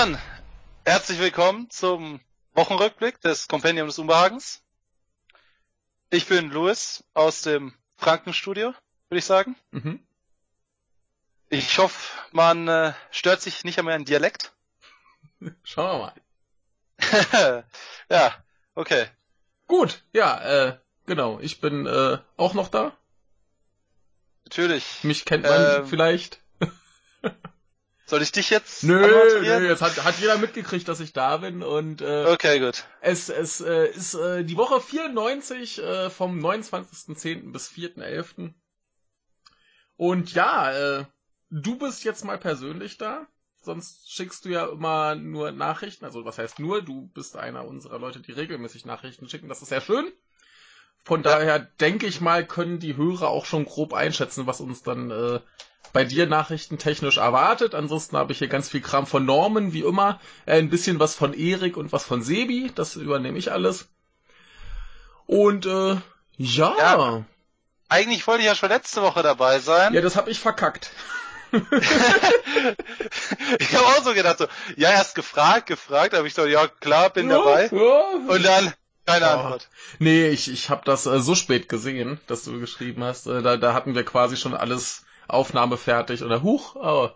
dann, herzlich willkommen zum Wochenrückblick des Compendium des Unbehagens. Ich bin Louis aus dem Frankenstudio, würde ich sagen. Mhm. Ich hoffe, man äh, stört sich nicht an meinem Dialekt. Schauen wir mal. ja, okay. Gut, ja, äh, genau. Ich bin äh, auch noch da. Natürlich. Mich kennt man ähm, vielleicht. Soll ich dich jetzt? Nö, nö, jetzt hat, hat jeder mitgekriegt, dass ich da bin und äh, Okay, gut. Es, es äh, ist äh, die Woche 94 äh, vom 29.10. bis 4.11. Und ja, äh, du bist jetzt mal persönlich da. Sonst schickst du ja immer nur Nachrichten. Also was heißt nur? Du bist einer unserer Leute, die regelmäßig Nachrichten schicken. Das ist sehr schön. Von ja. daher denke ich mal, können die Hörer auch schon grob einschätzen, was uns dann äh, bei dir nachrichtentechnisch erwartet. Ansonsten habe ich hier ganz viel Kram von Norman, wie immer. Äh, ein bisschen was von Erik und was von Sebi. Das übernehme ich alles. Und äh, ja. ja. Eigentlich wollte ich ja schon letzte Woche dabei sein. Ja, das habe ich verkackt. ich habe auch so gedacht, so, ja, erst gefragt, gefragt, aber ich so, ja klar, bin ja, dabei. Ja. Und dann keine oh. Antwort. Nee, ich, ich habe das äh, so spät gesehen, dass du geschrieben hast. Äh, da, da hatten wir quasi schon alles Aufnahme fertig oder huch, oh,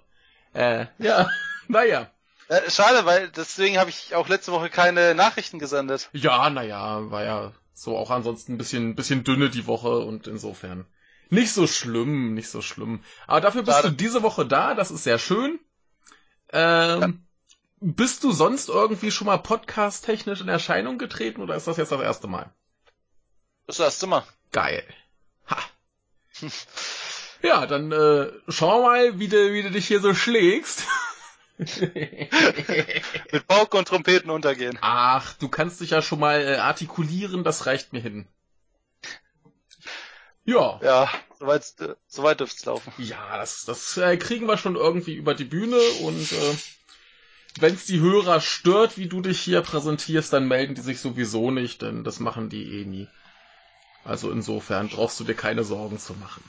äh, ja, naja. Äh, schade, weil deswegen habe ich auch letzte Woche keine Nachrichten gesendet. Ja, naja, war ja so auch ansonsten ein bisschen, bisschen dünne die Woche und insofern nicht so schlimm, nicht so schlimm. Aber dafür bist schade. du diese Woche da, das ist sehr schön. Ähm, ja. Bist du sonst irgendwie schon mal podcast-technisch in Erscheinung getreten oder ist das jetzt das erste Mal? Das erste Mal. Geil. Ha. Ja, dann äh, schau mal, wie du, wie du dich hier so schlägst. Mit Pauken und Trompeten untergehen. Ach, du kannst dich ja schon mal äh, artikulieren, das reicht mir hin. Ja. Ja, soweit, äh, soweit dürft's laufen. Ja, das, das äh, kriegen wir schon irgendwie über die Bühne und äh, wenn's die Hörer stört, wie du dich hier präsentierst, dann melden die sich sowieso nicht, denn das machen die eh nie. Also insofern brauchst du dir keine Sorgen zu machen.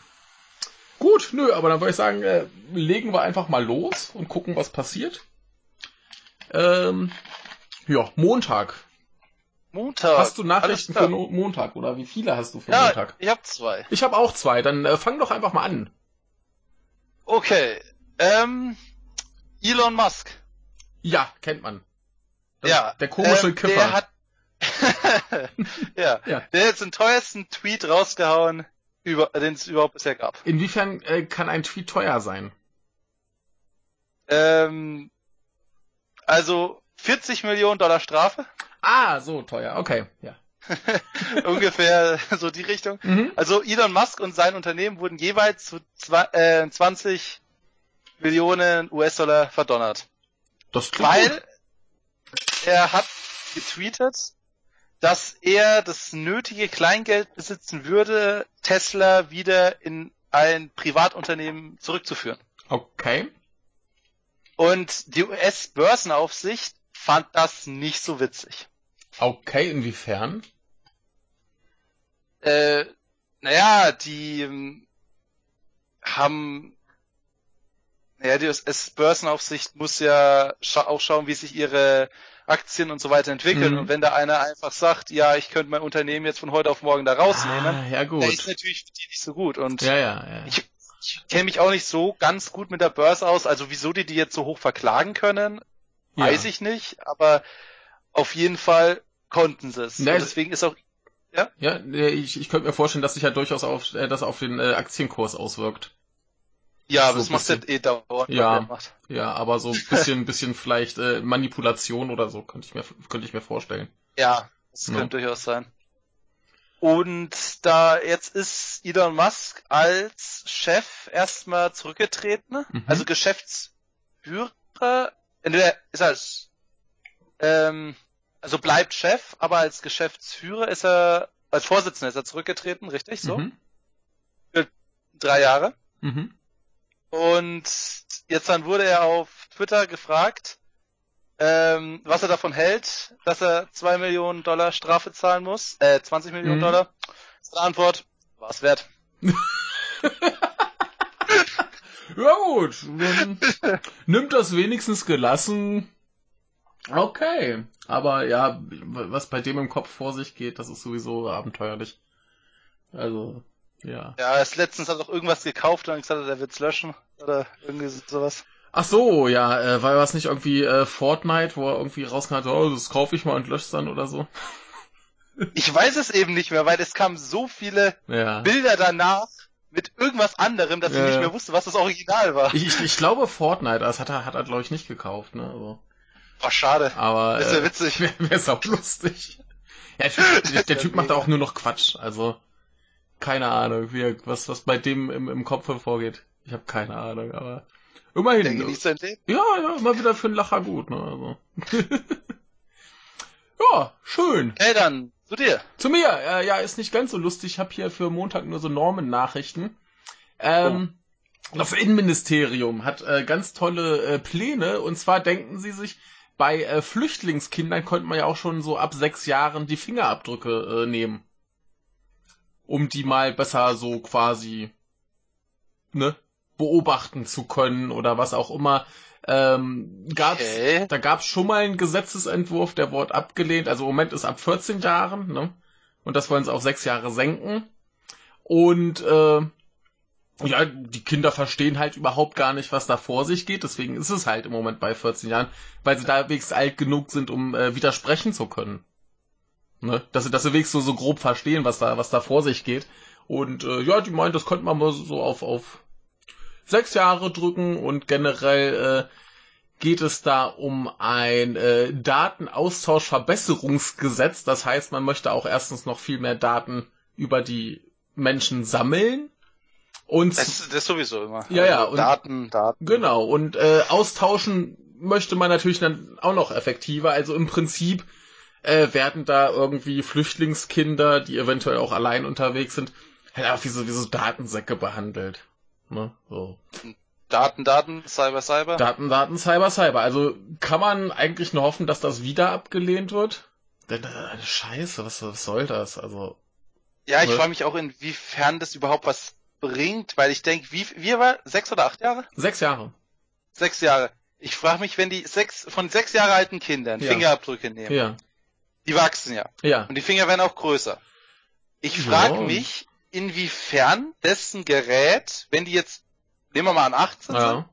Gut, nö, aber dann würde ich sagen, äh, legen wir einfach mal los und gucken, was passiert. Ähm, ja, Montag. Montag. Hast du Nachrichten für Montag oder wie viele hast du für ja, Montag? Ich habe zwei. Ich habe auch zwei. Dann äh, fang doch einfach mal an. Okay. Ähm, Elon Musk. Ja, kennt man. Das ja. Der komische ähm, Kiffer. Der hat ja, ja, der hat jetzt den teuersten Tweet rausgehauen, über, den es überhaupt bisher gab. Inwiefern äh, kann ein Tweet teuer sein? Ähm, also 40 Millionen Dollar Strafe. Ah, so teuer, okay, ja. Ungefähr so die Richtung. Mhm. Also Elon Musk und sein Unternehmen wurden jeweils zu zwei, äh, 20 Millionen US-Dollar verdonnert. Das Weil gut. er hat getweetet, dass er das nötige Kleingeld besitzen würde, Tesla wieder in ein Privatunternehmen zurückzuführen. Okay. Und die US-Börsenaufsicht fand das nicht so witzig. Okay, inwiefern? Äh, naja, die ähm, haben, naja, die US-Börsenaufsicht muss ja scha auch schauen, wie sich ihre Aktien und so weiter entwickeln. Mhm. Und wenn da einer einfach sagt, ja, ich könnte mein Unternehmen jetzt von heute auf morgen da rausnehmen, ah, ja gut. der ist natürlich für die nicht so gut. Und ja, ja, ja. ich, ich kenne mich auch nicht so ganz gut mit der Börse aus. Also wieso die die jetzt so hoch verklagen können, ja. weiß ich nicht. Aber auf jeden Fall konnten sie es. Ja, deswegen ist auch ja? Ja, ich, ich könnte mir vorstellen, dass sich ja durchaus auf, äh, das auf den äh, Aktienkurs auswirkt. Ja, aber so das macht eh dauernd. Ja, ja, aber so ein bisschen, bisschen vielleicht äh, Manipulation oder so könnte ich mir, könnte ich mir vorstellen. Ja, das ja. könnte durchaus sein. Und da jetzt ist Elon Musk als Chef erstmal zurückgetreten, mhm. also Geschäftsführer, entweder ist er als, ähm, also bleibt Chef, aber als Geschäftsführer ist er, als Vorsitzender ist er zurückgetreten, richtig so? Mhm. Für drei Jahre. Mhm. Und jetzt dann wurde er auf Twitter gefragt, ähm, was er davon hält, dass er zwei Millionen Dollar Strafe zahlen muss, äh, 20 Millionen mhm. Dollar. Seine Antwort, war es wert. ja gut, nimmt das wenigstens gelassen. Okay, aber ja, was bei dem im Kopf vor sich geht, das ist sowieso abenteuerlich. Also, ja. Ja, er ist letztens hat auch irgendwas gekauft und gesagt, er wird's löschen oder irgendwie sowas. Ach so, ja, äh, war was nicht irgendwie äh, Fortnite, wo er irgendwie rauskam, oh, das kaufe ich mal und löscht dann oder so? Ich weiß es eben nicht mehr, weil es kamen so viele ja. Bilder danach mit irgendwas anderem, dass ich nicht mehr wusste, was das Original war. Ich, ich, ich glaube Fortnite, das hat er, hat er glaube ich nicht gekauft, ne? Also. Oh, schade. Aber. ist ja äh, witzig. Wäre wär auch lustig. Ja, der, der, der Typ macht auch nur noch Quatsch, also. Keine Ahnung, wie, was, was bei dem im, im Kopf vorgeht. Ich habe keine Ahnung, aber. Immerhin. Der genießt sein Leben. Ja, ja, immer wieder für einen Lacher gut, ne? Also. ja, schön. Hey, dann zu dir. Zu mir. Äh, ja, ist nicht ganz so lustig. Ich habe hier für Montag nur so Normen-Nachrichten. Ähm, oh. Das Innenministerium hat äh, ganz tolle äh, Pläne. Und zwar denken sie sich, bei äh, Flüchtlingskindern könnte man ja auch schon so ab sechs Jahren die Fingerabdrücke äh, nehmen. Um die mal besser so quasi ne, beobachten zu können oder was auch immer. Ähm, gab's, okay. Da gab es schon mal einen Gesetzesentwurf, der wurde abgelehnt. Also im Moment ist ab 14 Jahren, ne? Und das wollen sie auf sechs Jahre senken. Und äh, ja, die Kinder verstehen halt überhaupt gar nicht, was da vor sich geht. Deswegen ist es halt im Moment bei 14 Jahren, weil sie da wenigstens alt genug sind, um äh, widersprechen zu können. Ne? Dass sie, dass sie wenigstens so, so grob verstehen, was da, was da vor sich geht. Und äh, ja, die meinen, das könnte man mal so auf, auf sechs Jahre drücken und generell äh, geht es da um ein äh, Datenaustauschverbesserungsgesetz. Das heißt, man möchte auch erstens noch viel mehr Daten über die Menschen sammeln. Und das, das sowieso immer. Ja, ja. Also und, Daten, Daten. Genau. Und äh, austauschen möchte man natürlich dann auch noch effektiver. Also im Prinzip äh, werden da irgendwie Flüchtlingskinder, die eventuell auch allein unterwegs sind, halt auch wie so, wie so Datensäcke behandelt. Ne? So. Daten, Daten, Cyber, Cyber. Daten, Daten, Cyber, Cyber. Also kann man eigentlich nur hoffen, dass das wieder abgelehnt wird? Denn äh, Scheiße, was, was soll das? Also. Ja, ich ne? frage mich auch, inwiefern das überhaupt was bringt, weil ich denke, wie, wie war sechs oder acht Jahre? Sechs Jahre. Sechs Jahre. Ich frage mich, wenn die sechs von sechs Jahre alten Kindern ja. Fingerabdrücke nehmen. Ja. Die wachsen ja. Ja. Und die Finger werden auch größer. Ich frage mich, inwiefern dessen Gerät, wenn die jetzt, nehmen wir mal an 18 ja. sind,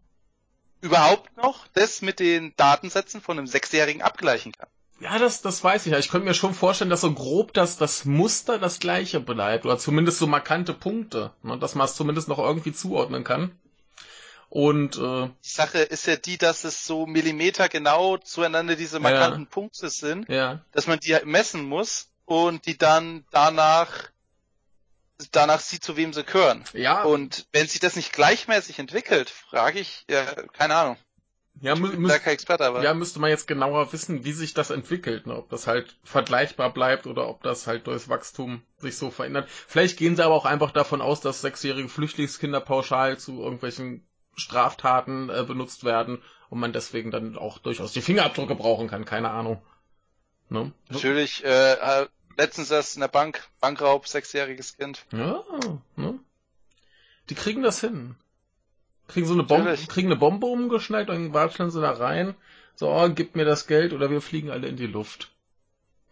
überhaupt noch das mit den Datensätzen von einem Sechsjährigen abgleichen kann. Ja, das, das weiß ich ja. Ich könnte mir schon vorstellen, dass so grob das, das Muster das gleiche bleibt. Oder zumindest so markante Punkte. Ne, dass man es zumindest noch irgendwie zuordnen kann. Und äh, die Sache ist ja die, dass es so Millimeter genau zueinander diese markanten ja, Punkte sind, ja. dass man die halt messen muss und die dann danach danach sieht, zu wem sie gehören. Ja. Und wenn sich das nicht gleichmäßig entwickelt, frage ich, ja, keine Ahnung. Ja, mü Experte, aber. ja, müsste man jetzt genauer wissen, wie sich das entwickelt, ne? ob das halt vergleichbar bleibt oder ob das halt durchs Wachstum sich so verändert. Vielleicht gehen sie aber auch einfach davon aus, dass sechsjährige Flüchtlingskinder pauschal zu irgendwelchen Straftaten äh, benutzt werden und man deswegen dann auch durchaus die Fingerabdrücke brauchen kann, keine Ahnung. Ne? Natürlich äh, letztens erst in der Bank, Bankraub, sechsjähriges Kind. Ja, ne? Die kriegen das hin. Kriegen so eine Bombe, kriegen eine Bombe umgeschnallt, dann watscheln sie da rein. So, oh, gib mir das Geld oder wir fliegen alle in die Luft.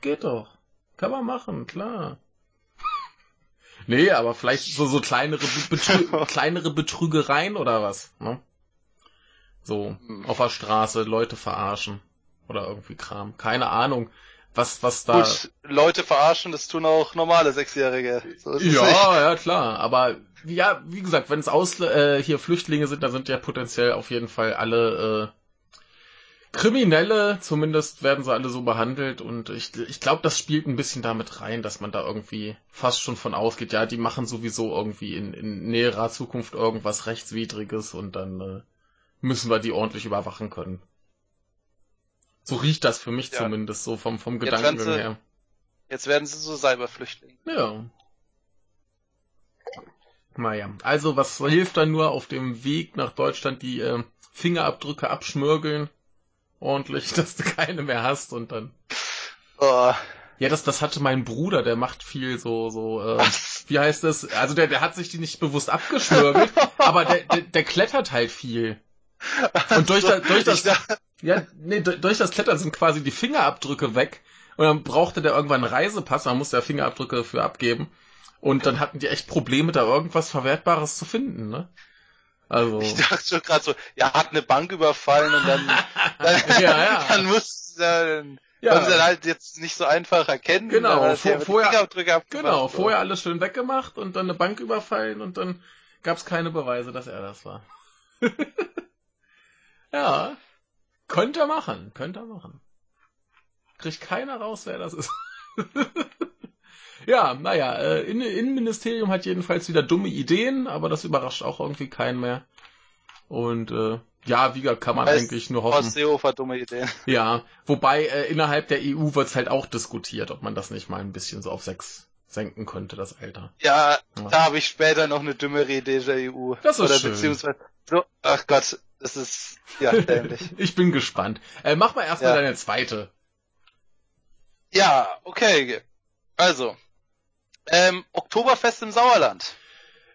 Geht doch. Kann man machen, klar. Nee, aber vielleicht so, so kleinere, Betrü kleinere Betrügereien oder was, ne? So, hm. auf der Straße Leute verarschen. Oder irgendwie Kram. Keine Ahnung was, was da. Gut, Leute verarschen, das tun auch normale Sechsjährige. So ja, ja, klar. Aber ja, wie gesagt, wenn es aus äh, hier Flüchtlinge sind, dann sind ja potenziell auf jeden Fall alle äh, Kriminelle, zumindest werden sie alle so behandelt und ich, ich glaube, das spielt ein bisschen damit rein, dass man da irgendwie fast schon von ausgeht, ja, die machen sowieso irgendwie in, in näherer Zukunft irgendwas Rechtswidriges und dann äh, müssen wir die ordentlich überwachen können. So riecht das für mich ja. zumindest, so vom, vom Gedanken sie, her. Jetzt werden sie so Cyberflüchtlinge. Ja. Naja, also was hilft dann nur auf dem Weg nach Deutschland die äh, Fingerabdrücke abschmürgeln? Ordentlich, dass du keine mehr hast und dann. Oh. Ja, das, das hatte mein Bruder, der macht viel so, so, äh, wie heißt das? Also der, der hat sich die nicht bewusst abgeschmürgelt, aber der, der, der klettert halt viel. Und durch, so, das, durch das, Ja, nee, durch das Klettern sind quasi die Fingerabdrücke weg. Und dann brauchte der irgendwann einen Reisepass, man musste ja Fingerabdrücke für abgeben. Und dann hatten die echt Probleme, da irgendwas Verwertbares zu finden, ne? Also. Ich dachte schon gerade so, ja, hat eine Bank überfallen und dann, dann, ja, ja. dann muss, dann, ja. Konnte dann halt jetzt nicht so einfach erkennen. Genau, vor, vorher, genau, vorher alles schön weggemacht und dann eine Bank überfallen und dann gab's keine Beweise, dass er das war. ja, könnte er machen, könnte er machen. Kriegt keiner raus, wer das ist. ja, naja, äh, Innenministerium hat jedenfalls wieder dumme Ideen, aber das überrascht auch irgendwie keinen mehr. Und äh, ja, wie kann man heißt, eigentlich nur hoffen. Seehofer dumme Ideen. Ja, wobei äh, innerhalb der EU wird's halt auch diskutiert, ob man das nicht mal ein bisschen so auf sechs senken könnte, das Alter. Ja, ja. da habe ich später noch eine dümmere Idee der EU. Das ist Oder schön. beziehungsweise so, ach Gott, das ist ja dämlich. ich bin gespannt. Äh, mach mal erstmal ja. deine zweite. Ja, okay. Also, ähm, Oktoberfest im Sauerland.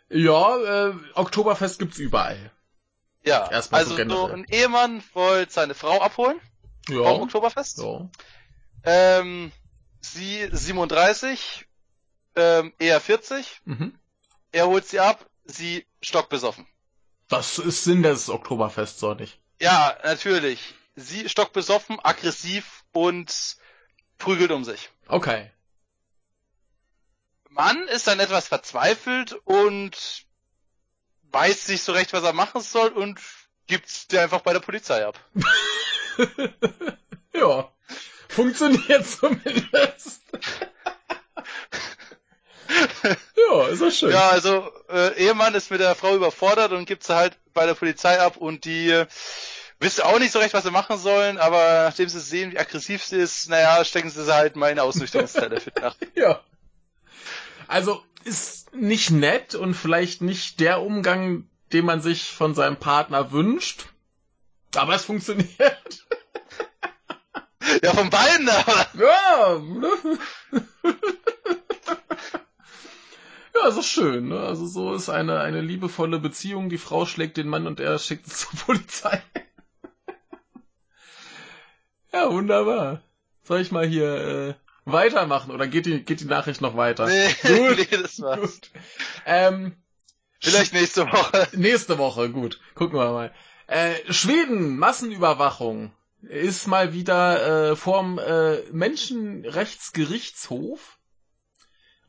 Ja, äh, Oktoberfest gibt's überall. Ja, Erstmal also so, ein Ehemann wollte seine Frau abholen ja. vom Oktoberfest. Ja. Ähm, sie 37, ähm, er 40. Mhm. Er holt sie ab, sie stockbesoffen. Das ist Sinn des Oktoberfests, so nicht? Ja, natürlich. Sie stockbesoffen, aggressiv und prügelt um sich. Okay. Mann ist dann etwas verzweifelt und weiß nicht so recht, was er machen soll und gibt's dir einfach bei der Polizei ab. ja. Funktioniert zumindest. ja, ist doch schön. Ja, also äh, Ehemann ist mit der Frau überfordert und gibt sie halt bei der Polizei ab und die äh, wissen auch nicht so recht, was sie machen sollen, aber nachdem sie sehen, wie aggressiv sie ist, naja, stecken sie sie halt mal in Ausnüchterungszelle für Nacht. Ja. Also ist nicht nett und vielleicht nicht der Umgang, den man sich von seinem Partner wünscht. Aber es funktioniert. Ja, von beiden, aber. Ja. Ja, es ist schön. Ne? Also so ist eine, eine liebevolle Beziehung. Die Frau schlägt den Mann und er schickt es zur Polizei. ja, wunderbar. Soll ich mal hier äh, weitermachen oder geht die, geht die Nachricht noch weiter? Nee, gut, nee das war's. Gut. Ähm, Vielleicht nächste Woche. Nächste Woche, gut. Gucken wir mal. Äh, Schweden, Massenüberwachung ist mal wieder äh, vorm äh, Menschenrechtsgerichtshof.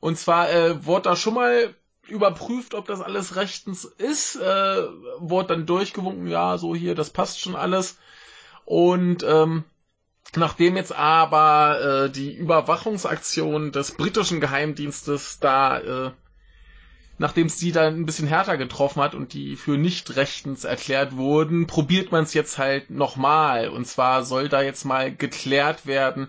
Und zwar äh, wurde da schon mal überprüft, ob das alles rechtens ist. Äh, wurde dann durchgewunken, ja, so hier, das passt schon alles. Und ähm, Nachdem jetzt aber äh, die Überwachungsaktion des britischen Geheimdienstes da, äh, nachdem es die dann ein bisschen härter getroffen hat und die für nicht rechtens erklärt wurden, probiert man es jetzt halt nochmal. Und zwar soll da jetzt mal geklärt werden,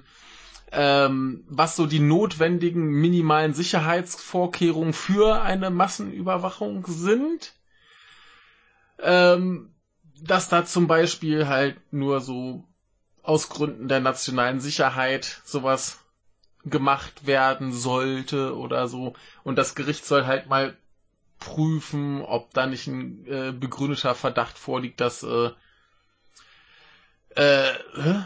ähm, was so die notwendigen minimalen Sicherheitsvorkehrungen für eine Massenüberwachung sind. Ähm, dass da zum Beispiel halt nur so aus Gründen der nationalen Sicherheit sowas gemacht werden sollte oder so. Und das Gericht soll halt mal prüfen, ob da nicht ein äh, begründeter Verdacht vorliegt, dass äh, äh, hä?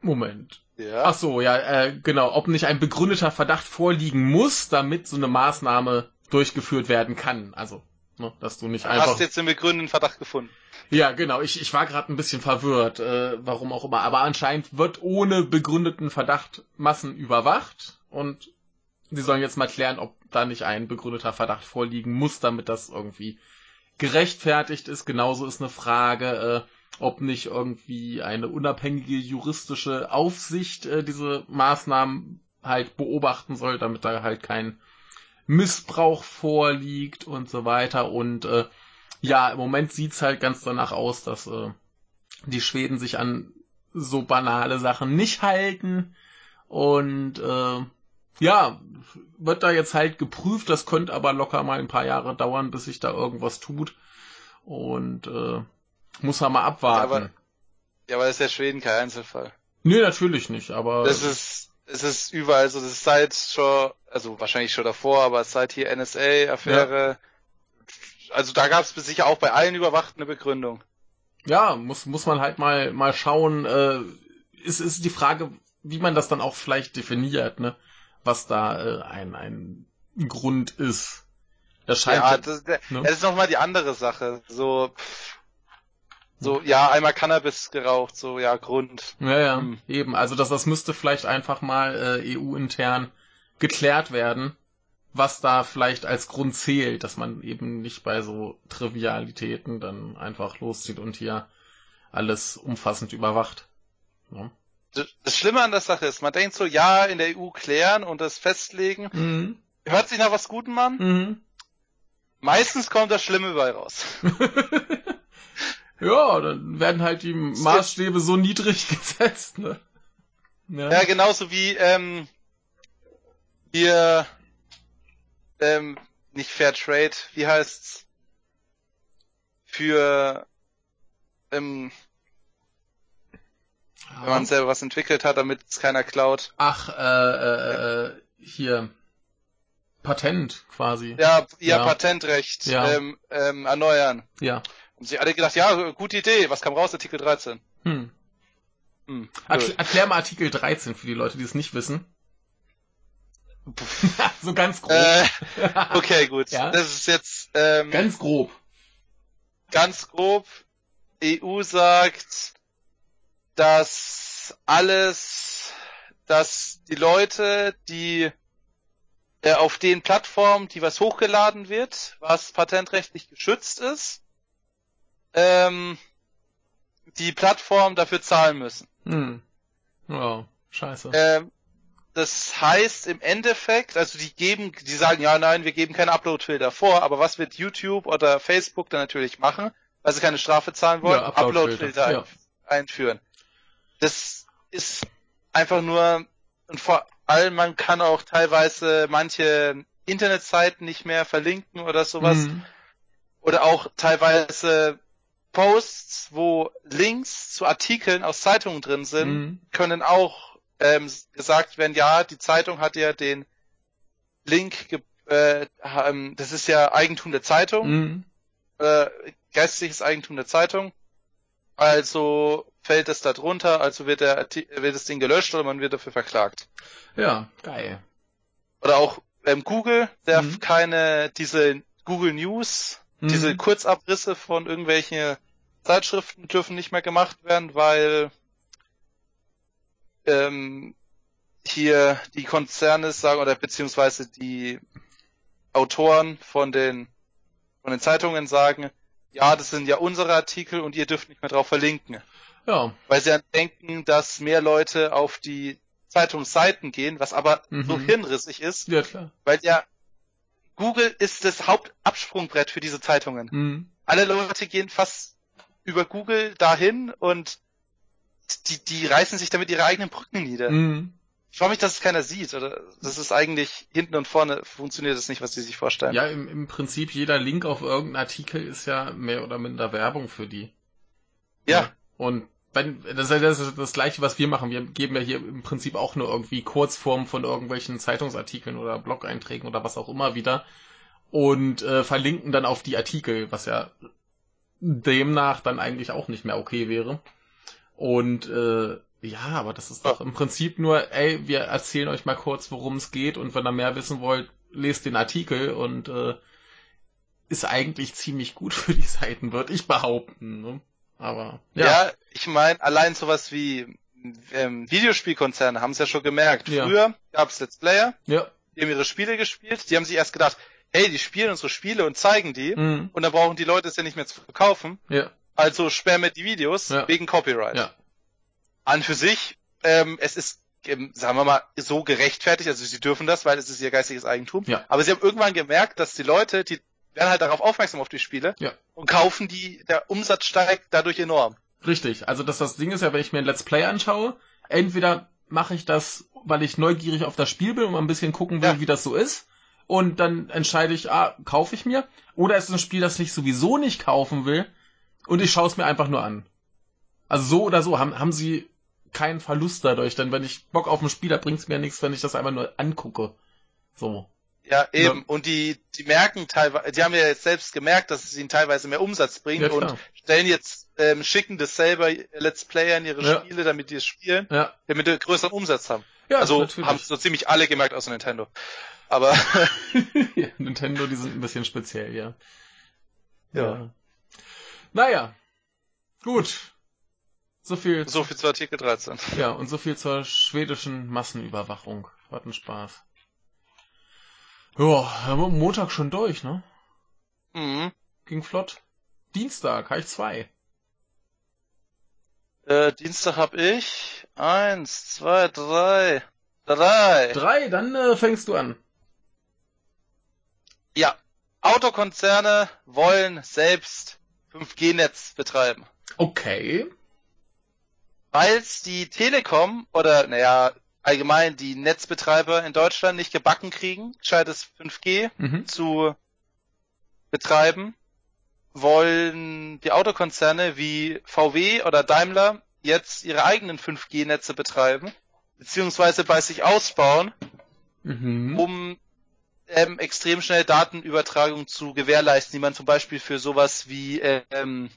Moment. Ja. Ach so, ja, äh, genau, ob nicht ein begründeter Verdacht vorliegen muss, damit so eine Maßnahme durchgeführt werden kann. Also, ne, dass du nicht einfach. Hast jetzt den begründeten Verdacht gefunden? Ja, genau. Ich, ich war gerade ein bisschen verwirrt, äh, warum auch immer. Aber anscheinend wird ohne begründeten Verdacht Massen überwacht und sie sollen jetzt mal klären, ob da nicht ein begründeter Verdacht vorliegen muss, damit das irgendwie gerechtfertigt ist. Genauso ist eine Frage, äh, ob nicht irgendwie eine unabhängige juristische Aufsicht äh, diese Maßnahmen halt beobachten soll, damit da halt kein Missbrauch vorliegt und so weiter. Und äh, ja, im Moment sieht's halt ganz danach aus, dass äh, die Schweden sich an so banale Sachen nicht halten. Und äh, ja, wird da jetzt halt geprüft. Das könnte aber locker mal ein paar Jahre dauern, bis sich da irgendwas tut. Und äh, muss man mal abwarten. Ja, aber, ja, aber ist ja Schweden kein Einzelfall. Nee, natürlich nicht, aber. Das ist, es ist überall, also das ist seit schon, also wahrscheinlich schon davor, aber seit hier NSA-Affäre, ja also da gab es sicher auch bei allen Überwachten eine Begründung. Ja, muss, muss man halt mal, mal schauen, äh, ist, ist die Frage, wie man das dann auch vielleicht definiert, ne? Was da äh, ein, ein Grund ist. Das scheint. Ja, das, ne? das ist nochmal die andere Sache. So, so, ja, einmal Cannabis geraucht, so, ja, Grund. Ja, ja, hm. eben. Also das, das müsste vielleicht einfach mal äh, EU-intern geklärt werden, was da vielleicht als Grund zählt, dass man eben nicht bei so Trivialitäten dann einfach loszieht und hier alles umfassend überwacht. Ja. Das Schlimme an der Sache ist, man denkt so, ja, in der EU klären und das festlegen. Mhm. Hört sich nach was Gutem an? Mhm. Meistens kommt das Schlimme bei raus. ja, dann werden halt die Maßstäbe so niedrig gesetzt, ne? Ja, ja genauso wie ähm, hier ähm, nicht Fair Trade, wie heißt's? Für ähm, ja. wenn man selber was entwickelt hat, damit es keiner klaut. Ach, äh, äh, äh hier Patent quasi. Ja, ja, ja. Patentrecht ja. Ähm, ähm, erneuern. Ja. Und sie alle gedacht, ja, gute Idee. Was kam raus? Artikel 13. Hm. Hm, Erkl erklär mal Artikel 13 für die Leute, die es nicht wissen. so ganz grob. Äh, okay, gut. ja? Das ist jetzt ähm, ganz grob. Ganz grob. EU sagt, dass alles, dass die Leute, die äh, auf den Plattformen, die was hochgeladen wird, was patentrechtlich geschützt ist, ähm, die Plattform dafür zahlen müssen. Hm. Wow, scheiße. Ähm, das heißt im Endeffekt, also die geben, die sagen, ja, nein, wir geben keine Upload-Filter vor, aber was wird YouTube oder Facebook dann natürlich machen, weil sie keine Strafe zahlen wollen? Ja, Upload-Filter Upload ja. einführen. Das ist einfach nur, und vor allem, man kann auch teilweise manche Internetseiten nicht mehr verlinken oder sowas. Mhm. Oder auch teilweise Posts, wo Links zu Artikeln aus Zeitungen drin sind, mhm. können auch ähm, gesagt werden, ja, die Zeitung hat ja den Link, äh, ähm, das ist ja Eigentum der Zeitung, mhm. äh, geistliches Eigentum der Zeitung, also fällt es da drunter, also wird, der, wird das Ding gelöscht oder man wird dafür verklagt. Ja, geil. Oder auch ähm, Google darf mhm. keine, diese Google News, mhm. diese Kurzabrisse von irgendwelchen Zeitschriften dürfen nicht mehr gemacht werden, weil ähm, hier die Konzerne sagen oder beziehungsweise die Autoren von den von den Zeitungen sagen, ja, das sind ja unsere Artikel und ihr dürft nicht mehr drauf verlinken. Ja. Weil sie dann denken, dass mehr Leute auf die Zeitungsseiten gehen, was aber mhm. so hirnrissig ist. Ja, klar. Weil ja Google ist das Hauptabsprungbrett für diese Zeitungen. Mhm. Alle Leute gehen fast über Google dahin und die, die reißen sich damit ihre eigenen Brücken nieder. Mhm. Ich freue mich, dass es keiner sieht, oder? Das ist eigentlich hinten und vorne funktioniert das nicht, was sie sich vorstellen. Ja, im, im Prinzip jeder Link auf irgendeinen Artikel ist ja mehr oder minder Werbung für die. Ja. Und wenn, das ist das, das gleiche, was wir machen. Wir geben ja hier im Prinzip auch nur irgendwie Kurzformen von irgendwelchen Zeitungsartikeln oder Blog-Einträgen oder was auch immer wieder und äh, verlinken dann auf die Artikel, was ja demnach dann eigentlich auch nicht mehr okay wäre. Und äh, ja, aber das ist doch im Prinzip nur, ey, wir erzählen euch mal kurz, worum es geht und wenn ihr mehr wissen wollt, lest den Artikel und äh, ist eigentlich ziemlich gut für die Seiten, würde ich behaupten. Ne? Aber ja, ja ich meine, allein sowas wie ähm, Videospielkonzerne haben es ja schon gemerkt. Ja. Früher gab es Let's Player, ja. die haben ihre Spiele gespielt, die haben sich erst gedacht, hey, die spielen unsere Spiele und zeigen die mhm. und dann brauchen die Leute es ja nicht mehr zu verkaufen. Ja. Also sperr mit die Videos ja. wegen Copyright. Ja. An für sich, ähm, es ist, ähm, sagen wir mal, so gerechtfertigt, also sie dürfen das, weil es ist ihr geistiges Eigentum. Ja. Aber sie haben irgendwann gemerkt, dass die Leute, die werden halt darauf aufmerksam auf die Spiele ja. und kaufen die, der Umsatz steigt dadurch enorm. Richtig, also das, das Ding ist ja, wenn ich mir ein Let's Play anschaue, entweder mache ich das, weil ich neugierig auf das Spiel bin und mal ein bisschen gucken will, ja. wie das so ist. Und dann entscheide ich, ah, kaufe ich mir. Oder ist es ein Spiel, das ich sowieso nicht kaufen will und ich schaue es mir einfach nur an. Also so oder so haben, haben sie keinen Verlust dadurch, denn wenn ich Bock auf ein Spiel habe, bringt es mir nichts, wenn ich das einfach nur angucke. So. Ja, eben. Ja. Und die, die merken teilweise, die haben ja jetzt selbst gemerkt, dass es ihnen teilweise mehr Umsatz bringt ja, und stellen jetzt, ähm, schicken das selber Let's Player in ihre ja. Spiele, damit die es spielen, ja. damit die größeren Umsatz haben. Ja, also natürlich. haben so ziemlich alle gemerkt außer Nintendo. Aber ja, Nintendo, die sind ein bisschen speziell, ja. Ja. Naja. Gut. So viel. So viel zu Artikel 13. Ja, und so viel zur schwedischen Massenüberwachung. Hat einen Spaß. Ja, Montag schon durch, ne? Mhm. Ging flott. Dienstag, habe ich zwei. Äh, Dienstag hab ich eins, zwei, drei, drei. Drei, dann äh, fängst du an. Ja, Autokonzerne wollen selbst 5G-Netz betreiben. Okay. Weil's die Telekom oder naja, allgemein die Netzbetreiber in Deutschland nicht gebacken kriegen, gescheites 5G mhm. zu betreiben, wollen die Autokonzerne wie VW oder Daimler jetzt ihre eigenen 5G-Netze betreiben, beziehungsweise bei sich ausbauen, mhm. um ähm, extrem schnell Datenübertragung zu gewährleisten, die man zum Beispiel für sowas wie ähm,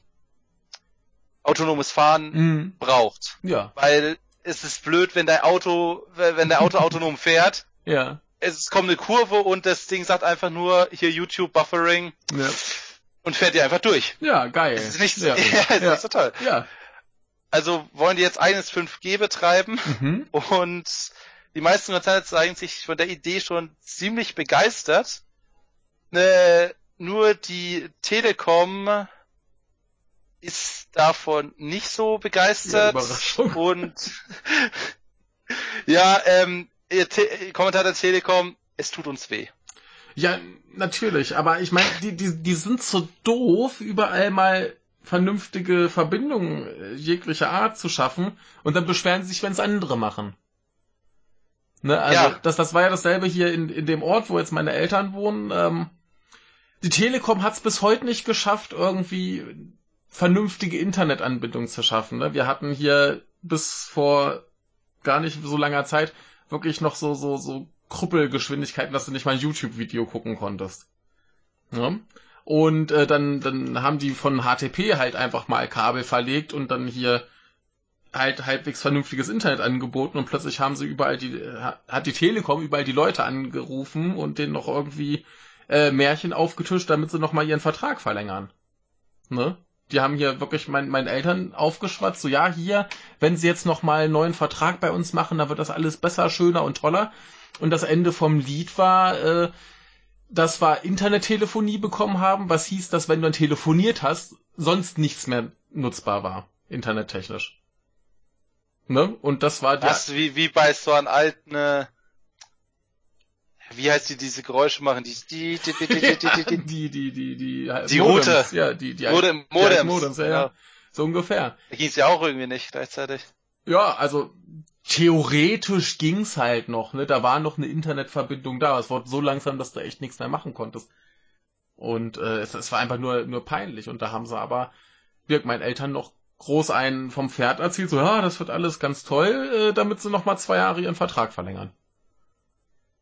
autonomes Fahren mhm. braucht. Ja. Weil es ist blöd, wenn dein Auto, wenn der Auto autonom fährt. Ja. Es kommt eine Kurve und das Ding sagt einfach nur hier YouTube Buffering. Ja. Und fährt dir einfach durch. Ja, geil. Das ist nicht ja. ja, ist ja. so toll. Ja. Also wollen die jetzt eigenes 5G betreiben mhm. und die meisten Konzerne zeigen sich von der Idee schon ziemlich begeistert. Ne, nur die Telekom ist davon nicht so begeistert ja, und ja, ähm, Kommentar der Telekom, es tut uns weh. Ja, natürlich, aber ich meine, die, die, die sind so doof, überall mal vernünftige Verbindungen äh, jeglicher Art zu schaffen und dann beschweren sie sich, wenn es andere machen. Ne, also ja. das, das war ja dasselbe hier in, in dem Ort, wo jetzt meine Eltern wohnen. Ähm, die Telekom hat es bis heute nicht geschafft, irgendwie vernünftige Internetanbindung zu schaffen. Ne? Wir hatten hier bis vor gar nicht so langer Zeit wirklich noch so so so Krüppelgeschwindigkeiten, dass du nicht mal ein YouTube-Video gucken konntest. Ja? Und äh, dann dann haben die von HTP halt einfach mal Kabel verlegt und dann hier halt halbwegs vernünftiges Internet angeboten und plötzlich haben sie überall die, hat die Telekom überall die Leute angerufen und denen noch irgendwie äh, Märchen aufgetischt, damit sie nochmal ihren Vertrag verlängern. Ne? Die haben hier wirklich mein, meinen Eltern aufgeschwatzt, so ja, hier, wenn sie jetzt nochmal einen neuen Vertrag bei uns machen, dann wird das alles besser, schöner und toller. Und das Ende vom Lied war, äh, dass wir Internettelefonie bekommen haben, was hieß, dass wenn du dann telefoniert hast, sonst nichts mehr nutzbar war, internettechnisch. Ne? Und das war der. Was, wie, wie bei so einem alten, äh, wie heißt die, diese Geräusche machen? Die, die, die, die, die, die, die, die, die, die, die, die, die Route. Ja, die, die, Modem, Modems. Modems, ja, ja. Genau. So ungefähr. Da ging's ja auch irgendwie nicht gleichzeitig. Ja, also, theoretisch ging's halt noch, ne? Da war noch eine Internetverbindung da. Es wurde so langsam, dass du echt nichts mehr machen konntest. Und äh, es, es war einfach nur, nur peinlich. Und da haben sie aber, wirkt meinen Eltern noch groß einen vom Pferd erzählt, so, ja, das wird alles ganz toll, äh, damit sie nochmal zwei Jahre ihren Vertrag verlängern.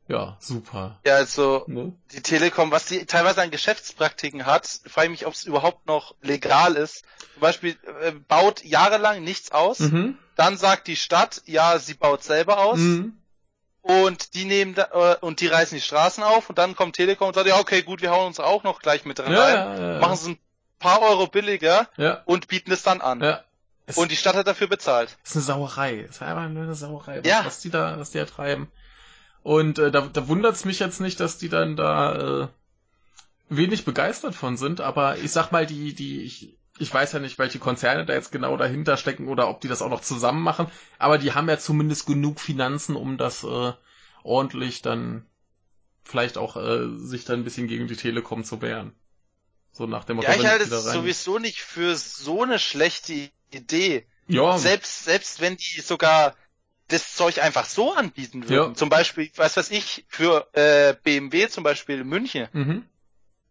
Ja, super. Ja, also ne? die Telekom, was die teilweise an Geschäftspraktiken hat, frage ich mich, ob es überhaupt noch legal ist. Zum Beispiel äh, baut jahrelang nichts aus, mhm. dann sagt die Stadt, ja, sie baut selber aus. Mhm. Und die nehmen da, äh, und die reißen die Straßen auf und dann kommt Telekom und sagt, ja, okay, gut, wir hauen uns auch noch gleich mit rein. Ja, ja, ja, machen sie ein paar Euro billiger ja. und bieten es dann an. Ja. Es und die Stadt hat dafür bezahlt. Das ist eine Sauerei. Ist einfach nur eine Sauerei, was, ja. was die da, was die da treiben. Und äh, da, da wundert es mich jetzt nicht, dass die dann da äh, wenig begeistert von sind, aber ich sag mal, die, die, ich, ich weiß ja nicht, welche Konzerne da jetzt genau dahinter stecken oder ob die das auch noch zusammen machen, aber die haben ja zumindest genug Finanzen, um das äh, ordentlich dann vielleicht auch äh, sich dann ein bisschen gegen die Telekom zu wehren. So nach dem Motto, Ja, ich halte es sowieso nicht für so eine schlechte Idee. Ja. Selbst, selbst wenn die sogar das Zeug einfach so anbieten würden. Ja. Zum Beispiel, was weiß ich, für äh, BMW zum Beispiel München. Mhm.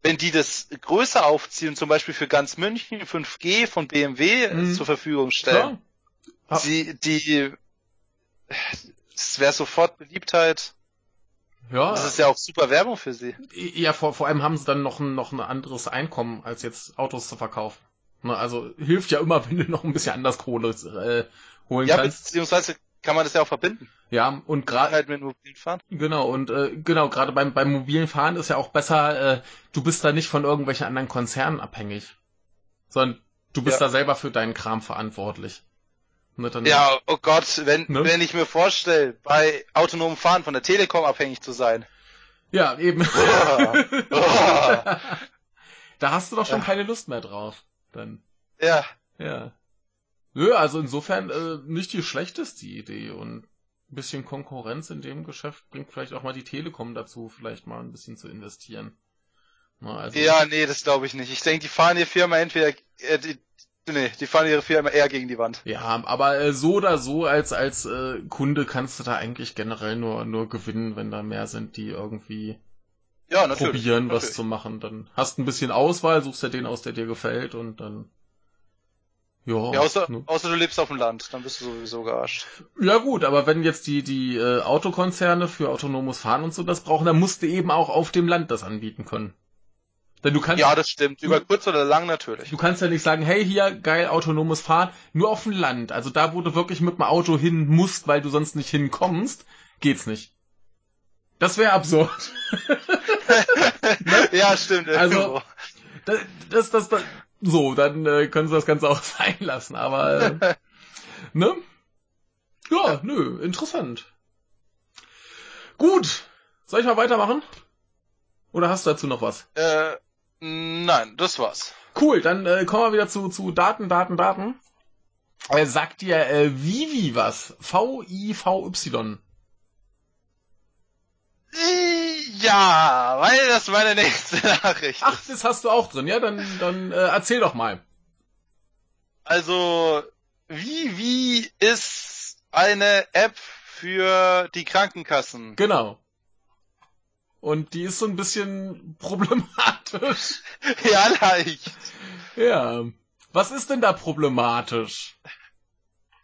Wenn die das größer aufziehen, zum Beispiel für ganz München 5G von BMW mhm. zur Verfügung stellen. Klar. Sie, die, es wäre sofort Beliebtheit. Ja. Das ist ja auch super Werbung für sie. Ja, vor, vor allem haben sie dann noch ein, noch ein anderes Einkommen, als jetzt Autos zu verkaufen. Ne, also hilft ja immer, wenn du noch ein bisschen anders Kohle äh, holen ja, kannst. Ja, beziehungsweise kann man das ja auch verbinden. Ja, und gerade halt mit mobilen Fahren. Genau, und äh, genau, gerade beim, beim mobilen Fahren ist ja auch besser, äh, du bist da nicht von irgendwelchen anderen Konzernen abhängig. Sondern du bist ja. da selber für deinen Kram verantwortlich. Ja, oh Gott, wenn, ne? wenn ich mir vorstelle, bei autonomem Fahren von der Telekom abhängig zu sein. Ja, eben. Oh, oh. da hast du doch schon ja. keine Lust mehr drauf. Dann. Ja. Ja. Nö, also insofern äh, nicht die schlechteste Idee und ein bisschen Konkurrenz in dem Geschäft bringt vielleicht auch mal die Telekom dazu, vielleicht mal ein bisschen zu investieren. Na, also ja, nee, das glaube ich nicht. Ich denke, die fahren ihre Firma entweder, äh, die, nee, die fahren ihre Firma eher gegen die Wand. Ja, aber äh, so oder so als als äh, Kunde kannst du da eigentlich generell nur nur gewinnen, wenn da mehr sind, die irgendwie ja, natürlich, probieren, natürlich. was zu machen. Dann hast ein bisschen Auswahl, suchst ja den aus, der dir gefällt und dann ja, ja außer, ne? außer du lebst auf dem Land, dann bist du sowieso gearscht. Ja gut, aber wenn jetzt die, die äh, Autokonzerne für autonomes Fahren und so das brauchen, dann musst du eben auch auf dem Land das anbieten können. Denn du kannst, ja, das stimmt. Über du, kurz oder lang natürlich. Du kannst ja nicht sagen, hey, hier, geil, autonomes Fahren, nur auf dem Land. Also da, wo du wirklich mit dem Auto hin musst, weil du sonst nicht hinkommst, geht's nicht. Das wäre absurd. ne? Ja, stimmt. Also, das, das, das, das, so, dann äh, können sie das Ganze auch sein lassen, aber äh, ne? Ja, nö, interessant. Gut. Soll ich mal weitermachen? Oder hast du dazu noch was? Äh, nein, das war's. Cool, dann äh, kommen wir wieder zu, zu Daten, Daten, Daten. Er sagt dir äh, Vivi was? V-I-V-Y. Ja, weil das meine nächste Nachricht Ach, das hast du auch drin. Ja, dann, dann äh, erzähl doch mal. Also, Vivi ist eine App für die Krankenkassen. Genau. Und die ist so ein bisschen problematisch. ja, leicht. Ja. Was ist denn da problematisch?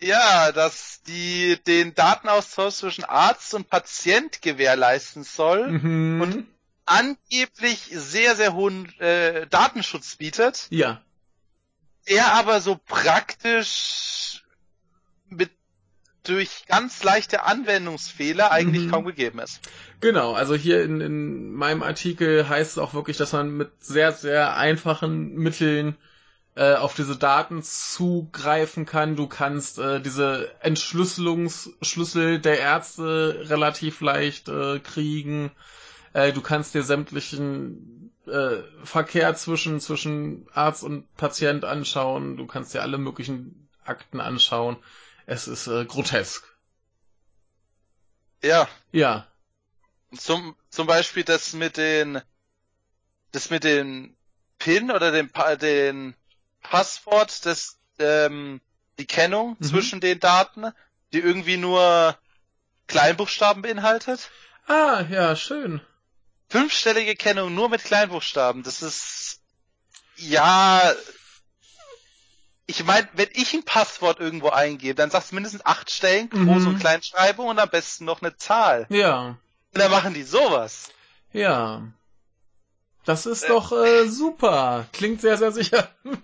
Ja, dass die den Datenaustausch zwischen Arzt und Patient gewährleisten soll mhm. und angeblich sehr, sehr hohen äh, Datenschutz bietet. Ja. Er aber so praktisch mit durch ganz leichte Anwendungsfehler eigentlich mhm. kaum gegeben ist. Genau, also hier in, in meinem Artikel heißt es auch wirklich, dass man mit sehr, sehr einfachen Mitteln äh, auf diese Daten zugreifen kann. Du kannst äh, diese Entschlüsselungsschlüssel der Ärzte relativ leicht äh, kriegen. Äh, du kannst dir sämtlichen äh, Verkehr zwischen, zwischen Arzt und Patient anschauen. Du kannst dir alle möglichen Akten anschauen. Es ist äh, grotesk. Ja. Ja. Zum, zum Beispiel das mit den, das mit den PIN oder den, den Passwort, das, ähm, die Kennung mhm. zwischen den Daten, die irgendwie nur Kleinbuchstaben beinhaltet. Ah, ja, schön. Fünfstellige Kennung nur mit Kleinbuchstaben, das ist, ja, ich meine, wenn ich ein Passwort irgendwo eingebe, dann sagst du mindestens acht Stellen, Groß- mhm. und Kleinschreibung und am besten noch eine Zahl. Ja. Und dann machen die sowas. Ja. Das ist äh. doch äh, super. Klingt sehr, sehr sicher.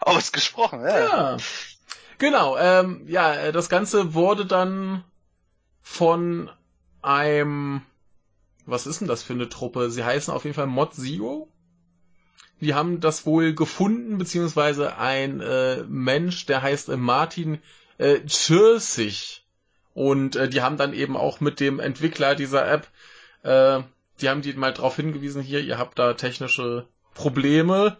Ausgesprochen, ja. ja. Genau, ähm, ja, äh, das Ganze wurde dann von einem, was ist denn das für eine Truppe? Sie heißen auf jeden Fall Mod Zero. Die haben das wohl gefunden, beziehungsweise ein äh, Mensch, der heißt äh, Martin äh, Chirsich. Und äh, die haben dann eben auch mit dem Entwickler dieser App, äh, die haben die mal darauf hingewiesen, hier, ihr habt da technische Probleme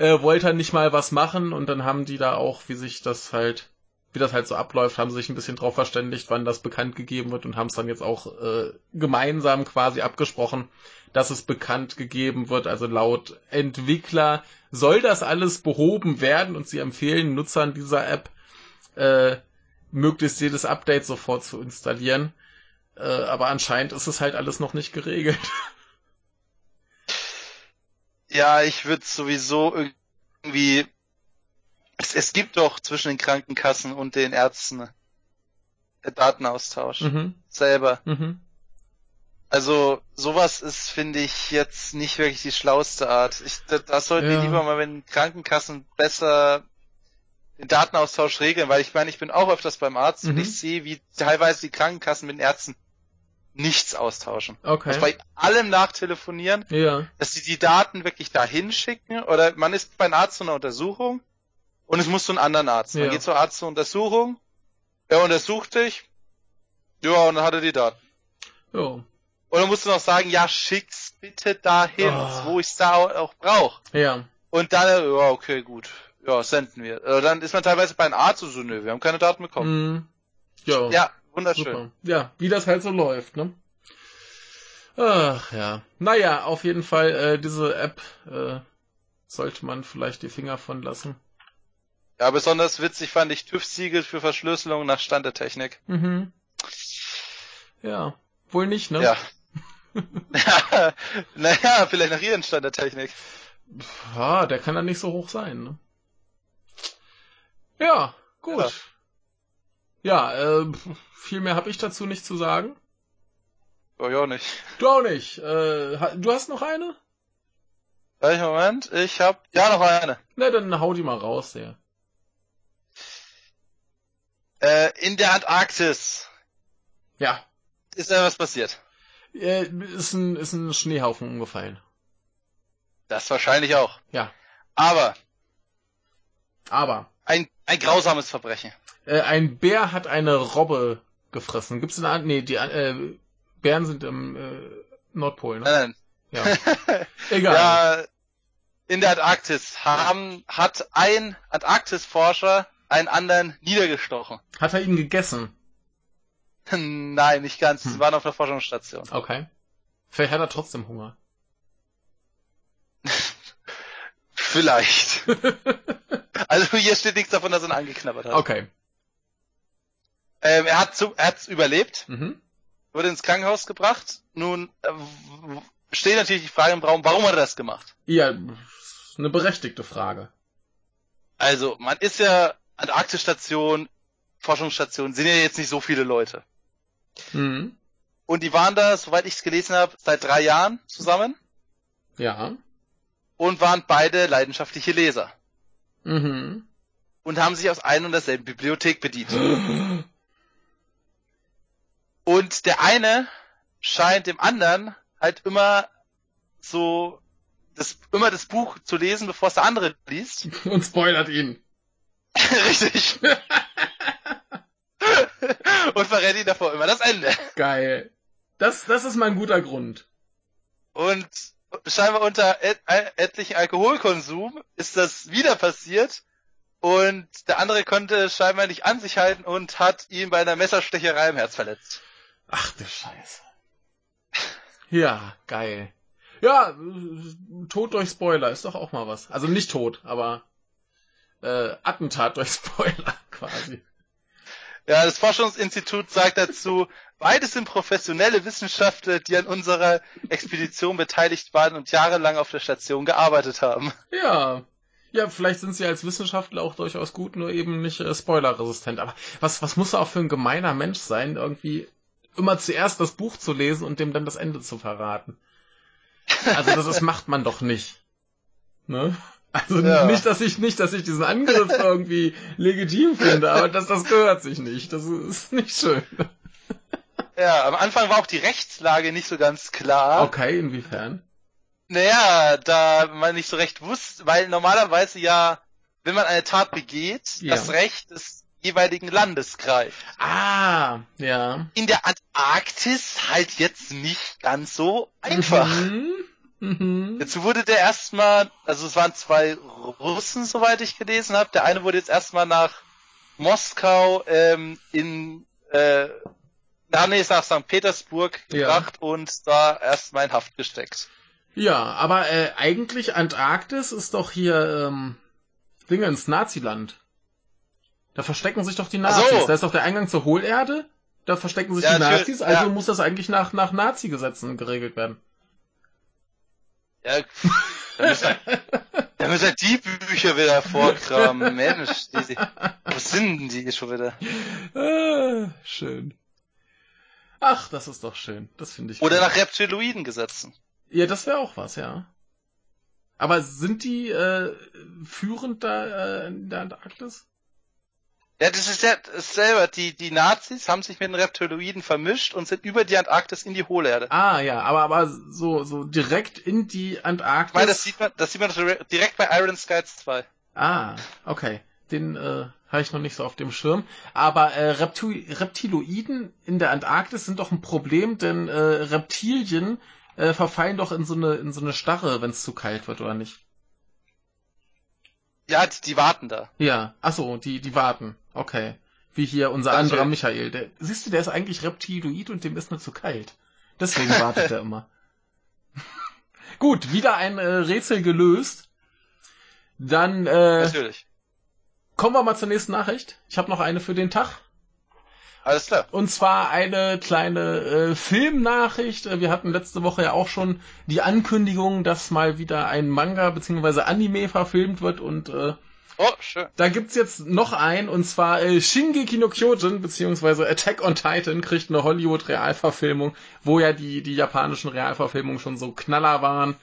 äh, wollte er nicht mal was machen und dann haben die da auch, wie sich das halt, wie das halt so abläuft, haben sie sich ein bisschen drauf verständigt, wann das bekannt gegeben wird und haben es dann jetzt auch äh, gemeinsam quasi abgesprochen, dass es bekannt gegeben wird. Also laut Entwickler soll das alles behoben werden und sie empfehlen Nutzern dieser App äh, möglichst jedes Update sofort zu installieren. Äh, aber anscheinend ist es halt alles noch nicht geregelt. Ja, ich würde sowieso irgendwie. Es, es gibt doch zwischen den Krankenkassen und den Ärzten Datenaustausch. Mhm. Selber. Mhm. Also sowas ist, finde ich, jetzt nicht wirklich die schlauste Art. Ich, da, da sollten ja. die lieber mal, wenn Krankenkassen besser den Datenaustausch regeln, weil ich meine, ich bin auch öfters beim Arzt mhm. und ich sehe, wie teilweise die Krankenkassen mit den Ärzten nichts austauschen. Okay. Also bei allem nachtelefonieren, ja. dass sie die Daten wirklich dahin schicken oder man ist beim Arzt zu einer Untersuchung und es muss zu einem anderen Arzt. Man geht zum Arzt zur Untersuchung, er untersucht dich, ja, und dann hat er die Daten. Ja. Und dann musst du noch sagen, ja, schick's bitte dahin, oh. wo ich's da auch brauche. Ja. Und dann, ja, okay, gut. Ja, senden wir. Äh, dann ist man teilweise bei einem Arzt und so, nö, wir haben keine Daten bekommen. Mm. Ja. Ja, wunderschön. Super. Ja, wie das halt so läuft, ne? Ach ja. Naja, auf jeden Fall, äh, diese App äh, sollte man vielleicht die Finger von lassen. Ja, besonders witzig fand ich TÜV-Siegel für Verschlüsselung nach Stand der Technik. Mhm. Ja, wohl nicht, ne? Ja. naja, vielleicht nach ihren Stand der Technik. Ja, der kann dann nicht so hoch sein, ne? Ja, gut. Ja, ja äh, viel mehr habe ich dazu nicht zu sagen. Oh, ja, nicht. Du auch nicht. Äh, du hast noch eine? Moment? Ich hab, ja, noch eine. Na, dann hau die mal raus, ja. Äh, in der Antarktis. Ja. Ist da was passiert? Äh, ist ein, ist ein Schneehaufen umgefallen. Das wahrscheinlich auch. Ja. Aber. Aber. Ein, ein grausames Verbrechen. Äh, ein Bär hat eine Robbe gefressen. Gibt's eine Nee, die äh, Bären sind im äh, Nordpol, ne? Nein, nein. Ja. Egal. Ja, in der Antarktis haben, hat ein Antarktis-Forscher einen anderen niedergestochen. Hat er ihn gegessen? Nein, nicht ganz. Hm. Sie waren auf der Forschungsstation. Okay. Vielleicht hat er trotzdem Hunger. Vielleicht. also hier steht nichts davon, dass er ihn angeknabbert hat. Okay. Ähm, er hat zu, er hat's überlebt, mhm. wurde ins Krankenhaus gebracht. Nun äh, steht natürlich die Frage im Raum, warum hat er das gemacht? Ja, eine berechtigte Frage. Also, man ist ja Antarktisstation, Forschungsstation, sind ja jetzt nicht so viele Leute. Mhm. Und die waren da, soweit ich es gelesen habe, seit drei Jahren zusammen. Ja. Und waren beide leidenschaftliche Leser. Mhm. Und haben sich aus einer und derselben Bibliothek bedient. und der eine scheint dem anderen halt immer so das, immer das Buch zu lesen, bevor es der andere liest. Und spoilert ihn. Richtig. und verrät ihn davor immer das Ende. Geil. Das, das ist mal ein guter Grund. Und scheinbar unter et etlichen Alkoholkonsum ist das wieder passiert und der andere konnte scheinbar nicht an sich halten und hat ihn bei einer Messerstecherei im Herz verletzt. Ach du Scheiße. Ja, geil. Ja, Tod durch Spoiler ist doch auch mal was. Also nicht tot, aber äh, Attentat durch Spoiler quasi. Ja, das Forschungsinstitut sagt dazu, beides sind professionelle Wissenschaftler, die an unserer Expedition beteiligt waren und jahrelang auf der Station gearbeitet haben. Ja. Ja, vielleicht sind sie als Wissenschaftler auch durchaus gut, nur eben nicht äh, spoilerresistent. Aber was, was muss er auch für ein gemeiner Mensch sein, irgendwie immer zuerst das Buch zu lesen und dem dann das Ende zu verraten? Also das, das macht man doch nicht. Ne? Also ja. nicht, dass ich nicht, dass ich diesen Angriff irgendwie legitim finde, aber das, das gehört sich nicht. Das ist nicht schön. Ja, am Anfang war auch die Rechtslage nicht so ganz klar. Okay, inwiefern? Naja, da man nicht so recht wusste, weil normalerweise ja, wenn man eine Tat begeht, ja. das Recht des jeweiligen Landes greift. Ah, ja. In der Antarktis halt jetzt nicht ganz so einfach. Mhm. Mhm. Jetzt wurde der erstmal, also es waren zwei Russen, soweit ich gelesen habe. Der eine wurde jetzt erstmal nach Moskau ähm, in äh, na, nee, nach St. Petersburg gebracht ja. und da erstmal in Haft gesteckt. Ja, aber äh, eigentlich Antarktis ist doch hier ähm, Dingens, Naziland. Da verstecken sich doch die Nazis. So. Da ist doch der Eingang zur Hohlerde. Da verstecken sich ja, die Nazis, also ja. muss das eigentlich nach, nach Nazi-Gesetzen geregelt werden. Ja, da müssen, da müssen halt die Bücher wieder vorkramen. Mensch, die, wo sind denn die schon wieder? Ah, schön. Ach, das ist doch schön. Das finde ich. Oder gut. nach Reptiloiden gesetzen. Ja, das wäre auch was, ja. Aber sind die äh, führend da äh, in der Antarktis? Ja, das ist ja selber. Die, die Nazis haben sich mit den Reptiloiden vermischt und sind über die Antarktis in die Hohlerde. Ah, ja, aber, aber so, so direkt in die Antarktis. Meine, das sieht man, das sieht man direkt bei Iron Skies 2. Ah, okay. Den äh, habe ich noch nicht so auf dem Schirm. Aber äh, Reptil Reptiloiden in der Antarktis sind doch ein Problem, denn äh, Reptilien äh, verfallen doch in so eine, in so eine Starre, wenn es zu kalt wird, oder nicht? Ja, die, die warten da. Ja, ach so, die, die warten. Okay. Wie hier unser also, anderer Michael. Der, siehst du, der ist eigentlich Reptiloid und dem ist nur zu kalt. Deswegen wartet er immer. Gut, wieder ein äh, Rätsel gelöst. Dann äh, Natürlich. kommen wir mal zur nächsten Nachricht. Ich habe noch eine für den Tag. Alles klar. Und zwar eine kleine äh, Filmnachricht. Äh, wir hatten letzte Woche ja auch schon die Ankündigung, dass mal wieder ein Manga bzw. Anime verfilmt wird und äh, Oh, schön. Da gibt's jetzt noch einen, und zwar äh, Shingeki no Kyojin, beziehungsweise Attack on Titan, kriegt eine Hollywood-Realverfilmung, wo ja die, die japanischen Realverfilmungen schon so Knaller waren.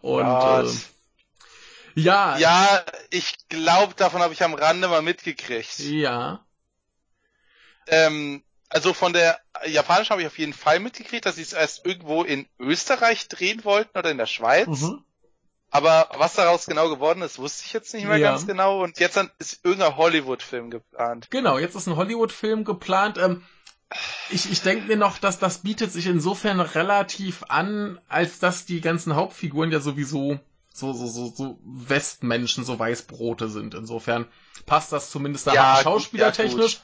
Und äh, ja. Ja, ich glaube, davon habe ich am Rande mal mitgekriegt. Ja. Ähm, also von der japanischen habe ich auf jeden Fall mitgekriegt, dass sie es erst irgendwo in Österreich drehen wollten oder in der Schweiz. Mhm. Aber was daraus genau geworden ist, wusste ich jetzt nicht mehr ja. ganz genau. Und jetzt ist irgendein Hollywood-Film geplant. Genau, jetzt ist ein Hollywood-Film geplant. Ähm, ich, ich denke mir noch, dass das bietet sich insofern relativ an, als dass die ganzen Hauptfiguren ja sowieso so, so, so, so Westmenschen, so Weißbrote sind. Insofern passt das zumindest da ja, schauspielertechnisch. Ja,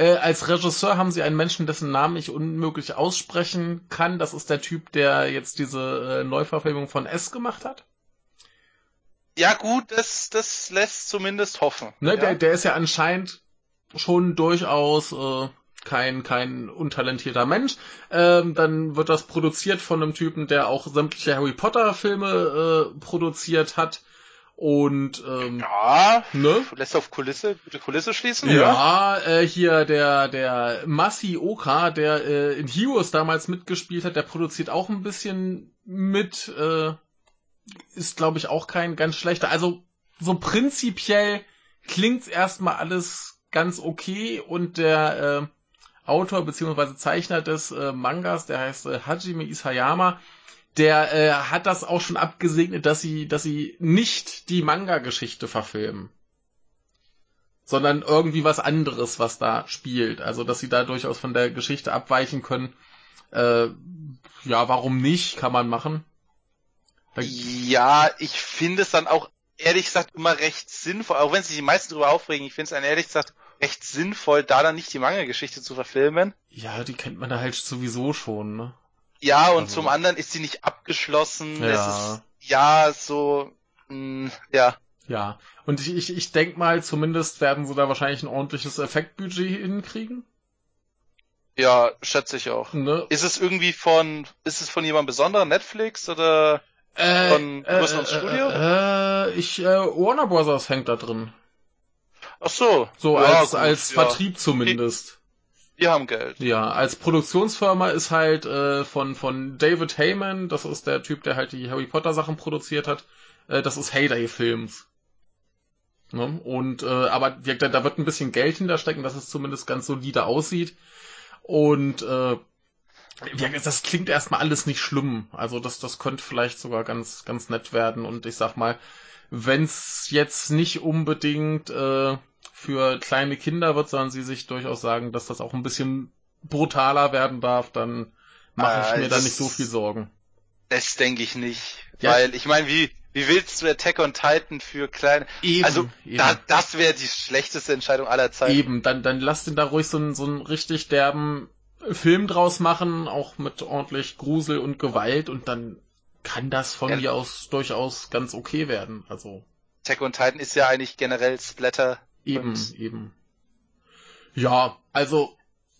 äh, als Regisseur haben sie einen Menschen, dessen Namen ich unmöglich aussprechen kann. Das ist der Typ, der jetzt diese äh, Neuverfilmung von S gemacht hat. Ja gut, das, das lässt zumindest hoffen. Ne, ja. der, der ist ja anscheinend schon durchaus äh, kein, kein untalentierter Mensch. Ähm, dann wird das produziert von einem Typen, der auch sämtliche Harry Potter Filme äh, produziert hat. Und ähm, ja, ne? lässt auf Kulisse, gute Kulisse schließen. Ja, Äh, hier der der Masi Oka, der äh, in Heroes damals mitgespielt hat, der produziert auch ein bisschen mit. Äh, ist, glaube ich, auch kein ganz schlechter. Also so prinzipiell klingt's erstmal alles ganz okay und der äh, Autor beziehungsweise Zeichner des äh, Mangas, der heißt äh, Hajime Isayama, der äh, hat das auch schon abgesegnet, dass sie, dass sie nicht die Manga-Geschichte verfilmen, sondern irgendwie was anderes, was da spielt. Also dass sie da durchaus von der Geschichte abweichen können. Äh, ja, warum nicht? Kann man machen. Ja, ich finde es dann auch ehrlich gesagt immer recht sinnvoll, auch wenn sich die meisten darüber aufregen, ich finde es dann ehrlich gesagt recht sinnvoll, da dann nicht die Manga-Geschichte zu verfilmen. Ja, die kennt man da halt sowieso schon, ne? Ja, und also. zum anderen ist sie nicht abgeschlossen. Ja. Es ist, ja, so, mh, hm, ja. Ja, und ich, ich, ich denke mal, zumindest werden sie da wahrscheinlich ein ordentliches Effektbudget hinkriegen. Ja, schätze ich auch. Ne? Ist es irgendwie von, ist es von jemandem besonderen, Netflix oder? Äh, Von größeren äh, Studio? Äh, äh, ich, äh, Warner Brothers hängt da drin. Ach so. So ja, als, gut, als ja. Vertrieb zumindest. Die haben Geld. Ja, als Produktionsfirma ist halt äh, von, von David Heyman, das ist der Typ, der halt die Harry Potter Sachen produziert hat, äh, das ist Heyday Films. Ne? Und äh, aber da, da wird ein bisschen Geld hinterstecken, dass es zumindest ganz solide aussieht. Und äh, das klingt erstmal alles nicht schlimm. Also das, das könnte vielleicht sogar ganz, ganz nett werden. Und ich sag mal, wenn's jetzt nicht unbedingt äh, für kleine Kinder wird, sondern sie sich durchaus sagen, dass das auch ein bisschen brutaler werden darf, dann mache ich äh, mir da nicht so viel Sorgen. Das denke ich nicht. Ja. Weil ich meine, wie, wie willst du Attack on Titan für kleine. Eben, also eben. Da, das wäre die schlechteste Entscheidung aller Zeiten. Eben, dann, dann lass den da ruhig so einen, so einen richtig derben Film draus machen, auch mit ordentlich Grusel und Gewalt und dann kann das von ja. mir aus durchaus ganz okay werden. Also. Tech und Titan ist ja eigentlich generell Splatter. Eben, eben. Ja, also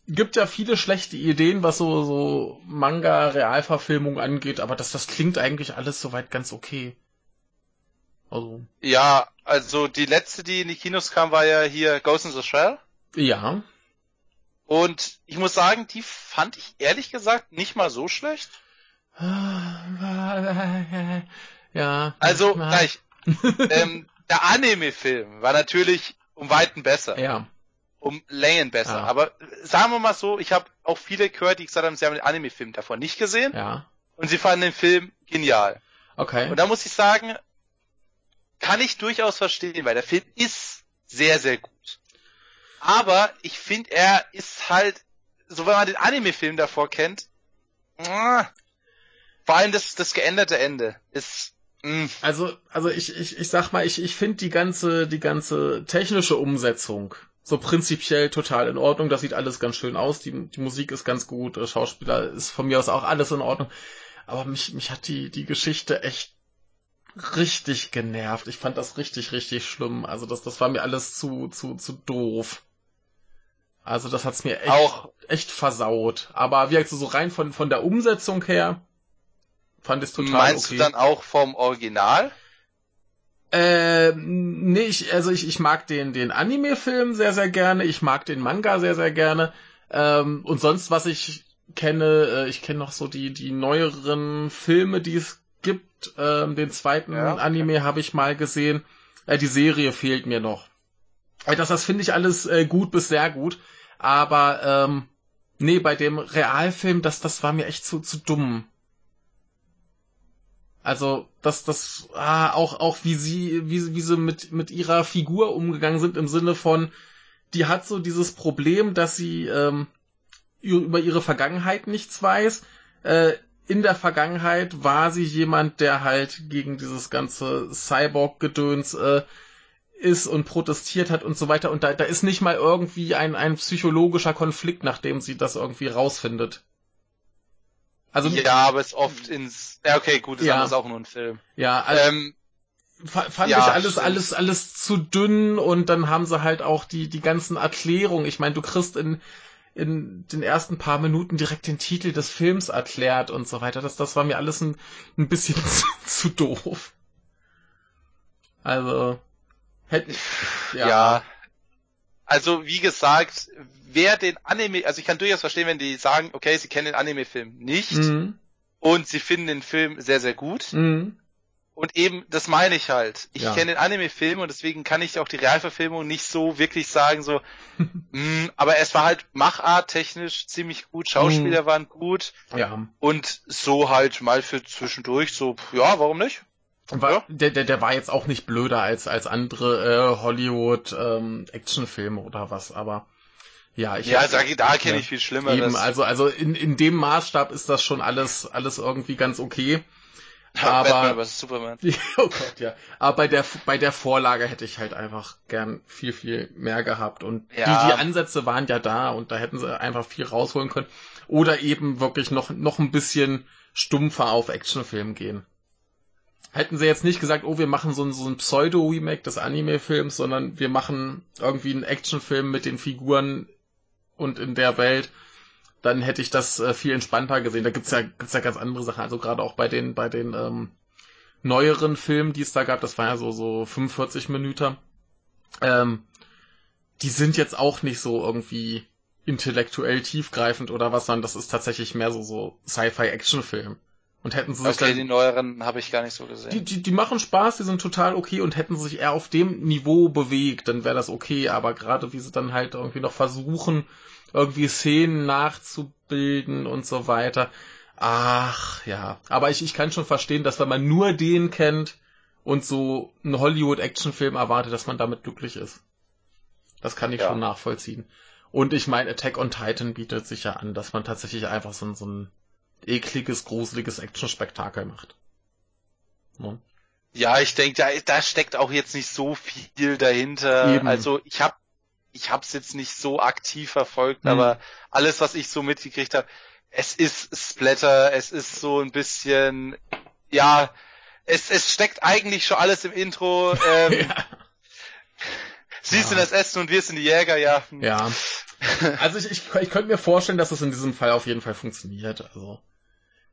gibt ja viele schlechte Ideen, was so, so Manga-Realverfilmung angeht, aber das, das klingt eigentlich alles soweit ganz okay. Also. Ja, also die letzte, die in die Kinos kam, war ja hier Ghost in the Shell. Ja. Und ich muss sagen, die fand ich ehrlich gesagt nicht mal so schlecht. Ja. Also, gleich. ähm, der Anime-Film war natürlich um Weiten besser. Ja. Um Längen besser. Ja. Aber sagen wir mal so, ich habe auch viele gehört, die gesagt haben, sie haben den Anime-Film davor nicht gesehen. Ja. Und sie fanden den Film genial. Okay. Und da muss ich sagen, kann ich durchaus verstehen, weil der Film ist sehr, sehr gut. Aber ich finde, er ist halt, so wenn man den Anime-Film davor kennt, äh, vor allem das, das geänderte Ende ist, Also, also ich, ich, ich sag mal, ich, ich finde die ganze, die ganze technische Umsetzung so prinzipiell total in Ordnung. Das sieht alles ganz schön aus. Die, die Musik ist ganz gut. Der Schauspieler ist von mir aus auch alles in Ordnung. Aber mich, mich hat die, die Geschichte echt richtig genervt. Ich fand das richtig, richtig schlimm. Also das, das war mir alles zu, zu, zu doof. Also das hat's mir echt, auch, echt versaut. Aber wie gesagt, so rein von, von der Umsetzung her fand ich total meinst okay. du dann auch vom Original? Äh, nee, ich, also ich, ich mag den, den Anime-Film sehr, sehr gerne. Ich mag den Manga sehr, sehr gerne. Ähm, und sonst, was ich kenne, äh, ich kenne noch so die, die neueren Filme, die es gibt. Ähm, den zweiten Ja, okay. Anime habe ich mal gesehen. Äh, die Serie fehlt mir noch. Äh, Das, das finde ich alles äh, gut bis sehr gut. Aber, ähm, nee, bei dem Realfilm, das, das war mir echt zu, zu dumm. Also, das, das, ah, auch, auch wie sie, wie, wie sie mit, mit ihrer Figur umgegangen sind im Sinne von, die hat so dieses Problem, dass sie ähm, über ihre Vergangenheit nichts weiß. Äh, in der Vergangenheit war sie jemand, der halt gegen dieses ganze Cyborg-Gedöns äh, ist und protestiert hat und so weiter. Und da, da ist nicht mal irgendwie ein, ein psychologischer Konflikt, nachdem sie das irgendwie rausfindet. Also, ja, aber es oft ins, ja, okay, gut, ist Ja. auch nur ein Film. ja, also, Ähm, fa- fand ja, ich alles, stimmt. alles, alles zu dünn und dann haben sie halt auch die, die ganzen Erklärungen. Ich meine, du kriegst in, in den ersten paar Minuten direkt den Titel des Films erklärt und so weiter. Das, das war mir alles ein, ein bisschen zu, zu doof. Also, hätten, ja, ja. Also, wie gesagt, wer den Anime, also ich kann durchaus verstehen, wenn die sagen, okay, sie kennen den Anime-Film nicht Mhm. und sie finden den Film sehr, sehr gut. Mhm. Und eben, das meine ich halt. Ich Ja. kenne den Anime-Film und deswegen kann ich auch die Realverfilmung nicht so wirklich sagen, so, mm, aber es war halt macharttechnisch ziemlich gut, Mhm. Schauspieler waren gut Ja. und so halt mal für zwischendurch so, ja, warum nicht? War, Ja. der, der, der war jetzt auch nicht blöder als, als andere äh, Hollywood-Actionfilme oder was, aber ja, ich Ja, ich, da kenne ich viel Schlimmeres. Eben, also, also in, in dem Maßstab ist das schon alles, alles irgendwie ganz okay. Batman aber- vs. Superman. oh Gott, ja. Aber bei der, bei der Vorlage hätte ich halt einfach gern viel, viel mehr gehabt. Und Ja. die, die Ansätze waren ja da und da hätten sie einfach viel rausholen können. Oder eben wirklich noch, noch ein bisschen stumpfer auf Actionfilm gehen. Hätten sie jetzt nicht gesagt, oh, wir machen so ein, so ein Pseudo-Remake des Anime-Films, sondern wir machen irgendwie einen Actionfilm mit den Figuren und in der Welt, dann hätte ich das äh, viel entspannter gesehen. Da gibt's ja, gibt's ja ganz andere Sachen. Also gerade auch bei den, bei den ähm, neueren Filmen, die es da gab, das war ja so, so 45 Minuten, ähm, die sind jetzt auch nicht so irgendwie intellektuell tiefgreifend oder was, sondern das ist tatsächlich mehr so, so Sci-Fi-Action-Film. Und hätten sie sich Okay, dann, die neueren habe ich gar nicht so gesehen. die, die, die machen Spaß, die sind total okay und hätten sie sich eher auf dem Niveau bewegt, dann wäre das okay, aber gerade wie sie dann halt irgendwie noch versuchen, irgendwie Szenen nachzubilden und so weiter. Ach, ja. Aber ich, ich kann schon verstehen, dass wenn man nur den kennt und so einen Hollywood-Actionfilm erwartet, dass man damit glücklich ist. Das kann ich Ja. schon nachvollziehen. Und ich meine, Attack on Titan bietet sich ja an, dass man tatsächlich einfach so, so ein ekliges, gruseliges Action-Spektakel macht. Ne? Ja, ich denke, da, da steckt auch jetzt nicht so viel dahinter. Eben. Also ich habe ich hab's jetzt nicht so aktiv verfolgt, Mhm. aber alles, was ich so mitgekriegt habe, es ist Splatter, es ist so ein bisschen, ja, es, es steckt eigentlich schon alles im Intro. Ähm, Ja. Sie Ja. sind das Essen und wir sind die Jäger, ja. Ja. Also ich, ich, ich könnte mir vorstellen, dass es in diesem Fall auf jeden Fall funktioniert. Also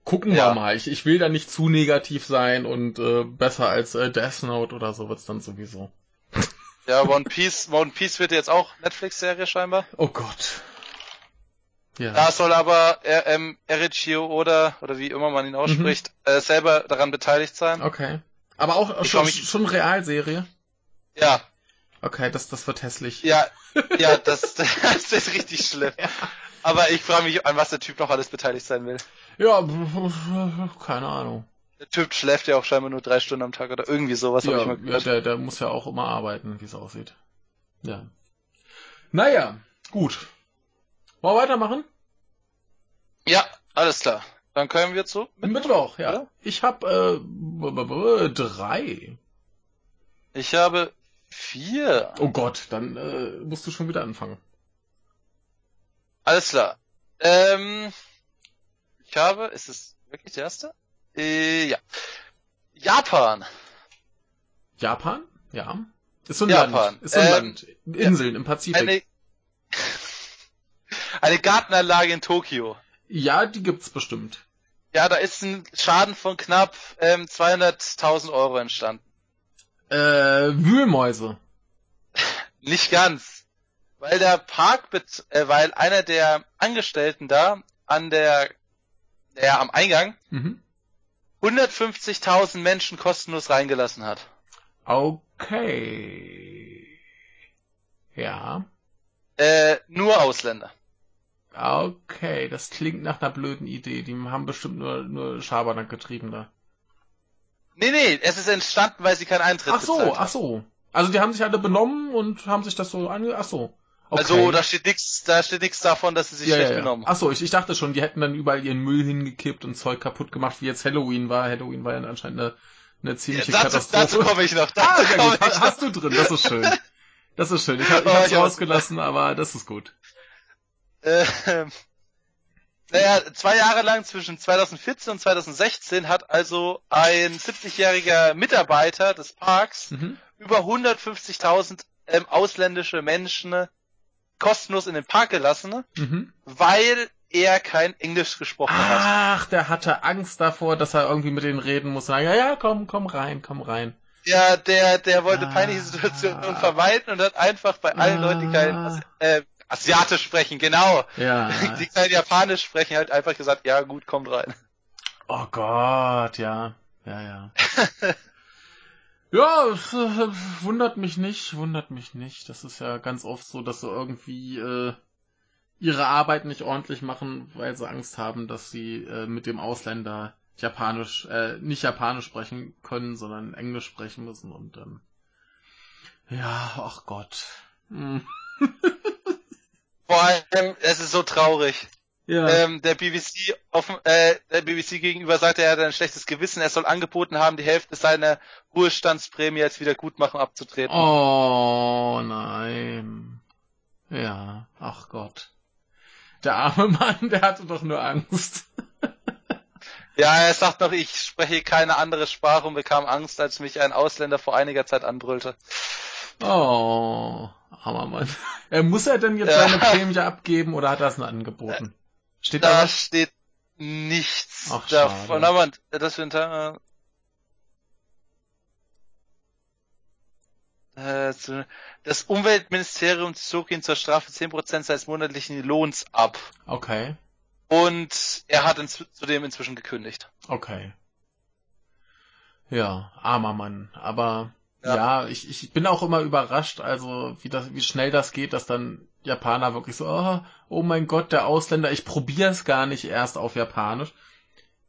gucken Ja. wir mal. Ich, ich will da nicht zu negativ sein und äh, besser als äh, Death Note oder so wird's dann sowieso. Ja, One Piece, One Piece wird jetzt auch Netflix-Serie scheinbar. Oh Gott. Ja. Da soll aber ähm, Erichio oder, oder wie immer man ihn ausspricht, mhm. äh, selber daran beteiligt sein. Okay. Aber auch schon, mich... schon Realserie? Ja. Okay, das, das wird hässlich. Ja, ja, das, das ist richtig schlimm. Ja. Aber ich frage mich, an was der Typ noch alles beteiligt sein will. Ja, keine Ahnung. Der Typ schläft ja auch scheinbar nur drei Stunden am Tag oder irgendwie sowas. Ja, ich mal ja der, der muss ja auch immer arbeiten, wie es aussieht. Ja. Naja, gut. Wollen wir weitermachen? Ja, alles klar. Dann können wir zu Mittwoch. Mittwoch, ja. ja. Ich habe äh, drei. Ich habe vier. Oh Gott, dann äh, musst du schon wieder anfangen. Alles klar. Ähm, ich habe, ist es wirklich der erste? Äh, ja. Japan. Japan? Ja. Ist so ein Japan. Land. Ist so ein ähm, Land. Inseln ja. im Pazifik. Eine, eine Gartenanlage in Tokio. Ja, die gibt's bestimmt. Ja, da ist ein Schaden von knapp ähm, 200.000 Euro entstanden. Äh, Wühlmäuse. Nicht ganz. Weil der Park, äh, weil einer der Angestellten da an der, ja, am Eingang mhm. 150.000 Menschen kostenlos reingelassen hat. Okay. Ja. Äh, nur Ausländer. Okay, das klingt nach einer blöden Idee. Die haben bestimmt nur, nur Schabernack getrieben da. Nee, nee, es ist entstanden, weil sie keinen Eintritt Ach so, ach so. Also die haben sich alle benommen und haben sich das so ange... Ach so. Okay. Also da steht nichts, da steht nichts davon, dass sie sich ja, schlecht ja, ja. benommen. Ach so, ich, ich dachte schon, die hätten dann überall ihren Müll hingekippt und Zeug kaputt gemacht, wie jetzt Halloween war. Halloween war ja anscheinend eine, eine ziemliche ja, dazu, Katastrophe. Dazu komme ich noch. Dazu ah, sehr gut. Hast, hast du drin, das ist schön. Das ist schön. Ich, hab, ich oh, hab's ich rausgelassen, aber das ist gut. Ähm, naja, zwei Jahre lang zwischen 2014 und 2016 hat also ein 70-jähriger Mitarbeiter des Parks mhm. über 150.000 ähm, ausländische Menschen kostenlos in den Park gelassen, mhm. weil er kein Englisch gesprochen Ach, hat. Ach, der hatte Angst davor, dass er irgendwie mit denen reden muss. Ja, ja, komm, komm rein, komm rein. Ja, der, der wollte ah, peinliche Situationen vermeiden und hat einfach bei allen ah, Leuten, die kein äh, Asiatisch sprechen, genau. Ja. Die kein Japanisch sprechen, halt einfach gesagt, ja gut, kommt rein. Oh Gott, ja. Ja, ja. ja, es, äh, wundert mich nicht, wundert mich nicht. Das ist ja ganz oft so, dass sie irgendwie äh, ihre Arbeit nicht ordentlich machen, weil sie Angst haben, dass sie äh, mit dem Ausländer Japanisch, äh, nicht Japanisch sprechen können, sondern Englisch sprechen müssen und dann. Ja, ach Gott. Hm. Vor allem, es ist so traurig. Ja. Ähm, der BBC offen, äh, der BBC gegenüber sagte, er hat ein schlechtes Gewissen, er soll angeboten haben, die Hälfte seiner Ruhestandsprämie als Wiedergutmachung abzutreten. Oh nein. Ja, ach Gott. Der arme Mann, der hatte doch nur Angst. ja, er sagt noch, ich spreche keine andere Sprache und bekam Angst, als mich ein Ausländer vor einiger Zeit anbrüllte. Oh, armer Mann. Äh, muss er denn jetzt ja. seine Prämie abgeben oder hat er es nur angeboten? Steht da, da was? steht nichts Ach, davon. Aber das Tag. Äh, das Umweltministerium zog ihn zur Strafe 10% seines monatlichen Lohns ab. Okay. Und er hat ins, zudem inzwischen gekündigt. Okay. Ja, armer Mann. Aber ja, ja ich, ich bin auch immer überrascht, also wie, das, wie schnell das geht, dass dann Japaner wirklich so, oh, oh mein Gott, der Ausländer, ich probiere es gar nicht erst auf Japanisch.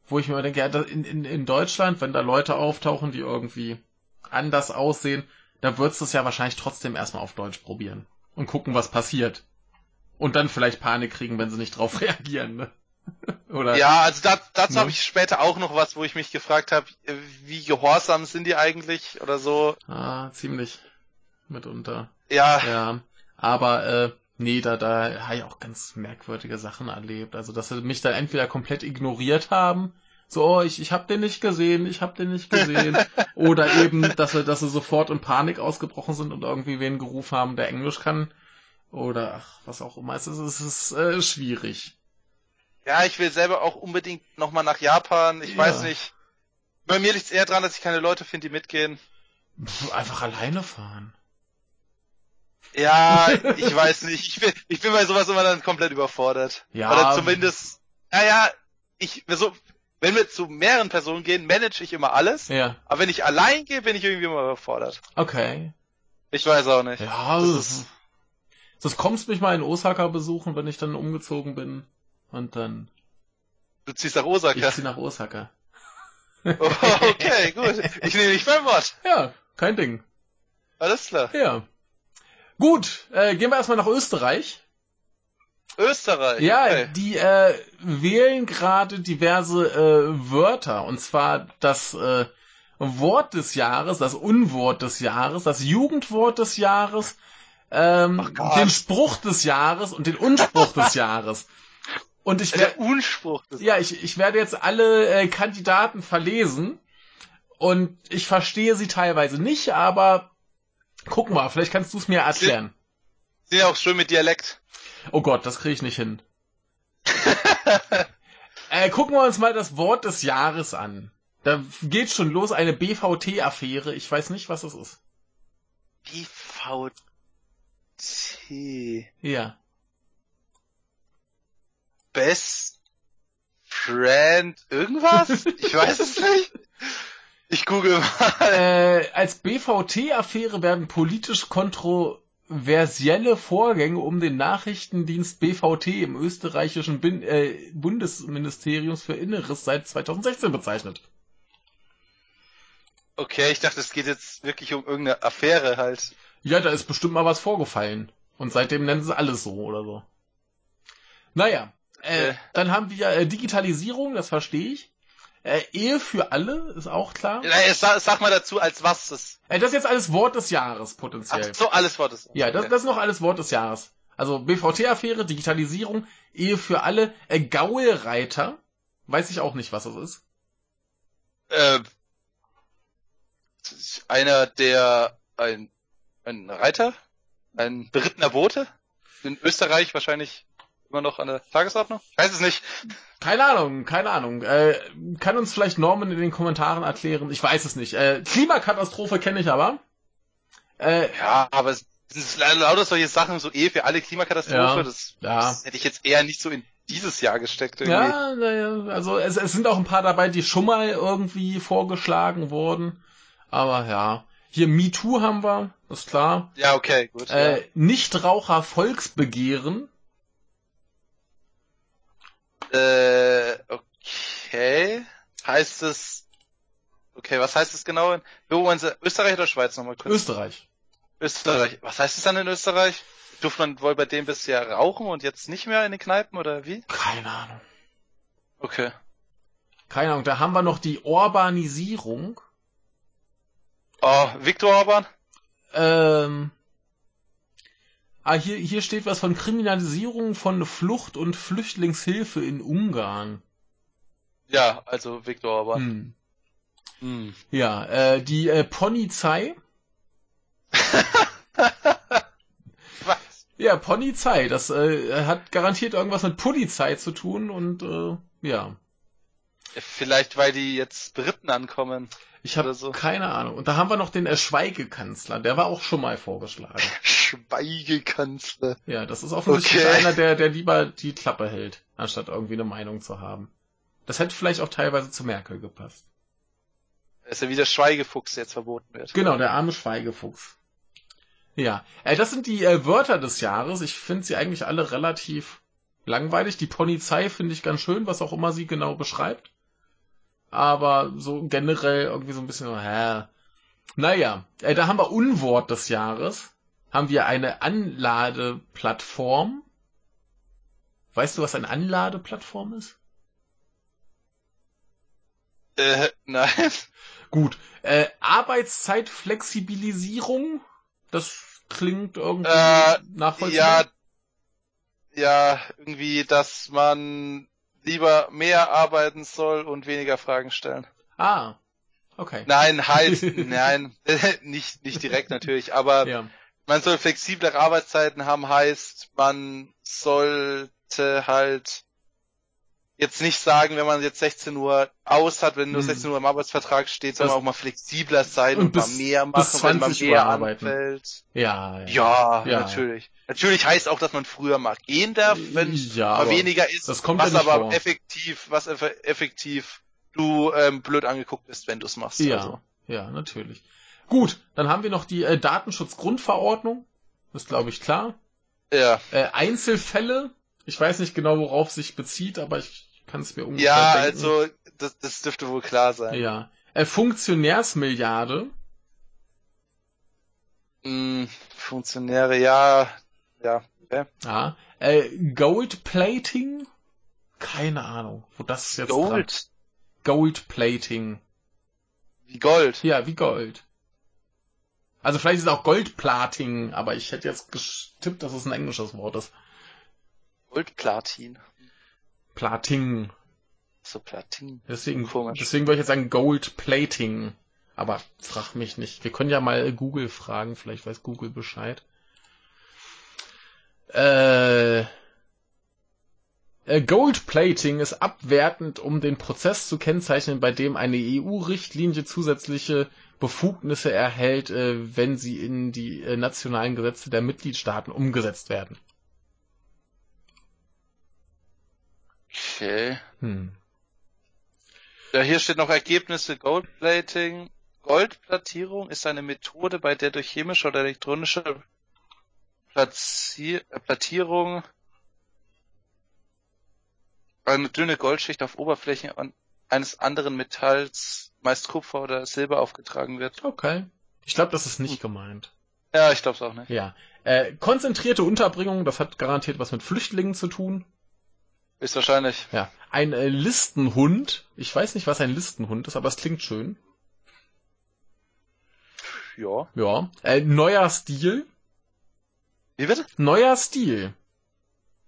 Wo ich mir denke, ja, in, in, in Deutschland, wenn da Leute auftauchen, die irgendwie anders aussehen, da würdest du es ja wahrscheinlich trotzdem erstmal auf Deutsch probieren und gucken, was passiert. Und dann vielleicht Panik kriegen, wenn sie nicht drauf reagieren. Ne? Oder? Ja, also da, dazu ne? habe ich später auch noch was, wo ich mich gefragt habe, wie gehorsam sind die eigentlich oder so. Ah, ziemlich mitunter. Ja. Ja. Aber äh, nee, da, da habe ich auch ganz merkwürdige Sachen erlebt. Also, dass sie mich da entweder komplett ignoriert haben, so, oh, ich, ich hab den nicht gesehen, ich hab den nicht gesehen. Oder eben, dass sie, dass sie sofort in Panik ausgebrochen sind und irgendwie wen gerufen haben, der Englisch kann. Oder ach, was auch immer. Es ist, es ist äh, schwierig. Ja, ich will selber auch unbedingt nochmal nach Japan. Ich ja. weiß nicht. Bei mir liegt es eher dran, dass ich keine Leute finde, die mitgehen. Pff, einfach alleine fahren. Ja, ich weiß nicht. Ich bin, ich bin bei sowas immer dann komplett überfordert. Ja. Oder zumindest, naja, ich, so, wenn wir zu mehreren Personen gehen, manage ich immer alles. Ja. Aber wenn ich allein gehe, bin ich irgendwie immer überfordert. Okay. Ich weiß auch nicht. Ja, Das das, ist- das kommst mich mal in Osaka besuchen, wenn ich dann umgezogen bin. Und dann, Du ziehst nach ich Osaka. zieh nach Osaka. Oh, okay, gut. Ich nehme dich beim Wort. Ja, kein Ding. Alles klar. Ja. Gut, äh, gehen wir erstmal nach Österreich. Österreich. Ja, okay. die äh, wählen gerade diverse äh, Wörter. Und zwar das äh, Wort des Jahres, das Unwort des Jahres, das Jugendwort des Jahres, ähm, den Spruch des Jahres und den Unspruch des Jahres. Und ich werde Der Unspruch des ja, ich, ich werde jetzt alle äh, Kandidaten verlesen. Und ich verstehe sie teilweise nicht, aber guck mal, vielleicht kannst du es mir erklären. sind ja auch schön mit Dialekt. Oh Gott, das kriege ich nicht hin. äh, gucken wir uns mal das Wort des Jahres an. Da geht schon los, eine BVT-Affäre. Ich weiß nicht, was das ist. BVT. Ja. Best Friend irgendwas? Ich weiß es nicht. Ich google mal. Äh, als BVT-Affäre werden politisch kontroversielle Vorgänge um den Nachrichtendienst BVT im österreichischen Bin äh, Bundesministeriums für Inneres seit 2016 bezeichnet. Okay, ich dachte, es geht jetzt wirklich um irgendeine Affäre halt. Ja, da ist bestimmt mal was vorgefallen. Und seitdem nennen sie alles so oder so. Naja, Äh. dann haben wir äh, Digitalisierung, das verstehe ich. Äh, Ehe für alle, ist auch klar. Jetzt sag, sag mal dazu, als was das. Äh, das ist jetzt alles Wort des Jahres Ach potenziell. so, alles war das. Ja, das, das ist noch alles Wort des Jahres. Also BVT-Affäre, Digitalisierung, Ehe für alle, äh, Gaulreiter. Weiß ich auch nicht, was das ist. Äh, einer, der ein, ein Reiter, ein berittener Bote, in Österreich wahrscheinlich immer noch an der Tagesordnung. Ich weiß es nicht. Keine Ahnung, keine Ahnung. Äh, kann uns vielleicht Norman in den Kommentaren erklären? Ich weiß es nicht. Äh, Klimakatastrophe kenne ich aber. Äh, Ja, aber es sind lauter solche Sachen, so Ehe für alle Klimakatastrophe, Ja, das, ja. das hätte ich jetzt eher nicht so in dieses Jahr gesteckt irgendwie. Ja, naja, also es, es sind auch ein paar dabei, die schon mal irgendwie vorgeschlagen wurden. Aber ja. Hier MeToo haben wir, ist klar. Ja, okay, gut. Äh, Nichtraucher Volksbegehren. Äh, okay. Heißt es, okay, was heißt es genau? in- Wo wollen Sie, Österreich oder Schweiz nochmal kurz? Österreich. Österreich. Was heißt es dann in Österreich? Durfte man wohl bei dem bisher rauchen und jetzt nicht mehr in den Kneipen oder wie? Keine Ahnung. Okay. Keine Ahnung. Da haben wir noch die Urbanisierung. Oh, Viktor Orban? Ähm, ah, hier, hier steht was von Kriminalisierung von Flucht und Flüchtlingshilfe in Ungarn. Ja, also Viktor Orban. Hm. Hm. Ja, äh, die äh, Polizei. Was? Ja, Polizei. Das äh, hat garantiert irgendwas mit Polizei zu tun und äh, ja. Vielleicht, weil die jetzt Briten ankommen. Ich habe so. keine Ahnung. Und da haben wir noch den Schweigekanzler. Der war auch schon mal vorgeschlagen. Schweigekanzler. Ja, das ist offensichtlich Okay. einer, der, der lieber die Klappe hält, anstatt irgendwie eine Meinung zu haben. Das hätte vielleicht auch teilweise zu Merkel gepasst. Das ist ja wie der Schweigefuchs der jetzt verboten wird. Genau, der arme Schweigefuchs. Ja, äh, das sind die äh, Wörter des Jahres. Ich finde sie eigentlich alle relativ langweilig. Die Polizei finde ich ganz schön, was auch immer sie genau beschreibt. Aber so generell irgendwie so ein bisschen, hä. Naja, äh, da haben wir Unwort des Jahres. Haben wir eine Anladeplattform. Weißt du, was eine Anladeplattform ist? Äh, nein. Gut. Äh, Arbeitszeitflexibilisierung. Das klingt irgendwie Äh, nachvollziehbar. Ja, ja, irgendwie, dass man lieber mehr arbeiten soll und weniger Fragen stellen. Ah, okay. Nein, heißt, nein, nicht, nicht direkt natürlich, aber Ja. man soll flexiblere Arbeitszeiten haben, heißt, man sollte halt, jetzt nicht sagen, wenn man jetzt 16 Uhr aus hat, wenn nur 16 hm. Uhr im Arbeitsvertrag steht, soll man auch mal flexibler sein und, und bis, mal mehr machen, wenn man mehr anfällt. Ja, ja, ja, ja, natürlich. Natürlich heißt auch, dass man früher mal gehen darf, wenn ja, mal weniger ist, das kommt was ja aber vor. effektiv, was effektiv du ähm, blöd angeguckt bist, wenn du es machst. Ja, also. ja, natürlich. Gut, dann haben wir noch die äh, Datenschutzgrundverordnung. Das glaube ich klar. Ja. Äh, Einzelfälle. Ich weiß nicht genau, worauf sich bezieht, aber ich kann es mir ungefähr Ja, denken. also das, das dürfte wohl klar sein. Ja. Äh, Funktionärsmilliarde. Hm, Funktionäre, ja. Ja. Okay. Ja. Äh, Goldplating? Keine Ahnung, wo das jetzt Gold? Dran. Goldplating. Wie Gold? Ja, wie Gold. Also vielleicht ist es auch Goldplating, aber ich hätte jetzt getippt, dass es ein englisches Wort ist. Goldplatin. Plating. So Platin. Deswegen, Komisch. deswegen würde ich jetzt sagen Goldplating. Aber frag mich nicht. Wir können ja mal Google fragen, vielleicht weiß Google Bescheid. Äh, äh Goldplating ist abwertend, um den Prozess zu kennzeichnen, bei dem eine EU-Richtlinie zusätzliche Befugnisse erhält, äh, wenn sie in die äh, nationalen Gesetze der Mitgliedstaaten umgesetzt werden. Okay. Hm. Ja, hier steht noch Ergebnisse Goldplating. Goldplattierung ist eine Methode, bei der durch chemische oder elektronische Platzier äh, Plattierung eine dünne Goldschicht auf Oberfläche eines anderen Metalls meist Kupfer oder Silber aufgetragen wird. Okay. Ich glaube, das ist nicht gemeint. Ja, ich glaube es auch nicht. Ja. Äh, konzentrierte Unterbringung, das hat garantiert was mit Flüchtlingen zu tun. Ist wahrscheinlich. Ja. Ein äh, Listenhund. Ich weiß nicht, was ein Listenhund ist, aber es klingt schön. Ja. Ja. Äh, neuer Stil. Wie bitte? Neuer Stil.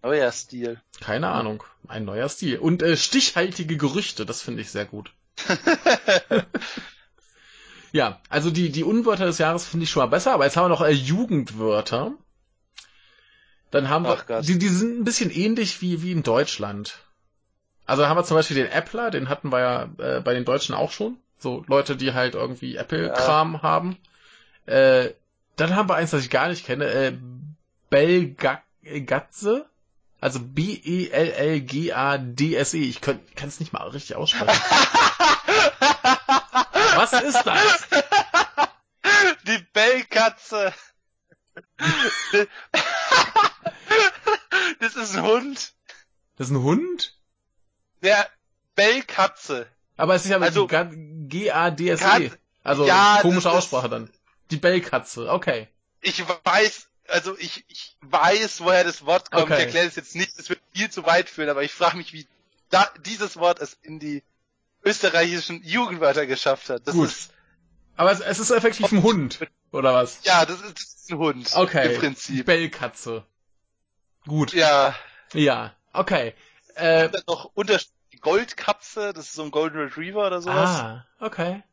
Neuer Stil. Keine Ahnung. Ein neuer Stil. Und äh, stichhaltige Gerüchte, das finde ich sehr gut. ja, also die, die Unwörter des Jahres finde ich schon mal besser, aber jetzt haben wir noch äh, Jugendwörter. Dann haben wir, die, die sind ein bisschen ähnlich wie, wie in Deutschland. Also haben wir zum Beispiel den Appler, den hatten wir ja äh, bei den Deutschen auch schon. So Leute, die halt irgendwie Apple-Kram ja. haben. Äh, dann haben wir eins, das ich gar nicht kenne, äh, Belgatze. Also B-E-L-L-G-A-D-S-E. -E. Ich kann es nicht mal richtig aussprechen. Was ist das? Die Bellkatze. Das ist ein Hund. Das ist ein Hund? Der Bellkatze. Aber es ist ja also, G-A-D-S-E. Also ja, komische Aussprache dann. Die Bellkatze, okay. Ich weiß, also ich, ich weiß, woher das Wort kommt. Okay. Ich erkläre es jetzt nicht, das wird viel zu weit führen, aber ich frage mich, wie da, dieses Wort es in die österreichischen Jugendwörter geschafft hat. Das Gut. ist. Aber es, es ist effektiv ein Hund, oder was? Ja, das ist, das ist ein Hund. Okay. Im Prinzip. Bellkatze. Gut. Ja. Ja, okay. Äh, dann noch Unterschied Goldkatze, das ist so ein Golden Retriever oder sowas. Ah, okay.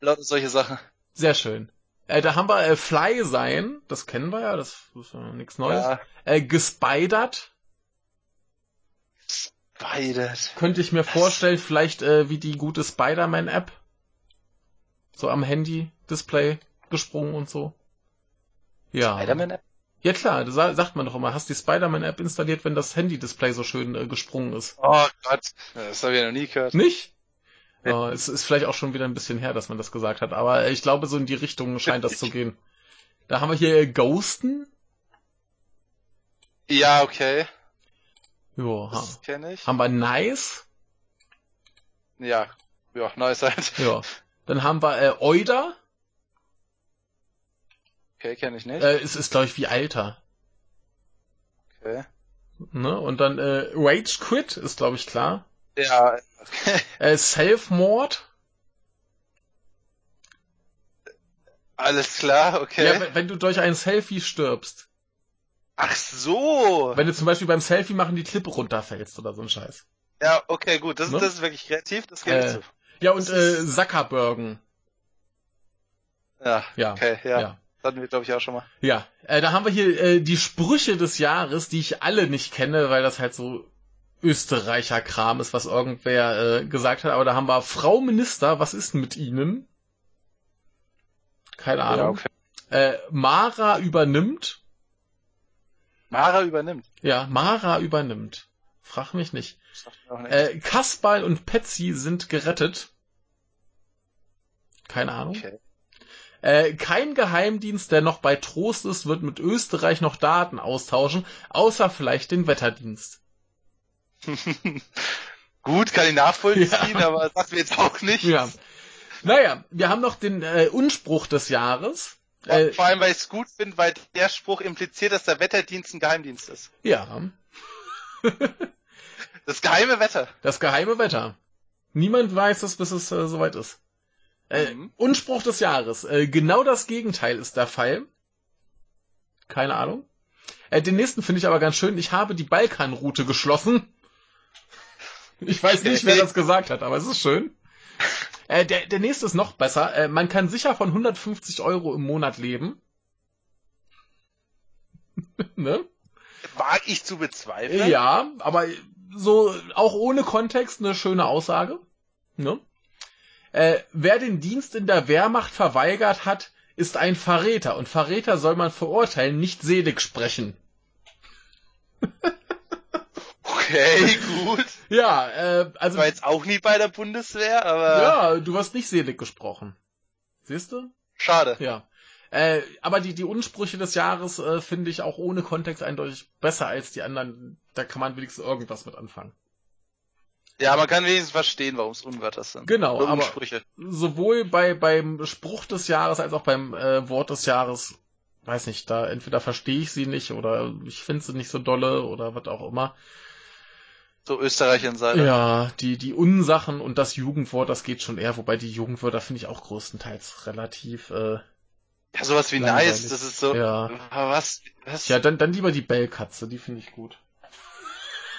Lauter solche Sachen. Sehr schön. Äh, da haben wir äh, Fly sein, das kennen wir ja, das ist ja nichts Neues. Ja. Äh, gespidert. Spidert. Könnte ich mir vorstellen, vielleicht äh, wie die gute Spider-Man-App. So am Handy-Display gesprungen und so. Ja. Spider-Man-App? Ja klar, das sagt man doch immer. Hast die Spider-Man-App installiert, wenn das Handy-Display so schön äh, gesprungen ist. Oh Gott, das habe ich ja noch nie gehört. Nicht? Nee. Oh, es ist vielleicht auch schon wieder ein bisschen her, dass man das gesagt hat, aber ich glaube, so in die Richtung scheint das zu gehen. Da haben wir hier Ghosten. Ja, okay. Jo, das kenne ich. Haben wir Nice. Ja, ja, Nice halt. Ja. Dann haben wir äh, Euda. Okay, kenne ich nicht. Äh, es ist, glaube ich, wie Alter. Okay. Ne? Und dann äh, Rage Quit ist, glaube ich, klar. Ja. Äh, Self-Mord. Alles klar, okay. Ja, wenn du durch ein Selfie stirbst. Ach so. Wenn du zum Beispiel beim Selfie machen die Klippe runterfällst oder so ein Scheiß. Ja, okay, gut. Das, ne? das ist wirklich kreativ, das geht äh, zu. Ja, und äh, Zuckerbergen. Ja, ja, okay, ja. ja. Das hatten wir, glaube ich, auch schon mal. Ja, äh, da haben wir hier äh, die Sprüche des Jahres, die ich alle nicht kenne, weil das halt so Österreicher Kram ist, was irgendwer äh, gesagt hat, aber da haben wir Frau Minister, was ist mit Ihnen? Keine Ahnung. Ja, okay. äh, Mara übernimmt. Mara übernimmt. Ja, Mara übernimmt. Frag mich nicht. nicht. Äh, Kasperl und Petsy sind gerettet. Keine Ahnung. Okay. Äh, kein Geheimdienst, der noch bei Trost ist, wird mit Österreich noch Daten austauschen, außer vielleicht den Wetterdienst. Gut, kann ich nachvollziehen, ja. aber das sagt mir jetzt auch nicht. Ja. Naja, wir haben noch den äh, Unspruch des Jahres. Äh, vor allem, weil ich es gut finde, weil der Spruch impliziert, dass der Wetterdienst ein Geheimdienst ist. Ja. Das geheime Wetter. Das geheime Wetter. Niemand weiß es, bis es äh, soweit ist. Äh, mhm. Unspruch des Jahres. Äh, genau das Gegenteil ist der Fall. Keine Ahnung. Äh, den nächsten finde ich aber ganz schön. Ich habe die Balkanroute geschlossen. Ich weiß nicht, wer das gesagt hat, aber es ist schön. Äh, der, der nächste ist noch besser. Äh, man kann sicher von 150 Euro im Monat leben. ne? Mag ich zu bezweifeln. Ja, aber so auch ohne Kontext eine schöne Aussage. Ne? Äh, wer den Dienst in der Wehrmacht verweigert hat, ist ein Verräter und Verräter soll man verurteilen, nicht selig sprechen. okay, gut. Ja, äh, also. War jetzt auch nie bei der Bundeswehr, aber. Ja, du hast nicht selig gesprochen. Siehst du? Schade. Ja. Äh, aber die, die Unsprüche des Jahres äh, finde ich auch ohne Kontext eindeutig besser als die anderen. Da kann man wenigstens irgendwas mit anfangen. Ja, man kann wenigstens verstehen, warum es Unwörter sind. Genau, aber sowohl bei, beim Spruch des Jahres als auch beim äh, Wort des Jahres, weiß nicht, da entweder verstehe ich sie nicht oder ich finde sie nicht so dolle oder was auch immer. So Österreich-Insider. Ja, die, die Unsachen und das Jugendwort, das geht schon eher, wobei die Jugendwörter finde ich auch größtenteils relativ äh, ja, sowas wie langweilig. nice, das ist so. Ja. Was? was? Ja, dann, dann lieber die Bellkatze, die finde ich gut.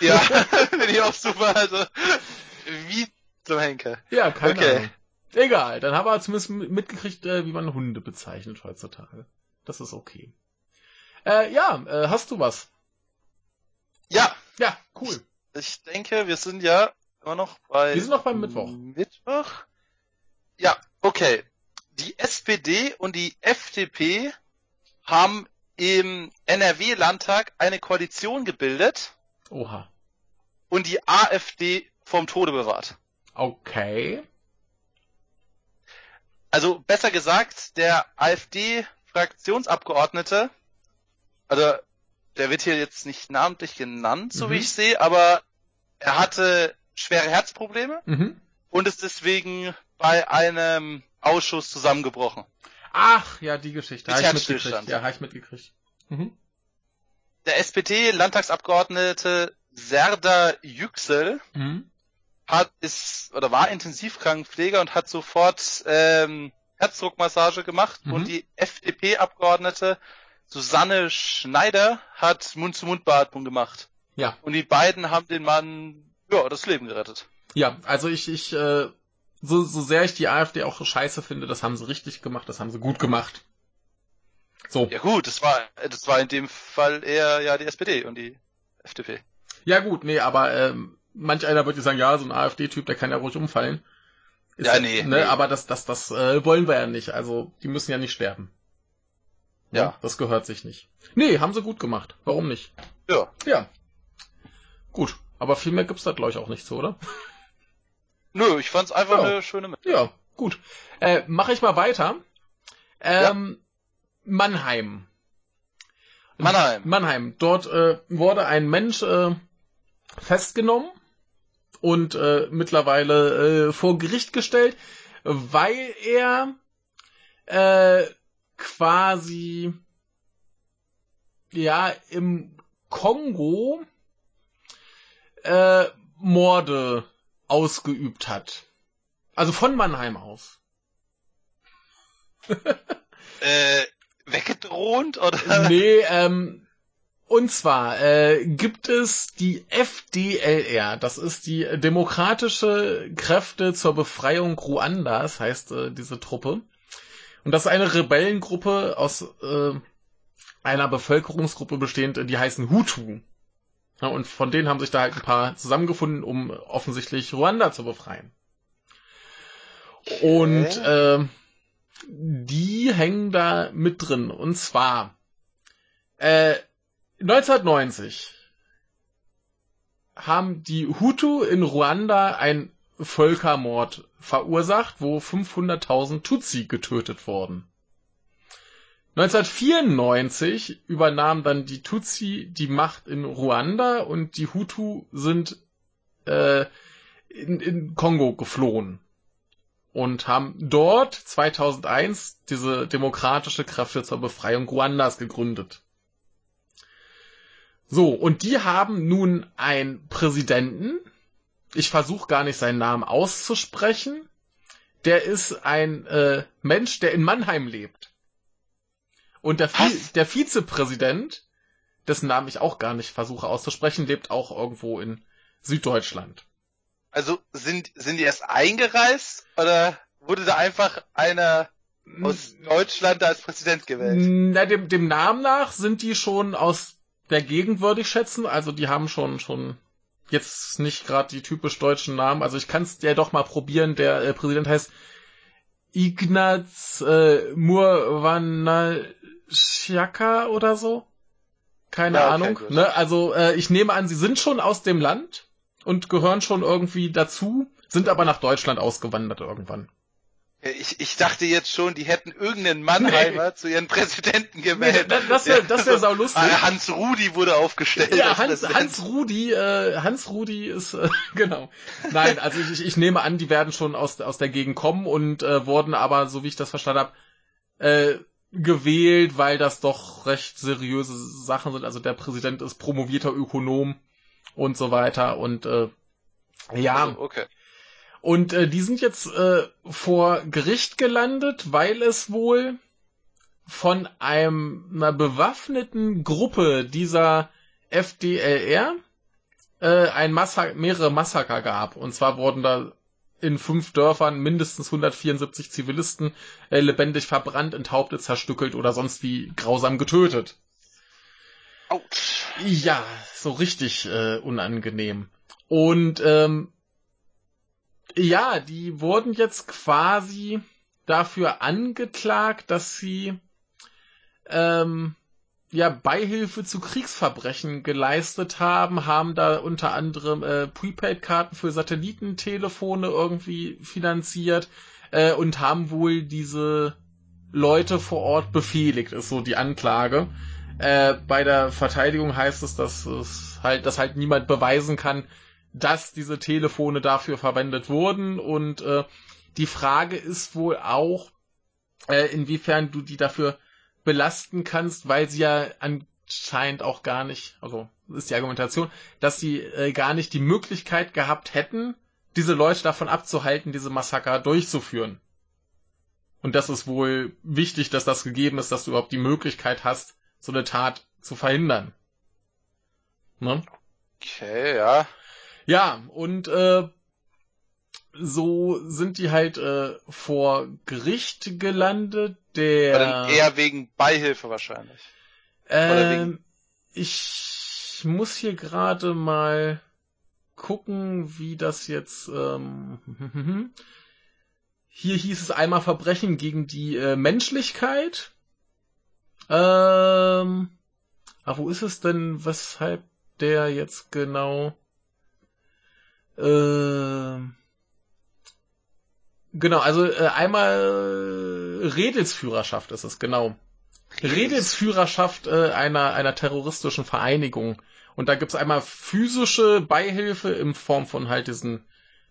Ja, finde ich auch super. Also, wie zum Henker. Ja, keine okay. Ahnung. Egal, dann haben wir zumindest mitgekriegt, äh, wie man Hunde bezeichnet heutzutage. Das ist okay. Äh, ja, äh, hast du was? Ja. Ja, cool. Ich denke, wir sind ja immer noch bei. Wir sind noch beim Mittwoch. Mittwoch? Ja, okay die SPD und die FDP haben im NRW-Landtag eine Koalition gebildet. Oha. Und die AfD vom Tode bewahrt. Okay. Also besser gesagt, der AfD-Fraktionsabgeordnete, also der wird hier jetzt nicht namentlich genannt, so mhm. wie ich sehe, aber er hatte schwere Herzprobleme mhm. und ist deswegen bei einem Ausschuss zusammengebrochen. Ach, ja, die Geschichte. Habe ich mitgekriegt. Ja, habe ich mitgekriegt. Mhm. Der SPD-Landtagsabgeordnete Serda Yüksel mhm. hat ist oder war Intensivkrankenpfleger und hat sofort ähm, Herzdruckmassage gemacht mhm. und die FDP-Abgeordnete Susanne Schneider hat Mund-zu-Mund-Beatmung gemacht. Ja. Und die beiden haben den Mann ja das Leben gerettet. Ja, also ich ich äh, so, so sehr ich die AfD auch scheiße finde, das haben sie richtig gemacht, das haben sie gut gemacht. So. Ja gut, das war, das war in dem Fall eher ja die SPD und die FDP. Ja gut, nee, aber ähm, manch einer würde sagen, ja, so ein AfD-Typ, der kann ja ruhig umfallen. Ist ja, nee, ne, nee. Aber das, das, das äh, wollen wir ja nicht. Also, die müssen ja nicht sterben. Ja. ja. Das gehört sich nicht. Nee, haben sie gut gemacht. Warum nicht? Ja. Ja. Gut. Aber viel mehr gibt's da, glaube ich, auch nicht so, oder? Nö, ich fand's einfach ja. eine schöne Mitte. Ja, gut. Äh, Mache ich mal weiter. Ähm, ja. Mannheim. Mannheim. Mannheim. Dort äh, wurde ein Mensch äh, festgenommen und äh, mittlerweile äh, vor Gericht gestellt, weil er äh, quasi ja im Kongo äh, Morde ausgeübt hat. Also von Mannheim aus. äh, weggedroht oder? Nee, ähm, und zwar äh, gibt es die FDLR, das ist die Demokratische Kräfte zur Befreiung Ruandas, heißt äh, diese Truppe. Und das ist eine Rebellengruppe aus äh, einer Bevölkerungsgruppe bestehend, die heißen Hutu. Ja, und von denen haben sich da halt ein paar zusammengefunden, um offensichtlich Ruanda zu befreien. Okay. Und äh, die hängen da mit drin. Und zwar äh, 1990 haben die Hutu in Ruanda ein Völkermord verursacht, wo 500.000 Tutsi getötet wurden. 1994 übernahmen dann die Tutsi die Macht in Ruanda und die Hutu sind äh, in, in Kongo geflohen und haben dort 2001 diese demokratische Kräfte zur Befreiung Ruandas gegründet. So, und die haben nun einen Präsidenten, ich versuche gar nicht seinen Namen auszusprechen, der ist ein äh, Mensch, der in Mannheim lebt. Und der, Vi der Vizepräsident, dessen Namen ich auch gar nicht versuche auszusprechen, lebt auch irgendwo in Süddeutschland. Also sind, sind die erst eingereist oder wurde da einfach einer aus Deutschland als Präsident gewählt? Na, dem, dem Namen nach sind die schon aus der Gegend, würde ich schätzen. Also die haben schon, schon jetzt nicht gerade die typisch deutschen Namen. Also ich kann es ja doch mal probieren. Der äh, Präsident heißt Ignaz äh, Murwanalschaka oder so. Keine ja, okay, Ahnung. Ne? Also äh, ich nehme an, sie sind schon aus dem Land und gehören schon irgendwie dazu, sind aber nach Deutschland ausgewandert irgendwann. Ich, ich dachte jetzt schon, die hätten irgendeinen Mannheimer nee. zu ihren Präsidenten gewählt. Nee, das wäre das wär sau lustig. Hans Rudi wurde aufgestellt. Ja, Hans, Hans Rudi, äh, Hans Rudi ist, äh, genau. Nein, also ich, ich nehme an, die werden schon aus, aus der Gegend kommen und äh, wurden aber, so wie ich das verstanden habe, äh, gewählt, weil das doch recht seriöse Sachen sind. Also der Präsident ist promovierter Ökonom und so weiter und äh, ja. Also, okay. Und äh, die sind jetzt äh, vor Gericht gelandet, weil es wohl von einem, einer bewaffneten Gruppe dieser FDLR äh, ein Massaker, mehrere Massaker gab. Und zwar wurden da in fünf Dörfern mindestens 174 Zivilisten äh, lebendig verbrannt, enthauptet, zerstückelt oder sonst wie grausam getötet. Autsch. Ja, so richtig äh, unangenehm. Und ähm, ja, die wurden jetzt quasi dafür angeklagt, dass sie ähm, ja Beihilfe zu Kriegsverbrechen geleistet haben, haben da unter anderem äh, Prepaid-Karten für Satellitentelefone irgendwie finanziert äh, und haben wohl diese Leute vor Ort befehligt, ist so die Anklage. Äh, bei der Verteidigung heißt es, dass es halt, dass halt niemand beweisen kann, dass diese Telefone dafür verwendet wurden und äh, die Frage ist wohl auch, äh, inwiefern du die dafür belasten kannst, weil sie ja anscheinend auch gar nicht, also ist die Argumentation, dass sie äh, gar nicht die Möglichkeit gehabt hätten, diese Leute davon abzuhalten, diese Massaker durchzuführen. Und das ist wohl wichtig, dass das gegeben ist, dass du überhaupt die Möglichkeit hast, so eine Tat zu verhindern. Ne? Okay, ja. Ja, und äh, so sind die halt äh, vor Gericht gelandet. Der Oder eher wegen Beihilfe wahrscheinlich. Ähm, ich muss hier gerade mal gucken, wie das jetzt. Ähm, hier hieß es einmal Verbrechen gegen die äh, Menschlichkeit. Ähm, aber wo ist es denn, weshalb der jetzt genau? Äh, genau, also äh, einmal Redelsführerschaft ist es, genau. Redelsführerschaft äh, einer, einer terroristischen Vereinigung. Und da gibt's einmal physische Beihilfe in Form von halt diesen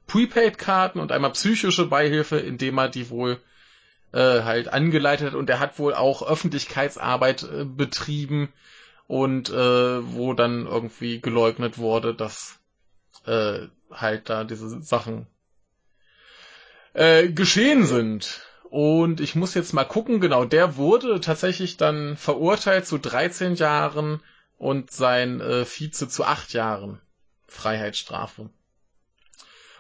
Prepaid-Karten und einmal psychische Beihilfe, indem er die wohl äh, halt angeleitet hat. Und er hat wohl auch Öffentlichkeitsarbeit äh, betrieben und äh, wo dann irgendwie geleugnet wurde, dass äh, halt da diese Sachen äh, geschehen sind. Und ich muss jetzt mal gucken, genau, der wurde tatsächlich dann verurteilt zu 13 Jahren und sein äh, Vize zu 8 Jahren Freiheitsstrafe.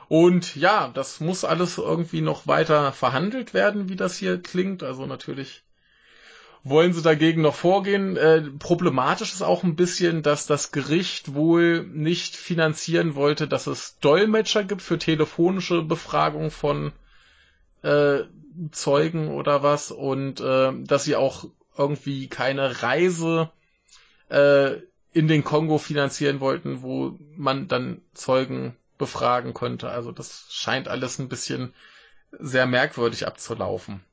Und ja, das muss alles irgendwie noch weiter verhandelt werden, wie das hier klingt. Also natürlich wollen sie dagegen noch vorgehen. Äh, problematisch ist auch ein bisschen, dass das Gericht wohl nicht finanzieren wollte, dass es Dolmetscher gibt für telefonische Befragung von äh, Zeugen oder was und äh, dass sie auch irgendwie keine Reise äh, in den Kongo finanzieren wollten, wo man dann Zeugen befragen konnte. Also das scheint alles ein bisschen sehr merkwürdig abzulaufen.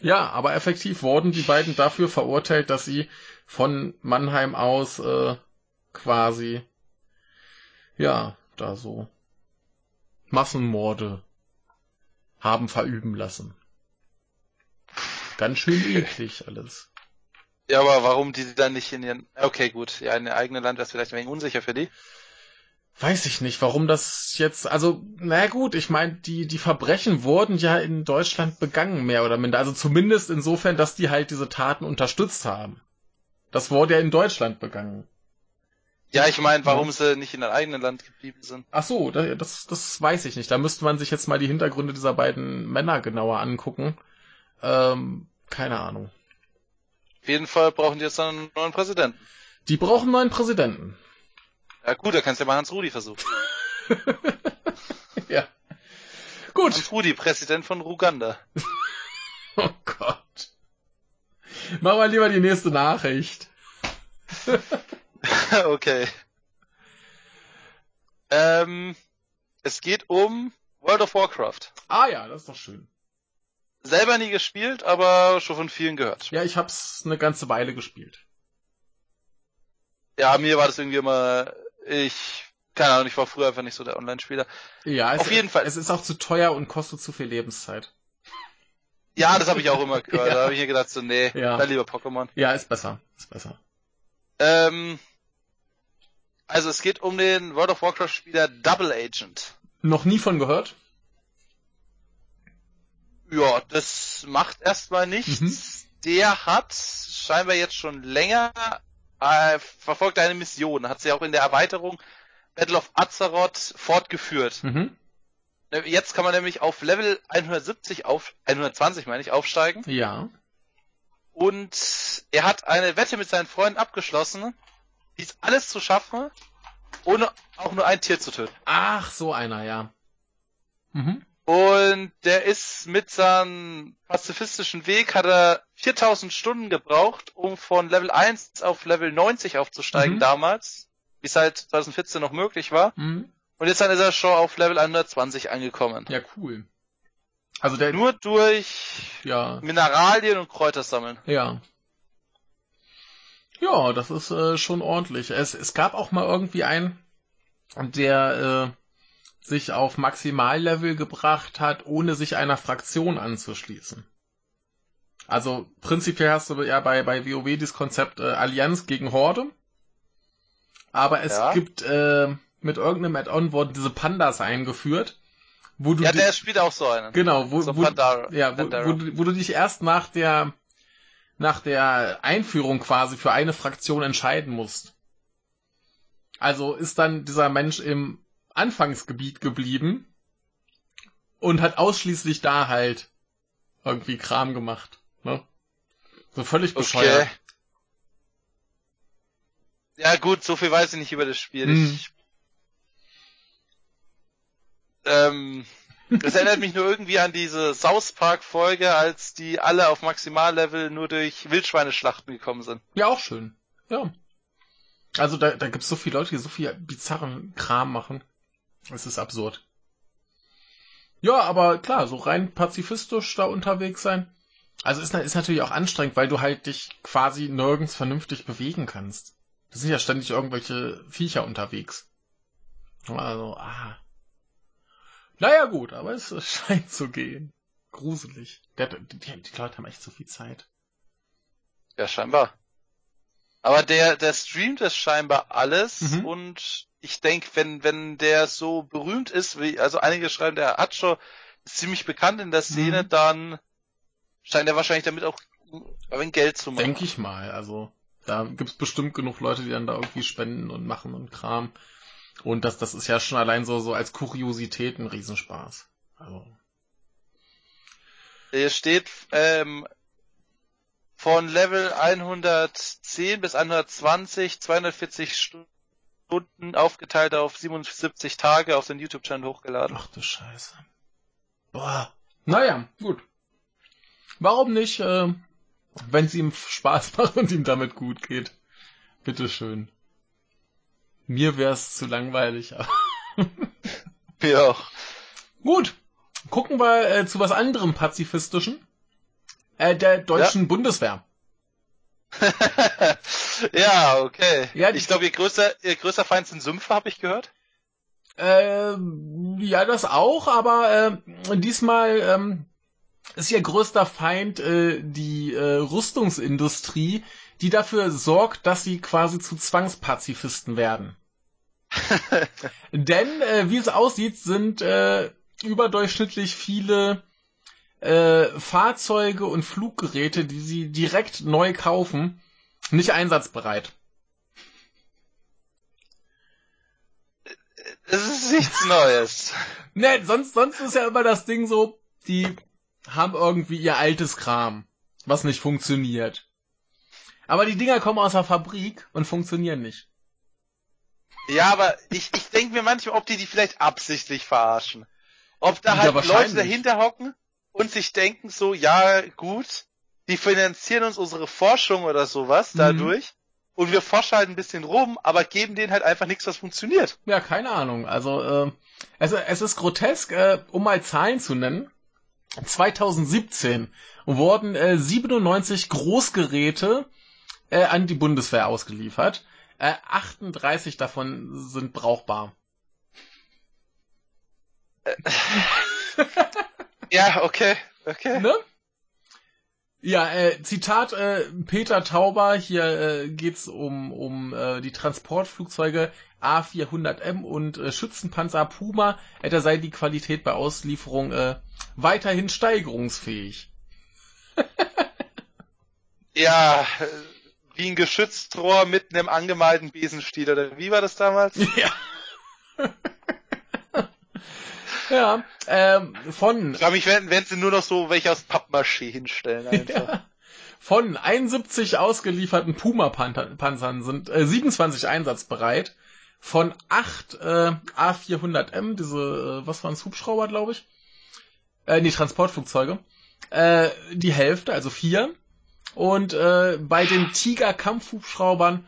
Ja, aber effektiv wurden die beiden dafür verurteilt, dass sie von Mannheim aus äh, quasi ja da so Massenmorde haben verüben lassen. Ganz schön eklig alles. Ja, aber warum die dann nicht in ihren... Okay, gut. Ja, in ihr eigenes Land wäre es vielleicht ein wenig unsicher für die. Weiß ich nicht, warum das jetzt, also, na gut, ich meine, die, die Verbrechen wurden ja in Deutschland begangen, mehr oder minder. Also zumindest insofern, dass die halt diese Taten unterstützt haben. Das wurde ja in Deutschland begangen. Ja, ich meine, warum sie nicht in ihrem eigenen Land geblieben sind. Ach so, das, das weiß ich nicht. Da müsste man sich jetzt mal die Hintergründe dieser beiden Männer genauer angucken. Ähm, keine Ahnung. Auf jeden Fall brauchen die jetzt einen neuen Präsidenten. Die brauchen einen neuen Präsidenten. Ja gut, da kannst du ja mal Hans-Rudi versuchen. ja. Gut. Hans-Rudi, Präsident von Ruganda. oh Gott. Machen wir lieber die nächste Nachricht. okay. Ähm, es geht um World of Warcraft. Ah ja, das ist doch schön. Selber nie gespielt, aber schon von vielen gehört. Ja, ich hab's eine ganze Weile gespielt. Ja, mir war das irgendwie immer, ich, keine Ahnung, ich war früher einfach nicht so der Online-Spieler. Ja, es, auf jeden Fall. Es ist auch zu teuer und kostet zu viel Lebenszeit. Ja, das habe ich auch immer gehört. ja. Da habe ich mir gedacht, so, nee, ja. dann lieber Pokémon. Ja, ist besser. Ist besser. Ähm, also es geht um den World of Warcraft-Spieler Double Agent. Noch nie von gehört? Ja, das macht erstmal nichts. Mhm. Der hat scheinbar jetzt schon länger äh, verfolgt eine Mission, hat sie auch in der Erweiterung Battle of Azeroth fortgeführt. Mhm. Ne, jetzt kann man nämlich auf Level 170 auf 120 meine ich aufsteigen. Ja. Und er hat eine Wette mit seinen Freunden abgeschlossen, dies alles zu schaffen, ohne auch nur ein Tier zu töten. Ach, so einer, ja. Mhm. Und der ist mit seinem pazifistischen Weg, hat er 4000 Stunden gebraucht, um von Level 1 auf Level 90 aufzusteigen mhm. damals, wie es halt 2014 noch möglich war. Mhm. Und jetzt dann ist er schon auf Level 120 angekommen. Ja, cool. Also der nur durch ja. Mineralien und Kräuter sammeln. Ja. Ja, das ist äh, schon ordentlich. Es, es gab auch mal irgendwie einen, der äh, sich auf Maximallevel gebracht hat, ohne sich einer Fraktion anzuschließen. Also prinzipiell hast du ja bei, bei WoW das Konzept äh, Allianz gegen Horde. Aber es ja. gibt äh, mit irgendeinem Add-on wurden diese Pandas eingeführt. Wo du ja, der spielt auch so einen. Genau, wo, so wo, Pandara, ja, wo, wo, du, wo du dich erst nach der nach der Einführung quasi für eine Fraktion entscheiden musst. Also ist dann dieser Mensch im Anfangsgebiet geblieben und hat ausschließlich da halt irgendwie Kram gemacht. Ne? So völlig bescheuert. Okay. Ja gut, so viel weiß ich nicht über das Spiel. Hm. Ich, ähm, das erinnert mich nur irgendwie an diese South Park Folge, als die alle auf Maximallevel nur durch Wildschweineschlachten gekommen sind. Ja, auch schön. Ja. Also da, da gibt's so viele Leute, die so viel bizarren Kram machen. Es ist absurd. Ja, aber klar, so rein pazifistisch da unterwegs sein. Also ist, ist natürlich auch anstrengend, weil du halt dich quasi nirgends vernünftig bewegen kannst. Da sind ja ständig irgendwelche Viecher unterwegs. Also, ah. Naja, gut, aber es, scheint zu gehen. Gruselig. Der, die, die Leute haben echt so viel Zeit. Ja, scheinbar. Aber der, der streamt es scheinbar alles mhm. und ich denke, wenn, wenn der so berühmt ist, wie, also einige schreiben, der hat schon ziemlich bekannt in der Szene, mhm. dann scheint er wahrscheinlich damit auch ein Geld zu machen. Denke ich mal, also da gibt's bestimmt genug Leute, die dann da irgendwie spenden und machen und Kram. Und das, das ist ja schon allein so, so als Kuriosität ein Riesenspaß. Also. Hier steht, ähm, von Level 110 bis 120, 240 Stunden aufgeteilt auf 77 Tage auf den YouTube-Channel hochgeladen. Ach du Scheiße. Boah. Naja, gut. Warum nicht, äh, wenn es ihm Spaß macht und ihm damit gut geht? Bitteschön. Mir wär's zu langweilig, aber. ja. Gut. Gucken wir äh, zu was anderem pazifistischen. Äh, der deutschen ja. Bundeswehr. ja, okay. Ja, ich glaube, ihr größter, ihr größter Feind sind Sümpfe, habe ich gehört. Äh, ja, das auch, aber äh, diesmal ähm, ist ihr größter Feind äh, die äh, Rüstungsindustrie, die dafür sorgt, dass sie quasi zu Zwangspazifisten werden. Denn, äh, wie es aussieht, sind äh, überdurchschnittlich viele äh, Fahrzeuge und Fluggeräte, die sie direkt neu kaufen, nicht einsatzbereit. Es ist nichts Neues. ne, sonst, sonst ist ja immer das Ding so, die haben irgendwie ihr altes Kram, was nicht funktioniert. Aber die Dinger kommen aus der Fabrik und funktionieren nicht. Ja, aber ich, ich denke mir manchmal, ob die die vielleicht absichtlich verarschen. Ob da halt ja, Leute dahinter hocken und sich denken so, ja, gut, die finanzieren uns unsere Forschung oder sowas mhm. dadurch. Und wir forschen halt ein bisschen rum, aber geben denen halt einfach nichts, was funktioniert. Ja, keine Ahnung. Also, äh, also es ist grotesk, äh, um mal Zahlen zu nennen. 2017 wurden äh, 97 Großgeräte äh, an die Bundeswehr ausgeliefert. Äh, 38 davon sind brauchbar. ja, okay, okay. Ne? Ja, äh, Zitat äh, Peter Tauber, hier äh, geht's um, um äh, die Transportflugzeuge A400M und äh, Schützenpanzer Puma. Äh, da sei die Qualität bei Auslieferung äh, weiterhin steigerungsfähig. ja, wie ein Geschütztrohr mit einem angemalten Besenstiel, oder wie war das damals? Ja. Ja, ähm, von. Ich glaube, ich werden, werden sie nur noch so welche aus Pappmaché hinstellen einfach. Ja. Von 71 ausgelieferten Puma-Panzern sind äh, 27 einsatzbereit. Von 8 äh, A400M, diese, äh, was waren es, Hubschrauber, glaube ich? Äh, nee, Transportflugzeuge. Äh, die Hälfte, also vier. Und äh, bei den Tiger-Kampfhubschraubern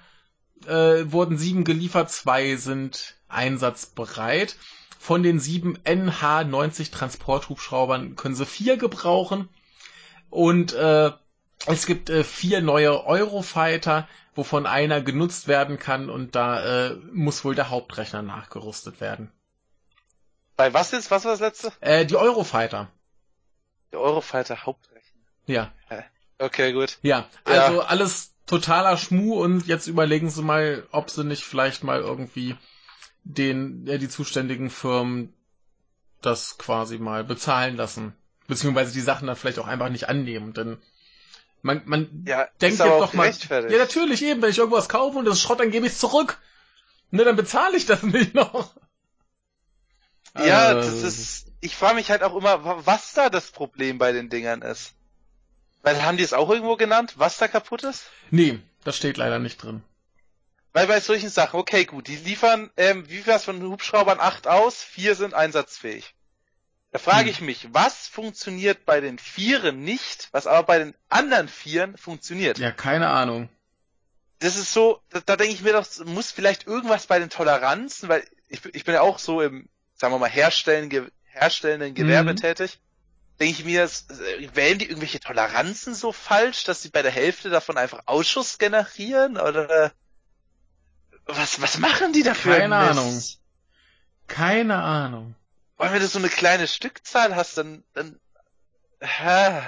äh, wurden sieben geliefert, zwei sind einsatzbereit. Von den sieben NH90 Transporthubschraubern können sie vier gebrauchen. Und äh, es gibt äh, vier neue Eurofighter, wovon einer genutzt werden kann und da äh, muss wohl der Hauptrechner nachgerüstet werden. Bei was ist? Was war das letzte? Äh, die Eurofighter. Der Eurofighter Hauptrechner. Ja. Okay, gut. Ja, also ja. alles totaler Schmu und jetzt überlegen Sie mal, ob Sie nicht vielleicht mal irgendwie den, ja, die zuständigen Firmen das quasi mal bezahlen lassen. Beziehungsweise die Sachen dann vielleicht auch einfach nicht annehmen, denn man, man ja, denkt ja doch mal. Ja, natürlich eben, wenn ich irgendwas kaufe und das ist Schrott, dann gebe ich es zurück. Ne, dann bezahle ich das nicht noch. Ja, also, das ist. Ich frage mich halt auch immer, was da das Problem bei den Dingern ist. Weil haben die es auch irgendwo genannt, was da kaputt ist? Nee, das steht leider nicht drin. Weil bei solchen Sachen, okay, gut, die liefern, ähm, wie viel von Hubschraubern acht aus, vier sind einsatzfähig. Da frage hm. ich mich, was funktioniert bei den Vieren nicht, was aber bei den anderen Vieren funktioniert? Ja, keine Ahnung. Das ist so, da, da denke ich mir doch, muss vielleicht irgendwas bei den Toleranzen, weil ich, ich bin ja auch so im, sagen wir mal, herstellen, ge, herstellenden Gewerbe mhm. tätig. Denke ich mir, wählen die irgendwelche Toleranzen so falsch, dass sie bei der Hälfte davon einfach Ausschuss generieren? Oder was, was machen die dafür? Keine Ahnung. Keine Ahnung. Weil wenn du so eine kleine Stückzahl hast, dann, dann, hä?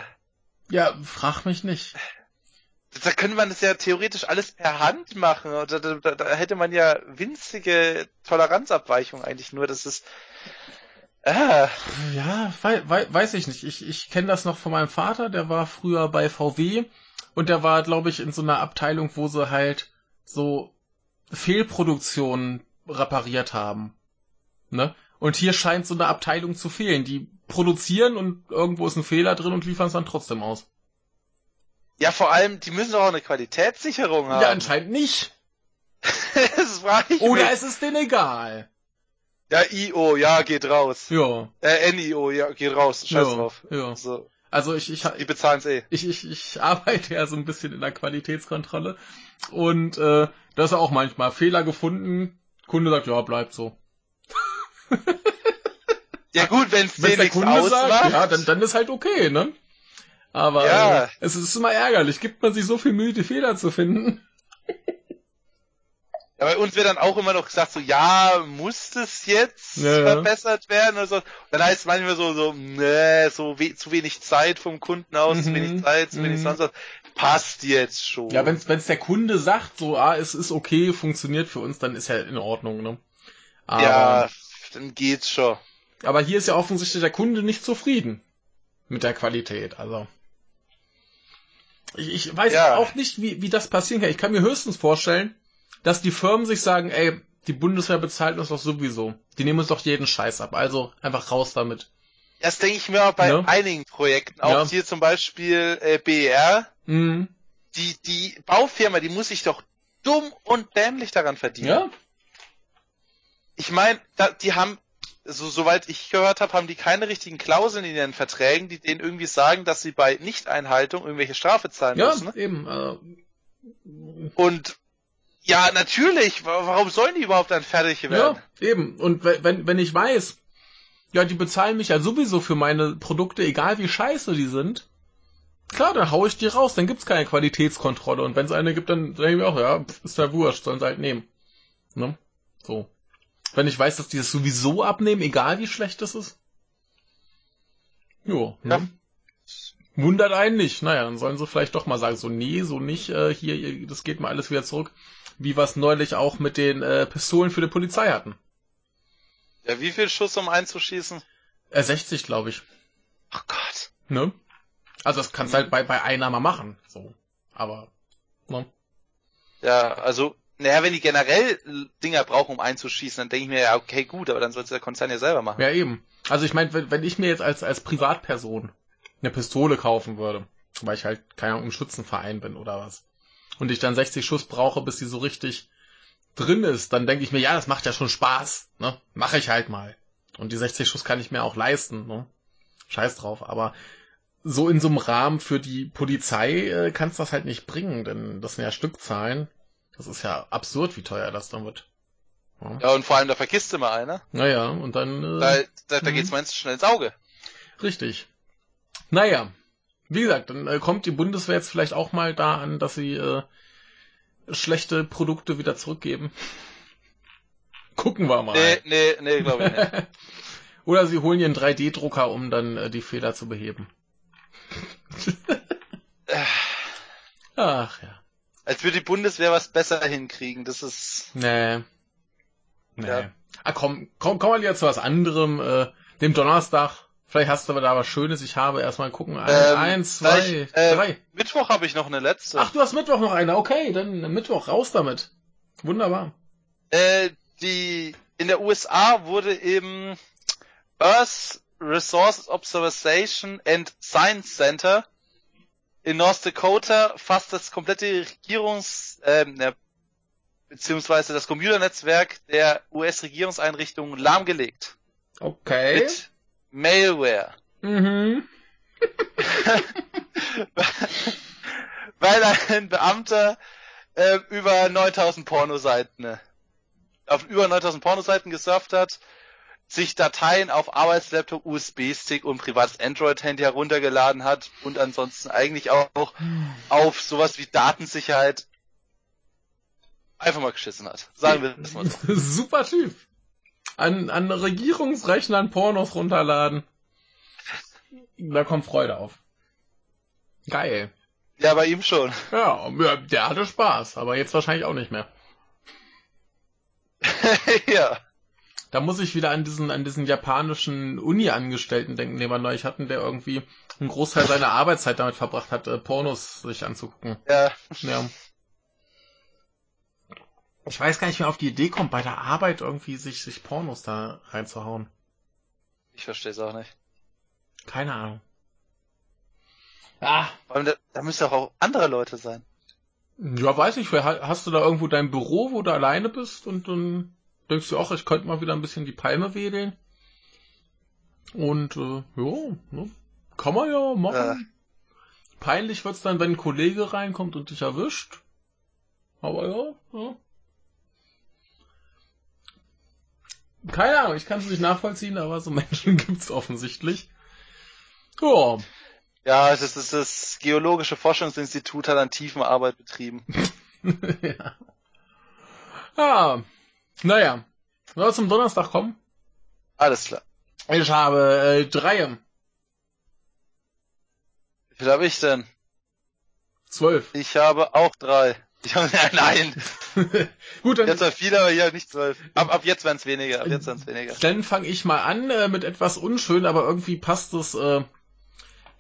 Ja, frag mich nicht. Da könnte man das ja theoretisch alles per Hand machen. Da, da, da hätte man ja winzige Toleranzabweichungen eigentlich nur. Das ist, Ah. Ja, wei wei weiß ich nicht. Ich, ich kenne das noch von meinem Vater, der war früher bei VW und der war, glaube ich, in so einer Abteilung, wo sie halt so Fehlproduktionen repariert haben. Ne? Und hier scheint so eine Abteilung zu fehlen. Die produzieren und irgendwo ist ein Fehler drin und liefern es dann trotzdem aus. Ja, vor allem, die müssen doch auch eine Qualitätssicherung haben. Ja, anscheinend nicht. das frage ich Oder mich. ist es denen egal? Ja, IO, ja, geht raus. Ja. Äh, NIO, ja, geht raus. Scheiß ja, drauf. Ja. So, Also ich, ich, die bezahlen's eh. ich, ich, ich arbeite ja so ein bisschen in der Qualitätskontrolle und äh, da ist auch manchmal Fehler gefunden. Kunde sagt, ja, bleibt so. Ja gut, Wenn dir der Kunde ausmacht. sagt, ja, dann, dann ist halt okay, ne? Aber Ja. äh, es ist immer ärgerlich. Gibt man sich so viel Mühe, die Fehler zu finden? Ja, bei uns wird dann auch immer noch gesagt, so, ja, muss das jetzt Ja, verbessert werden oder so. Dann heißt es manchmal so, so, ne, so we zu wenig Zeit vom Kunden aus, zu Mhm, wenig Zeit, zu wenig mhm. sonst was. Passt jetzt schon. Ja, wenn es der Kunde sagt, so, ah, es ist okay, funktioniert für uns, dann ist ja in Ordnung, ne? Aber, ja, dann geht's schon. aber hier ist ja offensichtlich der Kunde nicht zufrieden mit der Qualität, also. Ich, ich weiß Ja. auch nicht, wie, wie das passieren kann. Ich kann mir höchstens vorstellen, dass die Firmen sich sagen, ey, die Bundeswehr bezahlt uns doch sowieso. Die nehmen uns doch jeden Scheiß ab. Also einfach raus damit. Das denke ich mir bei Ja. einigen Projekten. Auch Ja. hier zum Beispiel äh, BER. Mhm. Die, die Baufirma, die muss sich doch dumm und dämlich daran verdienen. Ja? Ich meine, die haben, so soweit ich gehört habe, haben die keine richtigen Klauseln in ihren Verträgen, die denen irgendwie sagen, dass sie bei Nichteinhaltung irgendwelche Strafe zahlen Ja, müssen. Ne? eben. Äh, Und ja, natürlich, wa- warum sollen die überhaupt dann fertig werden? Ja, eben. Und we- wenn, wenn ich weiß, ja, die bezahlen mich ja sowieso für meine Produkte, egal wie scheiße die sind, klar, dann hau ich die raus, dann gibt's keine Qualitätskontrolle. Und wenn es eine gibt, dann denke ich mir auch, ja, ist ja wurscht, sollen sie halt nehmen. Ne? So. Wenn ich weiß, dass die das sowieso abnehmen, egal wie schlecht das ist. Jo, ne? Ja. Wundert einen nicht. Naja, dann sollen sie vielleicht doch mal sagen, so, nee, so nicht, äh, hier, das geht mal alles wieder zurück. Wie wir es neulich auch mit den äh, Pistolen für die Polizei hatten. Ja, wie viel Schuss um einzuschießen? Äh, 60, glaube ich. Oh Gott. Ne? Also das kannst du halt bei, bei einer mal machen. So. Aber. Ne? Ja, also, naja, wenn die generell Dinger brauchen, um einzuschießen, dann denke ich mir, ja, okay, gut, aber dann soll es der Konzern ja selber machen. Ja, eben. Also ich meine, wenn, wenn ich mir jetzt als, als Privatperson eine Pistole kaufen würde, weil ich halt, keine Ahnung, im Schützenverein bin oder was, und ich dann 60 Schuss brauche, bis die so richtig drin ist, dann denke ich mir, ja, das macht ja schon Spaß, ne? Mache ich halt mal. Und die 60 Schuss kann ich mir auch leisten, ne? Scheiß drauf, aber so in so einem Rahmen für die Polizei äh, kannst du das halt nicht bringen, denn das sind ja Stückzahlen. Das ist ja absurd, wie teuer das dann wird. Ja. Ja, und vor allem, da vergisst du mal einer. Naja, und dann. Äh, Da, da, da Mhm. geht's meistens schnell ins Auge. Richtig. Naja, wie gesagt, dann äh, kommt die Bundeswehr jetzt vielleicht auch mal da an, dass sie äh, schlechte Produkte wieder zurückgeben. Gucken wir mal. Nee, nee, nee, glaube ich nicht. Oder sie holen ihren 3D-Drucker, um dann äh, die Fehler zu beheben. Ach ja. Als würde die Bundeswehr was besser hinkriegen. Das ist. Nee. Nee. Ja. Ah, komm, komm, komm mal lieber zu was anderem. Äh, dem Donnerstag. Vielleicht hast du aber da was Schönes. Ich habe erstmal gucken. Eins, Ähm, eins zwei, gleich, äh, drei. Mittwoch habe ich noch eine letzte. Ach, du hast Mittwoch noch eine. Okay, dann Mittwoch, raus damit. Wunderbar. Äh, die in der USA wurde eben Earth Resource Observation and Science Center in North Dakota fast das komplette Regierungs, ne, beziehungsweise das Computernetzwerk der US-Regierungseinrichtungen lahmgelegt. Okay. Mit Malware. Mhm. Weil ein Beamter äh, über 9000 Pornoseiten, auf über 9000 Pornoseiten gesurft hat, sich Dateien auf Arbeitslaptop, USB-Stick und privates Android-Handy heruntergeladen hat und ansonsten eigentlich auch auf sowas wie Datensicherheit einfach mal geschissen hat. Sagen wir das mal so. Super Typ. An, an Regierungsrechnern Pornos runterladen. Da kommt Freude auf. Geil. Ja, bei ihm schon. Ja, der hatte Spaß, aber jetzt wahrscheinlich auch nicht mehr. ja. Da muss ich wieder an diesen, an diesen japanischen Uni-Angestellten denken, den wir neulich hatten, der irgendwie einen Großteil seiner Arbeitszeit damit verbracht hat, äh, Pornos sich anzugucken. Ja. Ja. Ich weiß gar nicht, wer auf die Idee kommt, bei der Arbeit irgendwie sich, sich Pornos da reinzuhauen. Ich verstehe es auch nicht. Keine Ahnung. Ah. Da, da müssen auch andere Leute sein. Ja, weiß ich. Hast du da irgendwo dein Büro, wo du alleine bist und dann denkst du auch, ich könnte mal wieder ein bisschen die Palme wedeln? Und äh, ja, ne? kann man ja machen. Ja. Peinlich wird's dann, wenn ein Kollege reinkommt und dich erwischt. Aber ja, ja. Keine Ahnung, ich kann es nicht nachvollziehen, aber so Menschen gibt's offensichtlich. Ja. Ja, es ist, das Geologische Forschungsinstitut hat an Tiefenarbeit betrieben. ja. Ah, naja. Soll zum Donnerstag kommen? Alles klar. Ich habe äh, drei. Wie viel habe ich denn? Zwölf. Ich habe auch drei. Habe, nein. Gut, dann. Jetzt war viele, aber hier nicht zwölf. Ab, ab jetzt werden es weniger. Ab jetzt werden es weniger. Dann fange ich mal an äh, mit etwas unschön, aber irgendwie passt es äh,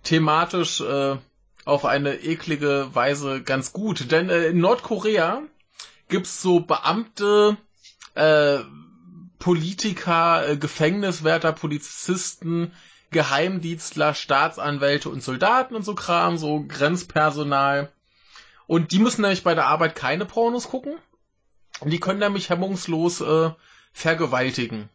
thematisch äh, auf eine eklige Weise ganz gut. Denn äh, in Nordkorea gibt's so Beamte, äh, Politiker, äh, Gefängniswärter, Polizisten, Geheimdienstler, Staatsanwälte und Soldaten und so Kram, so Grenzpersonal. Und die müssen nämlich bei der Arbeit keine Pornos gucken. Und die können nämlich hemmungslos äh, vergewaltigen.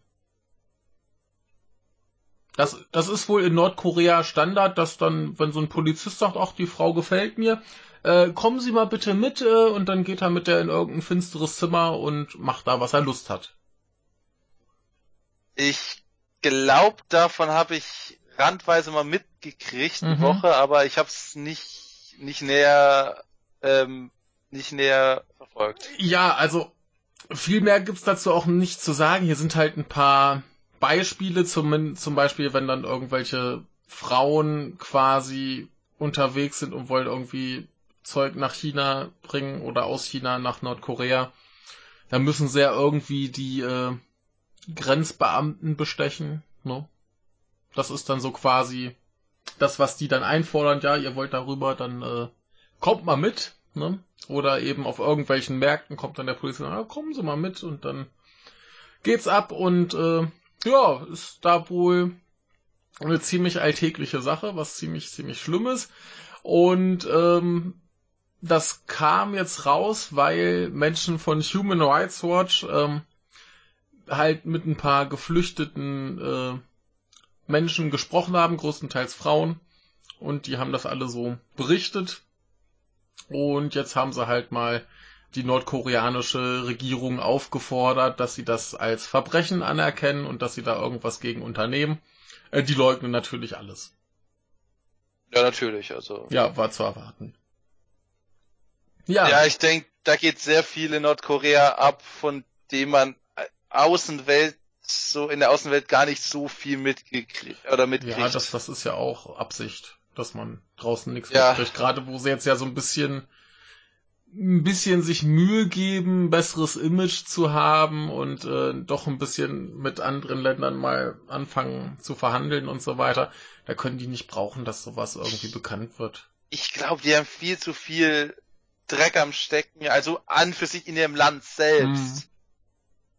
Das, das ist wohl in Nordkorea Standard, dass dann, wenn so ein Polizist sagt, ach, die Frau gefällt mir, äh, kommen Sie mal bitte mit, äh, und dann geht er mit der in irgendein finsteres Zimmer und macht da, was er Lust hat. Ich glaube, davon habe ich randweise mal mitgekriegt, mhm. Woche, aber ich habe es nicht, nicht näher, ähm, nicht näher verfolgt. Ja, also viel mehr gibt's dazu auch nicht zu sagen. Hier sind halt ein paar Beispiele, zum, zum Beispiel, wenn dann irgendwelche Frauen quasi unterwegs sind und wollen irgendwie Zeug nach China bringen oder aus China nach Nordkorea, dann müssen sie ja irgendwie die äh, Grenzbeamten bestechen. Ne? Das ist dann so quasi das, was die dann einfordern. Ja, ihr wollt darüber, dann äh, kommt mal mit. Ne? Oder eben auf irgendwelchen Märkten kommt dann der Polizei, ja, kommen Sie mal mit und dann geht's ab und äh, ja, ist da wohl eine ziemlich alltägliche Sache, was ziemlich, ziemlich Schlimmes. Und ähm, das kam jetzt raus, weil Menschen von Human Rights Watch ähm, halt mit ein paar geflüchteten äh, Menschen gesprochen haben, größtenteils Frauen. Und die haben das alle so berichtet. Und jetzt haben sie halt mal die nordkoreanische Regierung aufgefordert, dass sie das als Verbrechen anerkennen und dass sie da irgendwas gegen unternehmen. Äh, die leugnen natürlich alles. Ja, natürlich, also. Ja, war zu erwarten. Ja. Ja, ich denke, da geht sehr viel in Nordkorea ab, von dem man äh, Außenwelt so in der Außenwelt gar nicht so viel mitgekriegt oder mitkriegt. Ja, das, das ist ja auch Absicht, dass man draußen nichts ja. mitkriegt. Gerade wo sie jetzt ja so ein bisschen ein bisschen sich Mühe geben, besseres Image zu haben und äh, doch ein bisschen mit anderen Ländern mal anfangen zu verhandeln und so weiter. Da können die nicht brauchen, dass sowas irgendwie bekannt wird. Ich glaube, die haben viel zu viel Dreck am Stecken, also an für sich in ihrem Land selbst, hm.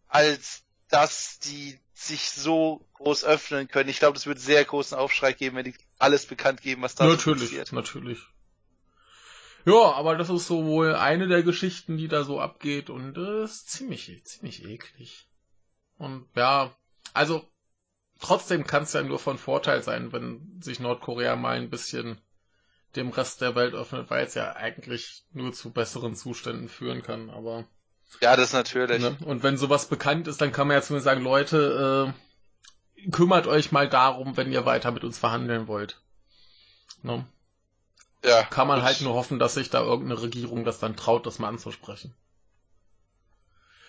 als dass die sich so groß öffnen können. Ich glaube, das wird sehr großen Aufschrei geben, wenn die alles bekannt geben, was da natürlich, passiert. Natürlich, natürlich. Ja, aber das ist so wohl eine der Geschichten, die da so abgeht und äh, ist ziemlich, ziemlich eklig. Und ja, also trotzdem kann es ja nur von Vorteil sein, wenn sich Nordkorea mal ein bisschen dem Rest der Welt öffnet, weil es ja eigentlich nur zu besseren Zuständen führen kann, aber. Ja, das natürlich. Ne? Und wenn sowas bekannt ist, dann kann man ja zumindest sagen, Leute, äh, kümmert euch mal darum, wenn ihr weiter mit uns verhandeln wollt. Ne? Ja. Kann man halt nur hoffen, dass sich da irgendeine Regierung das dann traut, das mal anzusprechen.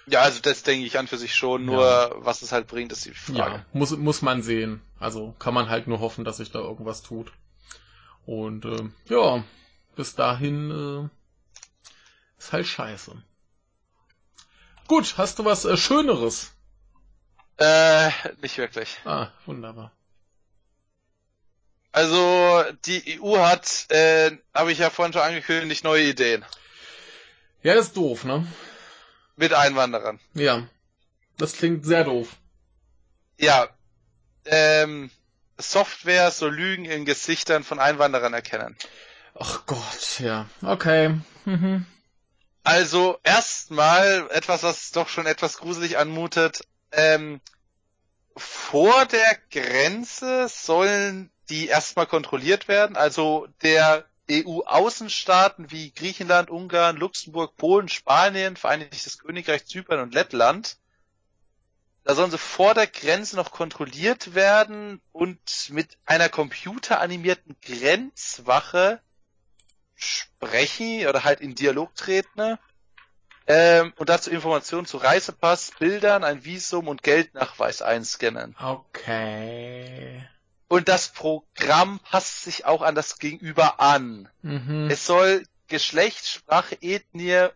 Ja, also das denke ich an für sich schon, nur ja. was es halt bringt, ist die Frage. Ja, muss, muss man sehen. Also kann man halt nur hoffen, dass sich da irgendwas tut. Und äh, ja, bis dahin äh, ist halt scheiße. Gut, hast du was äh, Schöneres? Äh, nicht wirklich. Ah, wunderbar. Also die EU hat, äh, habe ich ja vorhin schon angekündigt, neue Ideen. Ja, ist doof, ne? Mit Einwanderern. Ja. Das klingt sehr doof. Ja. Ähm, Software soll Lügen in Gesichtern von Einwanderern erkennen. Ach Gott, ja. Okay. Mhm. Also erstmal etwas, was doch schon etwas gruselig anmutet. Ähm, vor der Grenze sollen die erstmal kontrolliert werden. Also der EU-Außenstaaten wie Griechenland, Ungarn, Luxemburg, Polen, Spanien, Vereinigtes Königreich, Zypern und Lettland. Da sollen sie vor der Grenze noch kontrolliert werden und mit einer computeranimierten Grenzwache sprechen oder halt in Dialog treten. Ähm, und dazu Informationen zu Reisepass, Bildern, ein Visum und Geldnachweis einscannen. Okay. Und das Programm passt sich auch an das Gegenüber an. Mhm. Es soll Geschlecht, Sprache, Ethnie,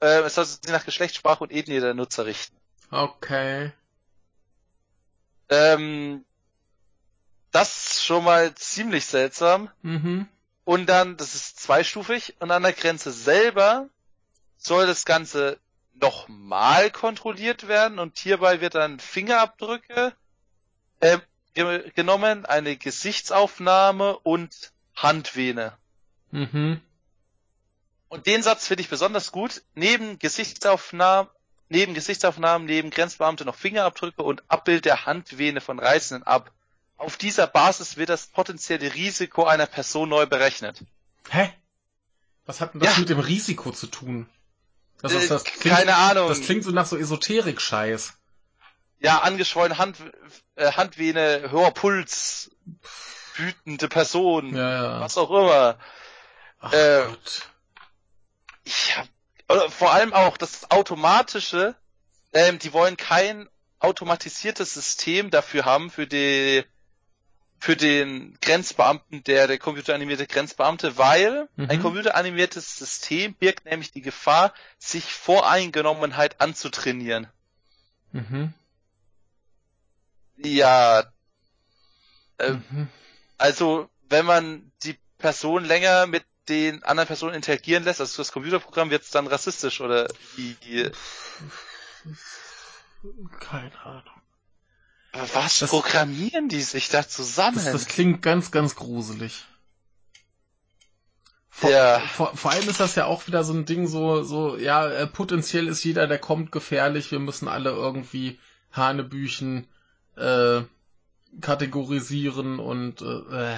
äh, es soll sich nach Geschlecht, Sprache und Ethnie der Nutzer richten. Okay. Ähm, das ist schon mal ziemlich seltsam. Mhm. Und dann, das ist zweistufig, und an der Grenze selber soll das Ganze nochmal kontrolliert werden und hierbei wird dann Fingerabdrücke äh, genommen, eine Gesichtsaufnahme und Handvene. Mhm. Und den Satz finde ich besonders gut. Neben Gesichtsaufnahmen, neben Gesichtsaufnahmen, neben Grenzbeamte noch Fingerabdrücke und Abbild der Handvene von Reisenden ab. Auf dieser Basis wird das potenzielle Risiko einer Person neu berechnet. Hä? Was hat denn das ja. mit dem Risiko zu tun? Das ist, das klingt, Keine Ahnung. Das klingt so nach so Esoterik-Scheiß. Ja, angeschwollen Hand, äh, Handvene, hoher Puls, wütende Person, ja, ja. was auch immer. Ach äh, Gott. Ich hab, oder vor allem auch das Automatische, ähm, die wollen kein automatisiertes System dafür haben, für die für den Grenzbeamten, der der computeranimierte Grenzbeamte, weil mhm. ein computeranimiertes System birgt nämlich die Gefahr, sich Voreingenommenheit anzutrainieren. Mhm. Ja. Äh, mhm. Also, wenn man die Person länger mit den anderen Personen interagieren lässt, also das Computerprogramm wird es dann rassistisch oder die. Keine Ahnung. Was das, programmieren die sich da zusammen? Das, das klingt ganz, ganz gruselig. Vor, ja. vor, vor allem ist das ja auch wieder so ein Ding, so, so, ja, äh, potenziell ist jeder, der kommt, gefährlich, wir müssen alle irgendwie Hanebüchen äh, kategorisieren und äh, äh.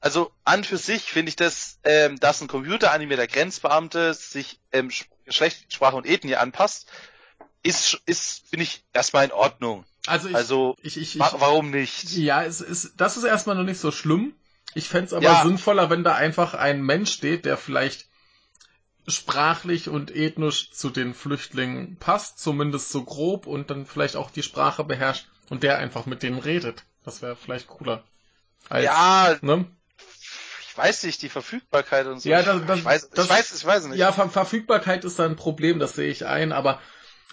Also an für sich finde ich das, ähm, dass ein computeranimierter Grenzbeamte sich ähm, Geschlecht, Sprache und Ethnie anpasst, ist, ist finde ich erstmal in Ordnung. Also, ich, also ich, ich, ich, warum nicht? Ja, es ist, das ist erstmal noch nicht so schlimm. Ich fände aber ja. sinnvoller, wenn da einfach ein Mensch steht, der vielleicht sprachlich und ethnisch zu den Flüchtlingen passt, zumindest so grob und dann vielleicht auch die Sprache beherrscht und der einfach mit denen redet. Das wäre vielleicht cooler. Als, ja, ne? ich weiß nicht, die Verfügbarkeit und so. Ja, das, das, ich, weiß, das, ich weiß, ich weiß nicht. Ja, Ver Verfügbarkeit ist da ein Problem, das sehe ich ein, aber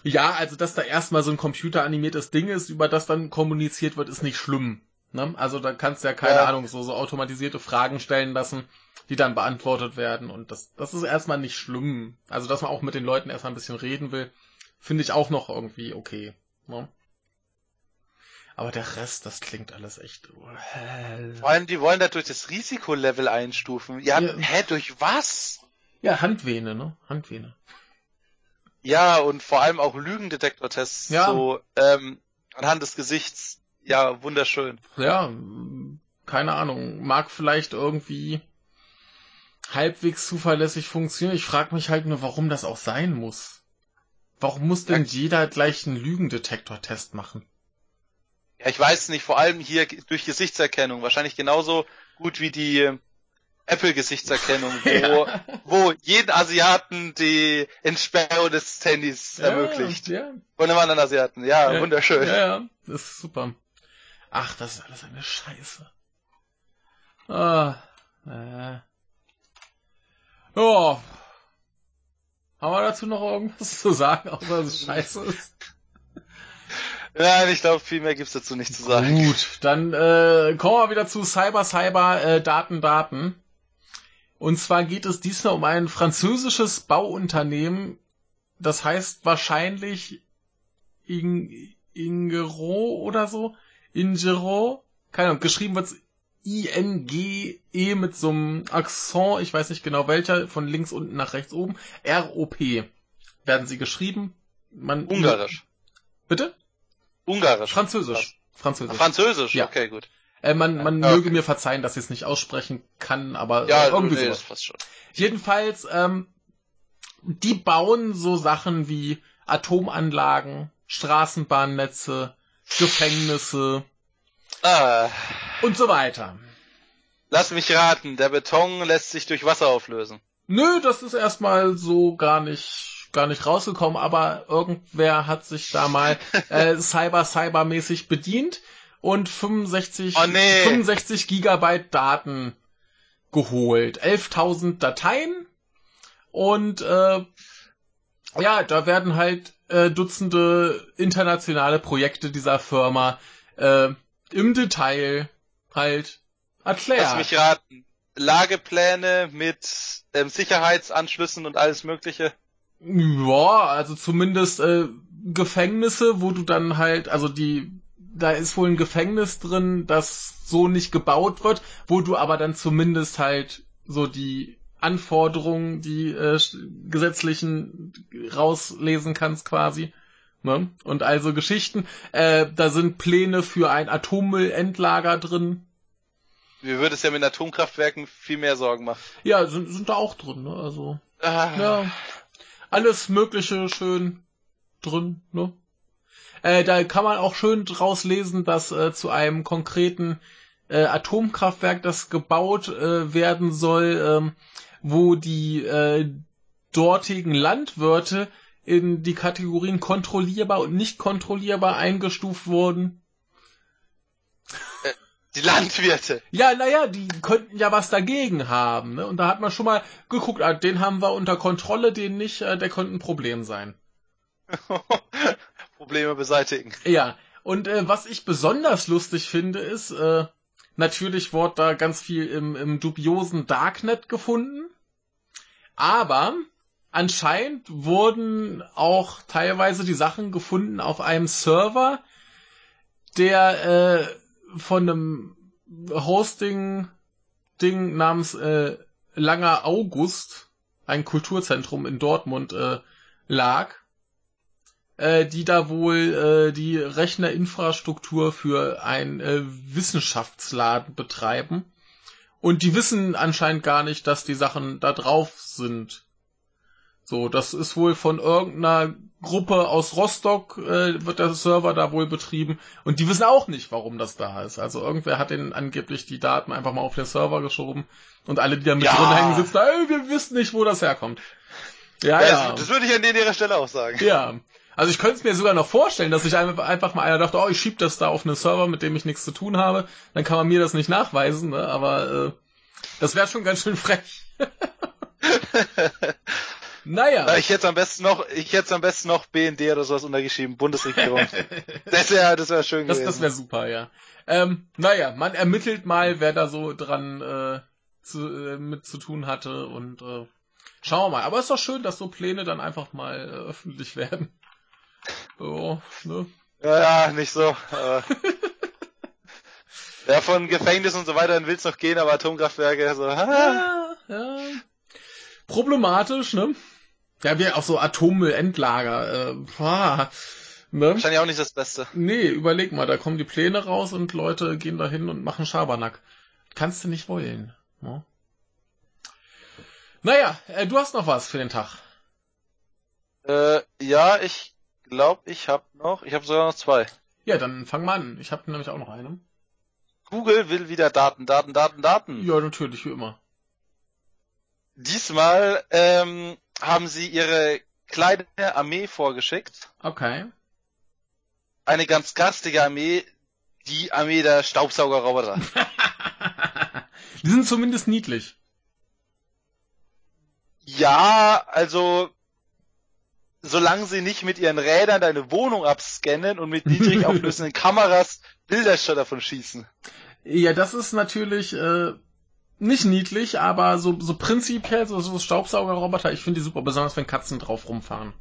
ja, also dass da erstmal so ein computeranimiertes Ding ist, über das dann kommuniziert wird, ist nicht schlimm. Ne? Also da kannst du ja keine ja. Ahnung, so, so automatisierte Fragen stellen lassen, die dann beantwortet werden. Und das, das ist erstmal nicht schlimm. Also dass man auch mit den Leuten erstmal ein bisschen reden will, finde ich auch noch irgendwie okay. Ne? Aber der Rest, das klingt alles echt. Vor allem, die wollen da durch das Risikolevel einstufen. Ja, ja. hä, durch was? Ja, Handvene, ne? Handvene. Ja, und vor allem auch Lügendetektortests, ja. so ähm, anhand des Gesichts. Ja, wunderschön. Ja, keine Ahnung. Mag vielleicht irgendwie halbwegs zuverlässig funktionieren. Ich frage mich halt nur, warum das auch sein muss. Warum muss denn ja. jeder gleich einen Lügendetektortest machen? Ja, ich weiß nicht, vor allem hier durch Gesichtserkennung. Wahrscheinlich genauso gut wie die Apple-Gesichtserkennung, wo, ja. wo jeden Asiaten die Entsperrung des Handys ja, ermöglicht. Ja. Von einem anderen Asiaten. Ja, ja, wunderschön. Ja, ja, das ist super. Ach, das ist alles eine Scheiße. Ah, äh. Ja. Haben wir dazu noch irgendwas zu sagen, außer dass es scheiße ist? Nein, ich glaube, viel mehr gibt's dazu nicht zu sagen. Gut, dann äh, kommen wir wieder zu Cyber, Cyber, äh, Daten, Daten. Und zwar geht es diesmal um ein französisches Bauunternehmen, das heißt wahrscheinlich In Ingero oder so. Ingero. Keine Ahnung, geschrieben wird's I-N-G-E mit so einem Akzent, ich weiß nicht genau welcher, von links unten nach rechts oben. R-O-P werden sie geschrieben. Man, Ungarisch. Bitte? Ungarisch. Französisch. Französisch. Französisch, ja. okay, gut. Äh, man man ja, möge mir verzeihen, dass ich es nicht aussprechen kann, aber ja, irgendwie nee, sowas. Das schon. Jedenfalls, ähm, die bauen so Sachen wie Atomanlagen, Straßenbahnnetze, Gefängnisse ah. und so weiter. Lass mich raten, der Beton lässt sich durch Wasser auflösen. Nö, das ist erstmal so gar nicht gar nicht rausgekommen, aber irgendwer hat sich da mal äh, cyber cyber mäßig bedient und 65 oh, nee. 65 Gigabyte Daten geholt, 11.000 Dateien und äh, ja, da werden halt äh, Dutzende internationale Projekte dieser Firma äh, im Detail halt erklärt. Lass mich raten. Lagepläne mit ähm, Sicherheitsanschlüssen und alles Mögliche. Ja, also zumindest äh, Gefängnisse, wo du dann halt, also die, da ist wohl ein Gefängnis drin, das so nicht gebaut wird, wo du aber dann zumindest halt so die Anforderungen, die äh, gesetzlichen rauslesen kannst quasi. Ne? Und also Geschichten. Äh, da sind Pläne für ein Atommüllendlager drin. Mir würde es ja mit Atomkraftwerken viel mehr Sorgen machen. Ja, sind, sind da auch drin, ne? Also. Ah. Ja. Alles Mögliche schön drin, ne? Äh, da kann man auch schön draus lesen, dass äh, zu einem konkreten äh, Atomkraftwerk, das gebaut äh, werden soll, ähm, wo die äh, dortigen Landwirte in die Kategorien kontrollierbar und nicht kontrollierbar eingestuft wurden. Äh, die Landwirte. Ja, naja, die könnten ja was dagegen haben. Ne? Und da hat man schon mal geguckt, ah, den haben wir unter Kontrolle, den nicht, äh, der könnte ein Problem sein. Probleme beseitigen. Ja, und äh, was ich besonders lustig finde, ist, äh, natürlich wurde da ganz viel im, im dubiosen Darknet gefunden. Aber anscheinend wurden auch teilweise die Sachen gefunden auf einem Server, der äh, von einem Hosting-Ding namens äh, Langer August, ein Kulturzentrum in Dortmund, äh, lag, äh, die da wohl äh, die Rechnerinfrastruktur für ein äh, Wissenschaftsladen betreiben. Und die wissen anscheinend gar nicht, dass die Sachen da drauf sind. So, das ist wohl von irgendeiner Gruppe aus Rostock, äh, wird der Server da wohl betrieben. Und die wissen auch nicht, warum das da ist. Also irgendwer hat den angeblich die Daten einfach mal auf den Server geschoben. Und alle, die da mit ja. drin hängen, sitzen da, ey, wir wissen nicht, wo das herkommt. Ja, ja. ja. Das würde ich an der Stelle auch sagen. Ja. Also ich könnte es mir sogar noch vorstellen, dass sich einfach mal einer dachte, oh, ich schieb das da auf einen Server, mit dem ich nichts zu tun habe. Dann kann man mir das nicht nachweisen, ne? aber äh, das wäre schon ganz schön frech. naja. Ich hätte am besten noch, ich hätte am besten noch BND oder sowas untergeschrieben, Bundesregierung. das wäre, das wäre schön das, gewesen. Das wäre super, ja. Ähm, naja, man ermittelt mal, wer da so dran äh, zu, äh, mit zu tun hatte und äh, schauen wir mal. Aber es ist doch schön, dass so Pläne dann einfach mal äh, öffentlich werden. So, ne? Ja, ja, nicht so. Aber ja, von Gefängnis und so weiter will's noch gehen, aber Atomkraftwerke, so. Ja, ja. Problematisch, ne? Ja, wir auch so Atommüllendlager. Äh, boah, ne? Wahrscheinlich auch nicht das Beste. Nee, überleg mal, da kommen die Pläne raus und Leute gehen da hin und machen Schabernack. Kannst du nicht wollen. Ne? Naja, äh, du hast noch was für den Tag. Äh, ja, ich glaube, ich habe noch, ich habe sogar noch zwei. Ja, dann fang mal an. Ich habe nämlich auch noch eine. Google will wieder Daten, Daten, Daten, Daten. Ja, natürlich, wie immer. Diesmal ähm, haben sie ihre kleine Armee vorgeschickt. Okay. Eine ganz garstige Armee, die Armee der Staubsaugerroboter. die sind zumindest niedlich. Ja, also solange sie nicht mit ihren Rädern deine Wohnung abscannen und mit niedrig auflösenden Kameras Bilder davon schießen. Ja, das ist natürlich äh, nicht niedlich, aber so, so prinzipiell, so, so Staubsaugerroboter, ich finde die super, besonders wenn Katzen drauf rumfahren.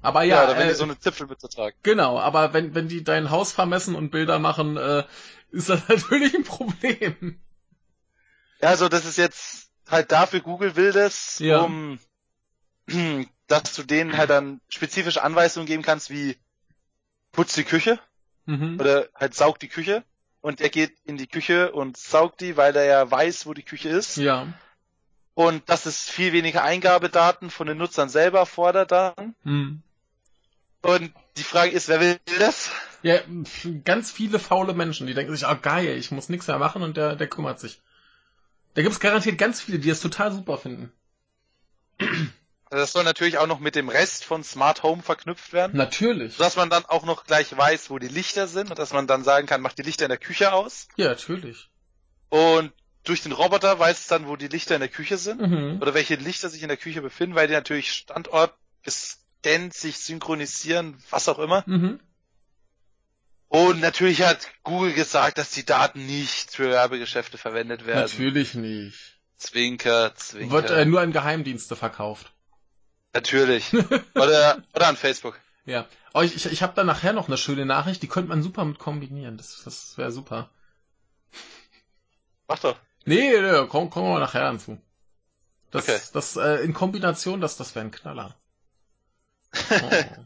Aber ja, ja oder wenn äh, die so eine Zipfelmütze tragen. Genau, aber wenn, wenn die dein Haus vermessen und Bilder machen, äh, ist das natürlich ein Problem. Ja, also das ist jetzt halt dafür Google will das, ja. um dass du denen halt dann spezifische Anweisungen geben kannst, wie putz die Küche mhm. oder halt saug die Küche und er geht in die Küche und saugt die, weil er ja weiß, wo die Küche ist. Ja. Und dass es viel weniger Eingabedaten von den Nutzern selber fordert dann. Mhm. Und die Frage ist, wer will das? Ja, ganz viele faule Menschen, die denken sich, ah oh, geil, ich muss nichts mehr machen und der, der kümmert sich. Da gibt es garantiert ganz viele, die das total super finden. Also das soll natürlich auch noch mit dem Rest von Smart Home verknüpft werden. Natürlich. Dass man dann auch noch gleich weiß, wo die Lichter sind und dass man dann sagen kann, mach die Lichter in der Küche aus. Ja, natürlich. Und durch den Roboter weiß es dann, wo die Lichter in der Küche sind mhm. oder welche Lichter sich in der Küche befinden, weil die natürlich Standort gescannt, sich synchronisieren, was auch immer. Mhm. Und natürlich hat Google gesagt, dass die Daten nicht für Werbegeschäfte verwendet werden. Natürlich nicht. Zwinker, Zwinker. Wird äh, nur an Geheimdienste verkauft. Natürlich. oder, oder an Facebook. Ja. Aber ich, ich, ich habe da nachher noch eine schöne Nachricht, die könnte man super mit kombinieren. Das, das wäre super. Mach doch. Nee, nee komm, kommen wir nachher dazu. Das, okay. das äh, in Kombination, das, das wäre ein Knaller.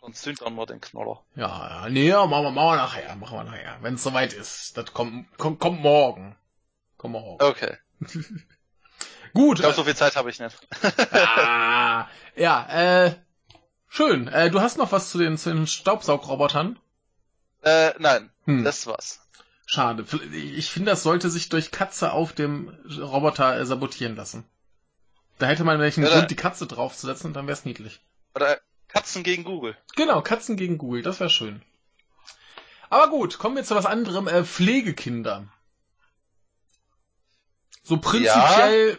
Oh. Und zünd mal den Knoller. Ja, ja, nee, machen wir, machen wir nachher, machen wir nachher. Wenn es soweit ist. Das kommt, kommt, kommt morgen. Kommt morgen. Okay. Gut. Ich glaube, so viel Zeit habe ich nicht. ah, ja, äh, schön. Äh, du hast noch was zu den, zu den Staubsaugrobotern? Äh, nein, hm. das war's. Schade. Ich finde, das sollte sich durch Katze auf dem Roboter äh, sabotieren lassen. Da hätte man welchen Grund, die Katze draufzusetzen und dann wär's niedlich. Oder Katzen gegen Google. Genau, Katzen gegen Google, das wäre schön. Aber gut, kommen wir zu was anderem. Äh, Pflegekinder. So prinzipiell ja.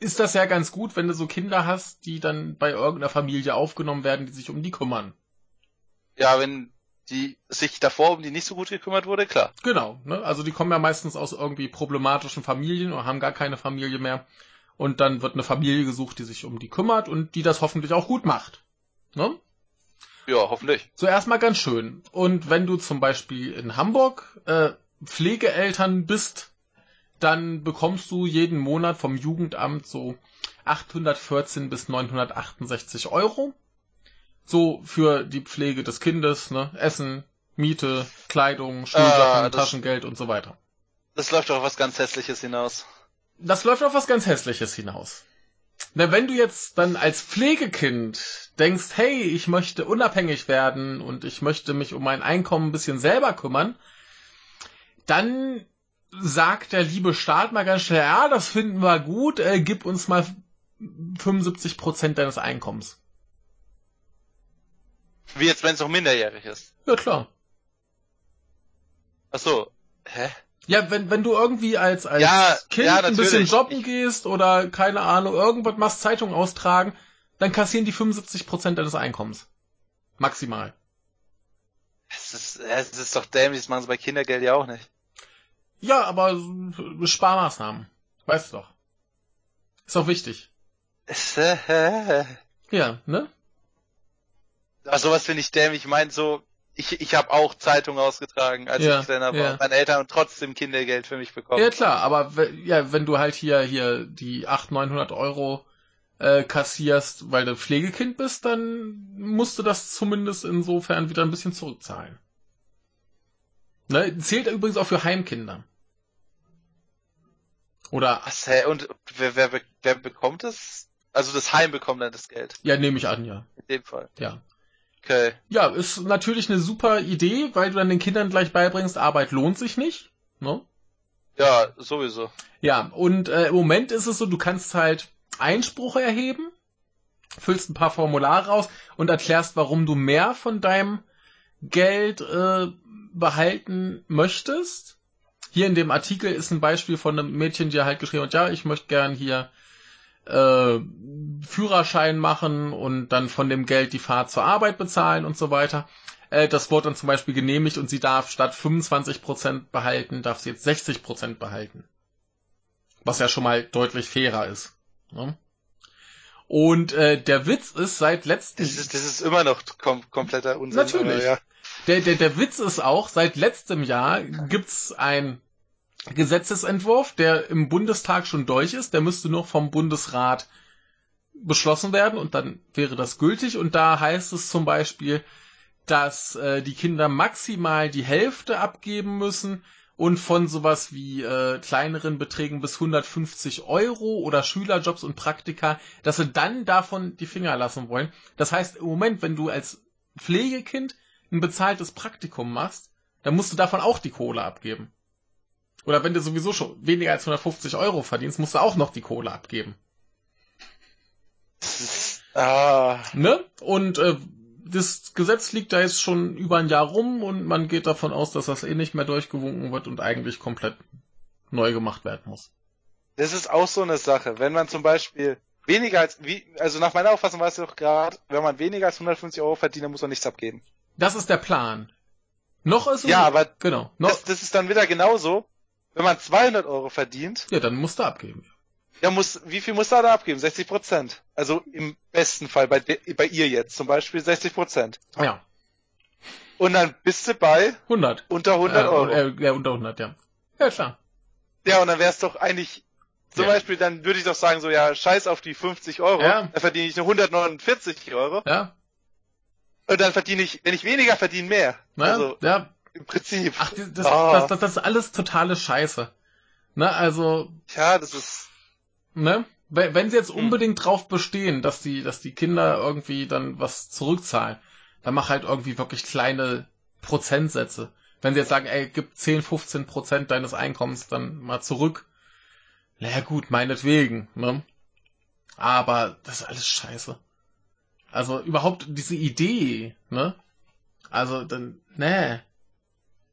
Ist das ja ganz gut, wenn du so Kinder hast, die dann bei irgendeiner Familie aufgenommen werden, die sich um die kümmern. Ja, wenn die sich davor um die nicht so gut gekümmert wurde, klar. Genau, ne? Also die kommen ja meistens aus irgendwie problematischen Familien oder haben gar keine Familie mehr. Und dann wird eine Familie gesucht, die sich um die kümmert und die das hoffentlich auch gut macht. Ne? Ja, hoffentlich. Zuerst mal ganz schön. Und wenn du zum Beispiel in Hamburg äh, Pflegeeltern bist, dann bekommst du jeden Monat vom Jugendamt so 814 bis 968 Euro so für die Pflege des Kindes, ne? Essen, Miete, Kleidung, Schulsachen, ah, Taschengeld und so weiter. Das läuft auf was ganz Hässliches hinaus. Das läuft auf was ganz Hässliches hinaus. Na, wenn du jetzt dann als Pflegekind denkst, hey, ich möchte unabhängig werden und ich möchte mich um mein Einkommen ein bisschen selber kümmern, dann sagt der liebe Staat mal ganz schnell, ja, das finden wir gut, äh, gib uns mal 75 Prozent deines Einkommens. Wie jetzt, wenn es noch minderjährig ist? Ja, klar. Ach so. Hä? Ja, wenn, wenn du irgendwie als, als ja, Kind ja, ein bisschen jobben gehst oder keine Ahnung, irgendwas machst, Zeitung austragen, dann kassieren die 75% deines Einkommens. Maximal. Es ist, es ist doch dämlich, das machen sie bei Kindergeld ja auch nicht. Ja, aber Sparmaßnahmen. Weißt du doch. Ist auch wichtig. ja, ne? Ach, sowas finde ich dämlich. Ich meine so, ich, ich habe auch Zeitung ausgetragen, als ja, ich kleiner war. Ja. Meine Eltern haben trotzdem Kindergeld für mich bekommen. Ja klar, aber ja, wenn du halt hier hier die 800, 900 Euro äh, kassierst, weil du Pflegekind bist, dann musst du das zumindest insofern wieder ein bisschen zurückzahlen. Ne? Zählt übrigens auch für Heimkinder. Oder. Was, hä? Und wer, wer, wer bekommt es? Also das Heim bekommt dann das Geld. Ja, nehme ich an, ja. In dem Fall. Ja. Okay. Ja, ist natürlich eine super Idee, weil du dann den Kindern gleich beibringst, Arbeit lohnt sich nicht. Ne? Ja, sowieso. Ja, und äh, im Moment ist es so, du kannst halt Einspruch erheben, füllst ein paar Formulare aus und erklärst, warum du mehr von deinem Geld äh, behalten möchtest. Hier in dem Artikel ist ein Beispiel von einem Mädchen, die halt geschrieben hat, ja, ich möchte gern hier äh, Führerschein machen und dann von dem Geld die Fahrt zur Arbeit bezahlen und so weiter. Äh, das wurde dann zum Beispiel genehmigt und sie darf statt 25% behalten, darf sie jetzt 60% behalten. Was ja schon mal deutlich fairer ist. Ne? Und äh, der Witz ist seit letztem... Das ist, das ist immer noch kom kompletter Unsinn. Natürlich. ja. Der, der, der Witz ist auch, seit letztem Jahr gibt's ein Gesetzesentwurf, der im Bundestag schon durch ist. Der müsste nur vom Bundesrat beschlossen werden und dann wäre das gültig. Und da heißt es zum Beispiel, dass äh, die Kinder maximal die Hälfte abgeben müssen und von sowas wie äh, kleineren Beträgen bis 150 Euro oder Schülerjobs und Praktika, dass sie dann davon die Finger lassen wollen. Das heißt, im Moment, wenn du als Pflegekind ein bezahltes Praktikum machst, dann musst du davon auch die Kohle abgeben. Oder wenn du sowieso schon weniger als 150 Euro verdienst, musst du auch noch die Kohle abgeben. Ah. Ne? Und äh, das Gesetz liegt da jetzt schon über ein Jahr rum und man geht davon aus, dass das eh nicht mehr durchgewunken wird und eigentlich komplett neu gemacht werden muss. Das ist auch so eine Sache. Wenn man zum Beispiel weniger als, wie, also nach meiner Auffassung weißt du doch gerade, wenn man weniger als 150 Euro verdient, dann muss man nichts abgeben. Das ist der Plan. Noch ist es Ja, aber genau. Noch, das, das ist dann wieder genauso. Wenn man 200 Euro verdient, ja, dann musst du abgeben. ja muss, wie viel muss er da abgeben? 60 Prozent. Also im besten Fall bei, de, bei ihr jetzt zum Beispiel 60 Prozent. Ja, Und dann bist du bei 100. unter 100 äh, Euro. Äh, ja, unter 100, ja. Ja, klar. Ja, und dann wär's doch eigentlich, zum Ja. Beispiel, dann würde ich doch sagen, so, ja, scheiß auf die 50 Euro, Ja. dann verdiene ich nur 149 Euro. Ja, Und dann verdiene ich, wenn ich weniger verdiene, mehr. ne? Also, ja. im Prinzip. Ach, das, das, Ah. das, das, das ist alles totale Scheiße. Ne, also, Ja, das ist, ne? Wenn sie jetzt Hm. unbedingt drauf bestehen, dass die, dass die Kinder irgendwie dann was zurückzahlen, dann mach halt irgendwie wirklich kleine Prozentsätze. Wenn sie jetzt sagen, ey, gib 10, 15 Prozent deines Einkommens dann mal zurück. Naja gut, meinetwegen, ne? Aber das ist alles scheiße. Also überhaupt diese Idee, ne? Also dann, nee. ja,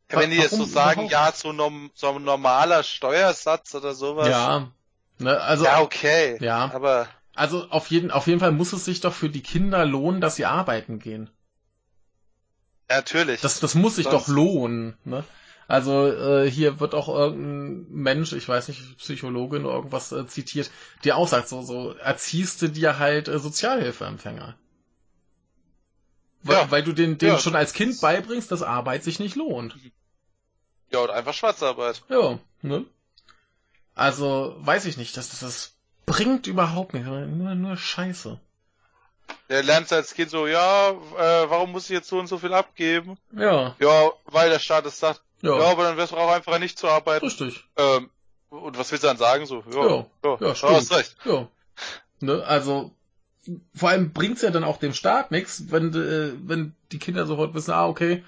wenn die jetzt so sagen, überhaupt? ja, so, norm, so ein normaler Steuersatz oder sowas. Ja. Ne, also, ja, okay. Ja. Aber, also auf jeden, auf jeden Fall muss es sich doch für die Kinder lohnen, dass sie arbeiten gehen. natürlich. Das, das muss sich Sonst- doch lohnen. Ne? Also äh, hier wird auch irgendein Mensch, ich weiß nicht, Psychologin oder irgendwas äh, zitiert, die auch sagt, so, so erziehst du dir halt äh, Sozialhilfeempfänger. Weil, Ja. weil du den, den Ja. schon als Kind beibringst, dass Arbeit sich nicht lohnt. ja, und einfach Schwarzarbeit. Ja, ne? Also, weiß ich nicht, das, das, das bringt überhaupt nicht, nur, nur Scheiße. Der lernt als Kind so, ja, äh, warum muss ich jetzt so und so viel abgeben? Ja, Ja, weil der Staat es sagt. ja, Ja, aber dann wär's auch einfacher nicht zu arbeiten. richtig. Ähm, und was willst du dann sagen? So, ja, Ja, ja, ja, ja stimmt. hast recht. Ja. Ne, also, vor allem bringt's ja dann auch dem Staat nichts, wenn, äh, wenn die Kinder sofort wissen, ah, okay,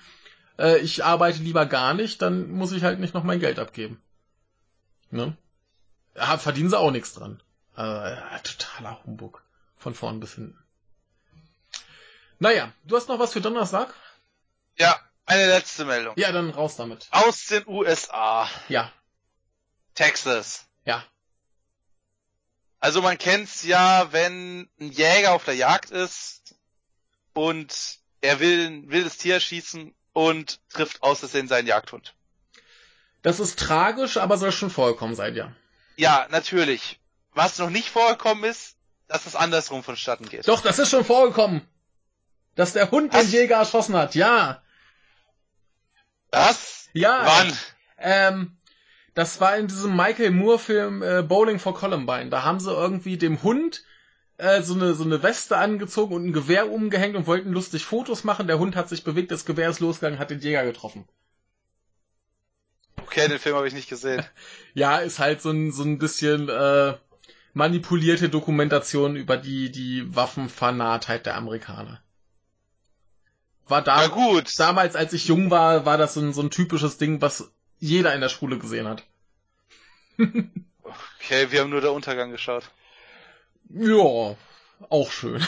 äh, ich arbeite lieber gar nicht, dann muss ich halt nicht noch mein Geld abgeben. Ne? Ja, verdienen sie auch nichts dran. Äh, totaler Humbug. Von vorn bis hinten. Naja, du hast noch was für Donnerstag? Ja, eine letzte Meldung. Ja, dann raus damit. Aus den USA. Ja, Texas. ja. Also man kennt's ja, wenn ein Jäger auf der Jagd ist und er will ein wildes Tier schießen und trifft aus Versehen seinen Jagdhund. Das ist tragisch, aber soll schon vorkommen sein, ja. Ja, natürlich. Was noch nicht vorgekommen ist, dass es andersrum vonstatten geht. Doch, das ist schon vorgekommen. Dass der Hund den Was? Jäger erschossen hat, ja. Was? Ja. Wann? Ähm, das war in diesem Michael Moore-Film äh, Bowling for Columbine. Da haben sie irgendwie dem Hund äh, so eine so eine Weste angezogen und ein Gewehr umgehängt und wollten lustig Fotos machen. Der Hund hat sich bewegt, das Gewehr ist losgegangen, hat den Jäger getroffen. Okay, den Film habe ich nicht gesehen. Ja, ist halt so ein so ein bisschen äh, manipulierte Dokumentation über die die Waffenfanatheit der Amerikaner. War da damals, als ich jung war, war das so ein, so ein typisches Ding, was jeder in der Schule gesehen hat. Okay, wir haben nur der Untergang geschaut. Ja, auch schön.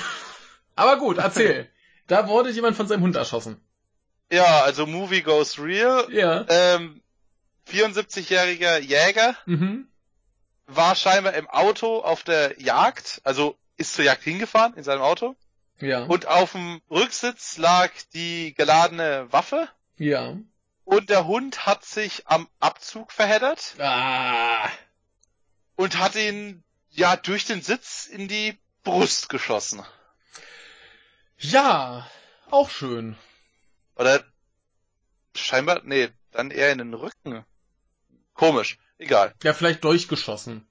Aber gut, erzähl. da wurde jemand von seinem Hund erschossen. Ja, also Movie Goes Real. Ja. Ähm, 74-jähriger Jäger Mhm. war scheinbar im Auto auf der Jagd, also ist zur Jagd hingefahren in seinem Auto Ja. und auf dem Rücksitz lag die geladene Waffe ja. Und der Hund hat sich am Abzug verheddert Ah. und hat ihn ja durch den Sitz in die Brust geschossen. Ja, auch schön. Oder scheinbar, nee, dann eher in den Rücken. Komisch, egal. Ja, vielleicht durchgeschossen.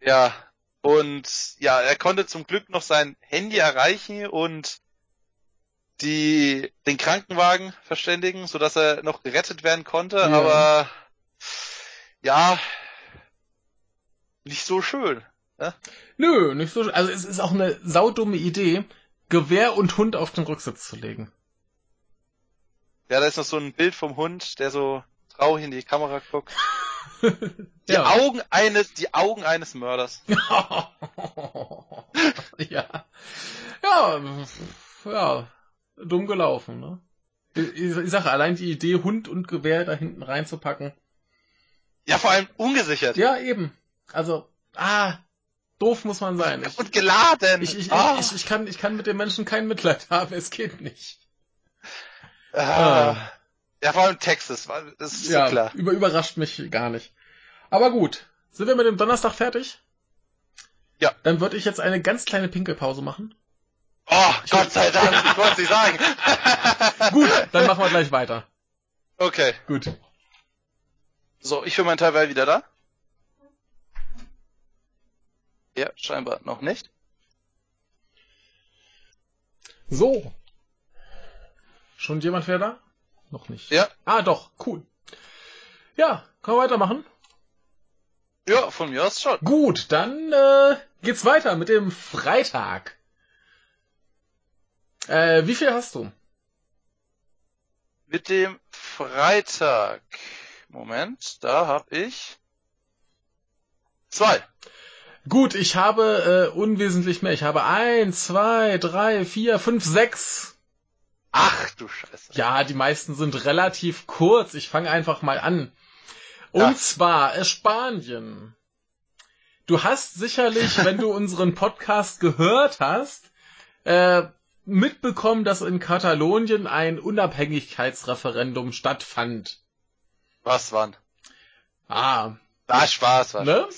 Ja, und ja, er konnte zum Glück noch sein Handy erreichen und die den Krankenwagen verständigen, so dass er noch gerettet werden konnte, ja. aber ja, nicht so schön. Ne? Nö, nicht so schön. Also es ist auch eine saudumme Idee, Gewehr und Hund auf den Rücksitz zu legen. Ja, da ist noch so ein Bild vom Hund, der so traurig in die Kamera guckt. die ja. Augen eines, die Augen eines Mörders. ja. Ja, ja, dumm gelaufen, ne? Ich, ich sage, allein die Idee, Hund und Gewehr da hinten reinzupacken. Ja, vor allem ungesichert. Ja, eben. Also, ah, doof muss man sein. Ich, und geladen. Ich, ich, ah. ich, ich, kann, ich kann mit den Menschen kein Mitleid haben, es geht nicht. Ah. ah. Ja, vor allem Texas, das ist ja, so klar. Über, überrascht mich gar nicht. Aber gut, sind wir mit dem Donnerstag fertig? Ja. Dann würde ich jetzt eine ganz kleine Pinkelpause machen. Oh, Gott sei Dank, ich wollte es nicht sagen. gut, dann machen wir gleich weiter. Okay. Gut. So, ich für meinen Teil wäre wieder da. Ja, scheinbar noch nicht. So. Schon jemand wer da? Noch nicht. Ja. Ah, doch, cool. Ja, können wir weitermachen? Ja, von mir aus schon. Gut, dann äh, geht's weiter mit dem Freitag. Äh, wie viel hast du? Mit dem Freitag. Moment, da hab ich zwei. Gut, ich habe äh, unwesentlich mehr. Ich habe eins, zwei, drei, vier, fünf, sechs. Ach du Scheiße. Ja, die meisten sind relativ kurz. Ich fange einfach mal an. Und ja. zwar äh, Spanien. Du hast sicherlich, wenn du unseren Podcast gehört hast, äh, mitbekommen, dass in Katalonien ein Unabhängigkeitsreferendum stattfand. Was wann? Ah. War Spaß, war ne?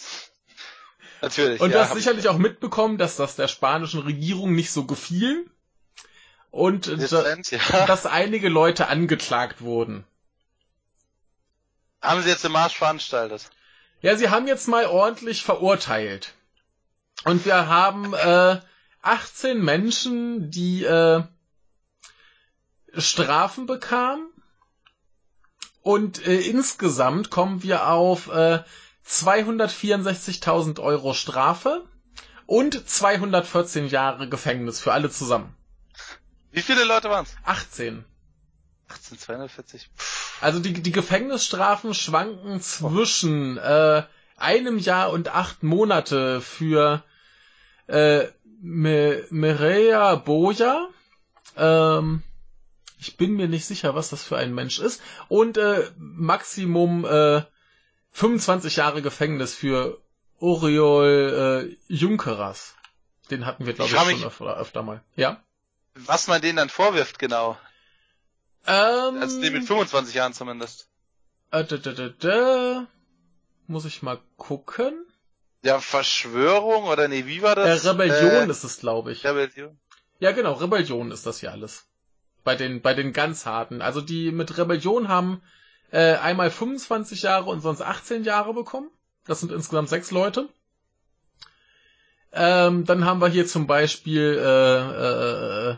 Natürlich. Und ja, du hast sicherlich auch mitbekommen, dass das der spanischen Regierung nicht so gefiel. Und Dezent, ja. dass einige Leute angeklagt wurden. Haben sie jetzt den Marsch veranstaltet? Ja, sie haben jetzt mal ordentlich verurteilt. Und wir haben äh, 18 Menschen, die äh, Strafen bekamen. Und äh, insgesamt kommen wir auf äh, 264.000 Euro Strafe und 214 Jahre Gefängnis für alle zusammen. Wie viele Leute waren's? 18. 18, 240. Also die, die Gefängnisstrafen schwanken zwischen äh, einem Jahr und acht Monate für äh, Me Merea Boja. Ähm, ich bin mir nicht sicher, was das für ein Mensch ist. Und äh, Maximum äh, 25 Jahre Gefängnis für Oriol äh, Junkeras. Den hatten wir, glaube ich, schon öfter, öfter mal. Ja? Was man denen dann vorwirft, genau. Ähm, also den mit 25 Jahren zumindest. Äh, da, da, da, da. Muss ich mal gucken. Ja, Verschwörung oder nee, wie war das? Äh, Rebellion äh, ist es, glaube ich. Rebellion. Ja, genau, Rebellion ist das hier alles. Bei den, bei den ganz harten. Also die mit Rebellion haben äh, einmal 25 Jahre und sonst 18 Jahre bekommen. Das sind insgesamt sechs Leute. Ähm, dann haben wir hier zum Beispiel äh, äh,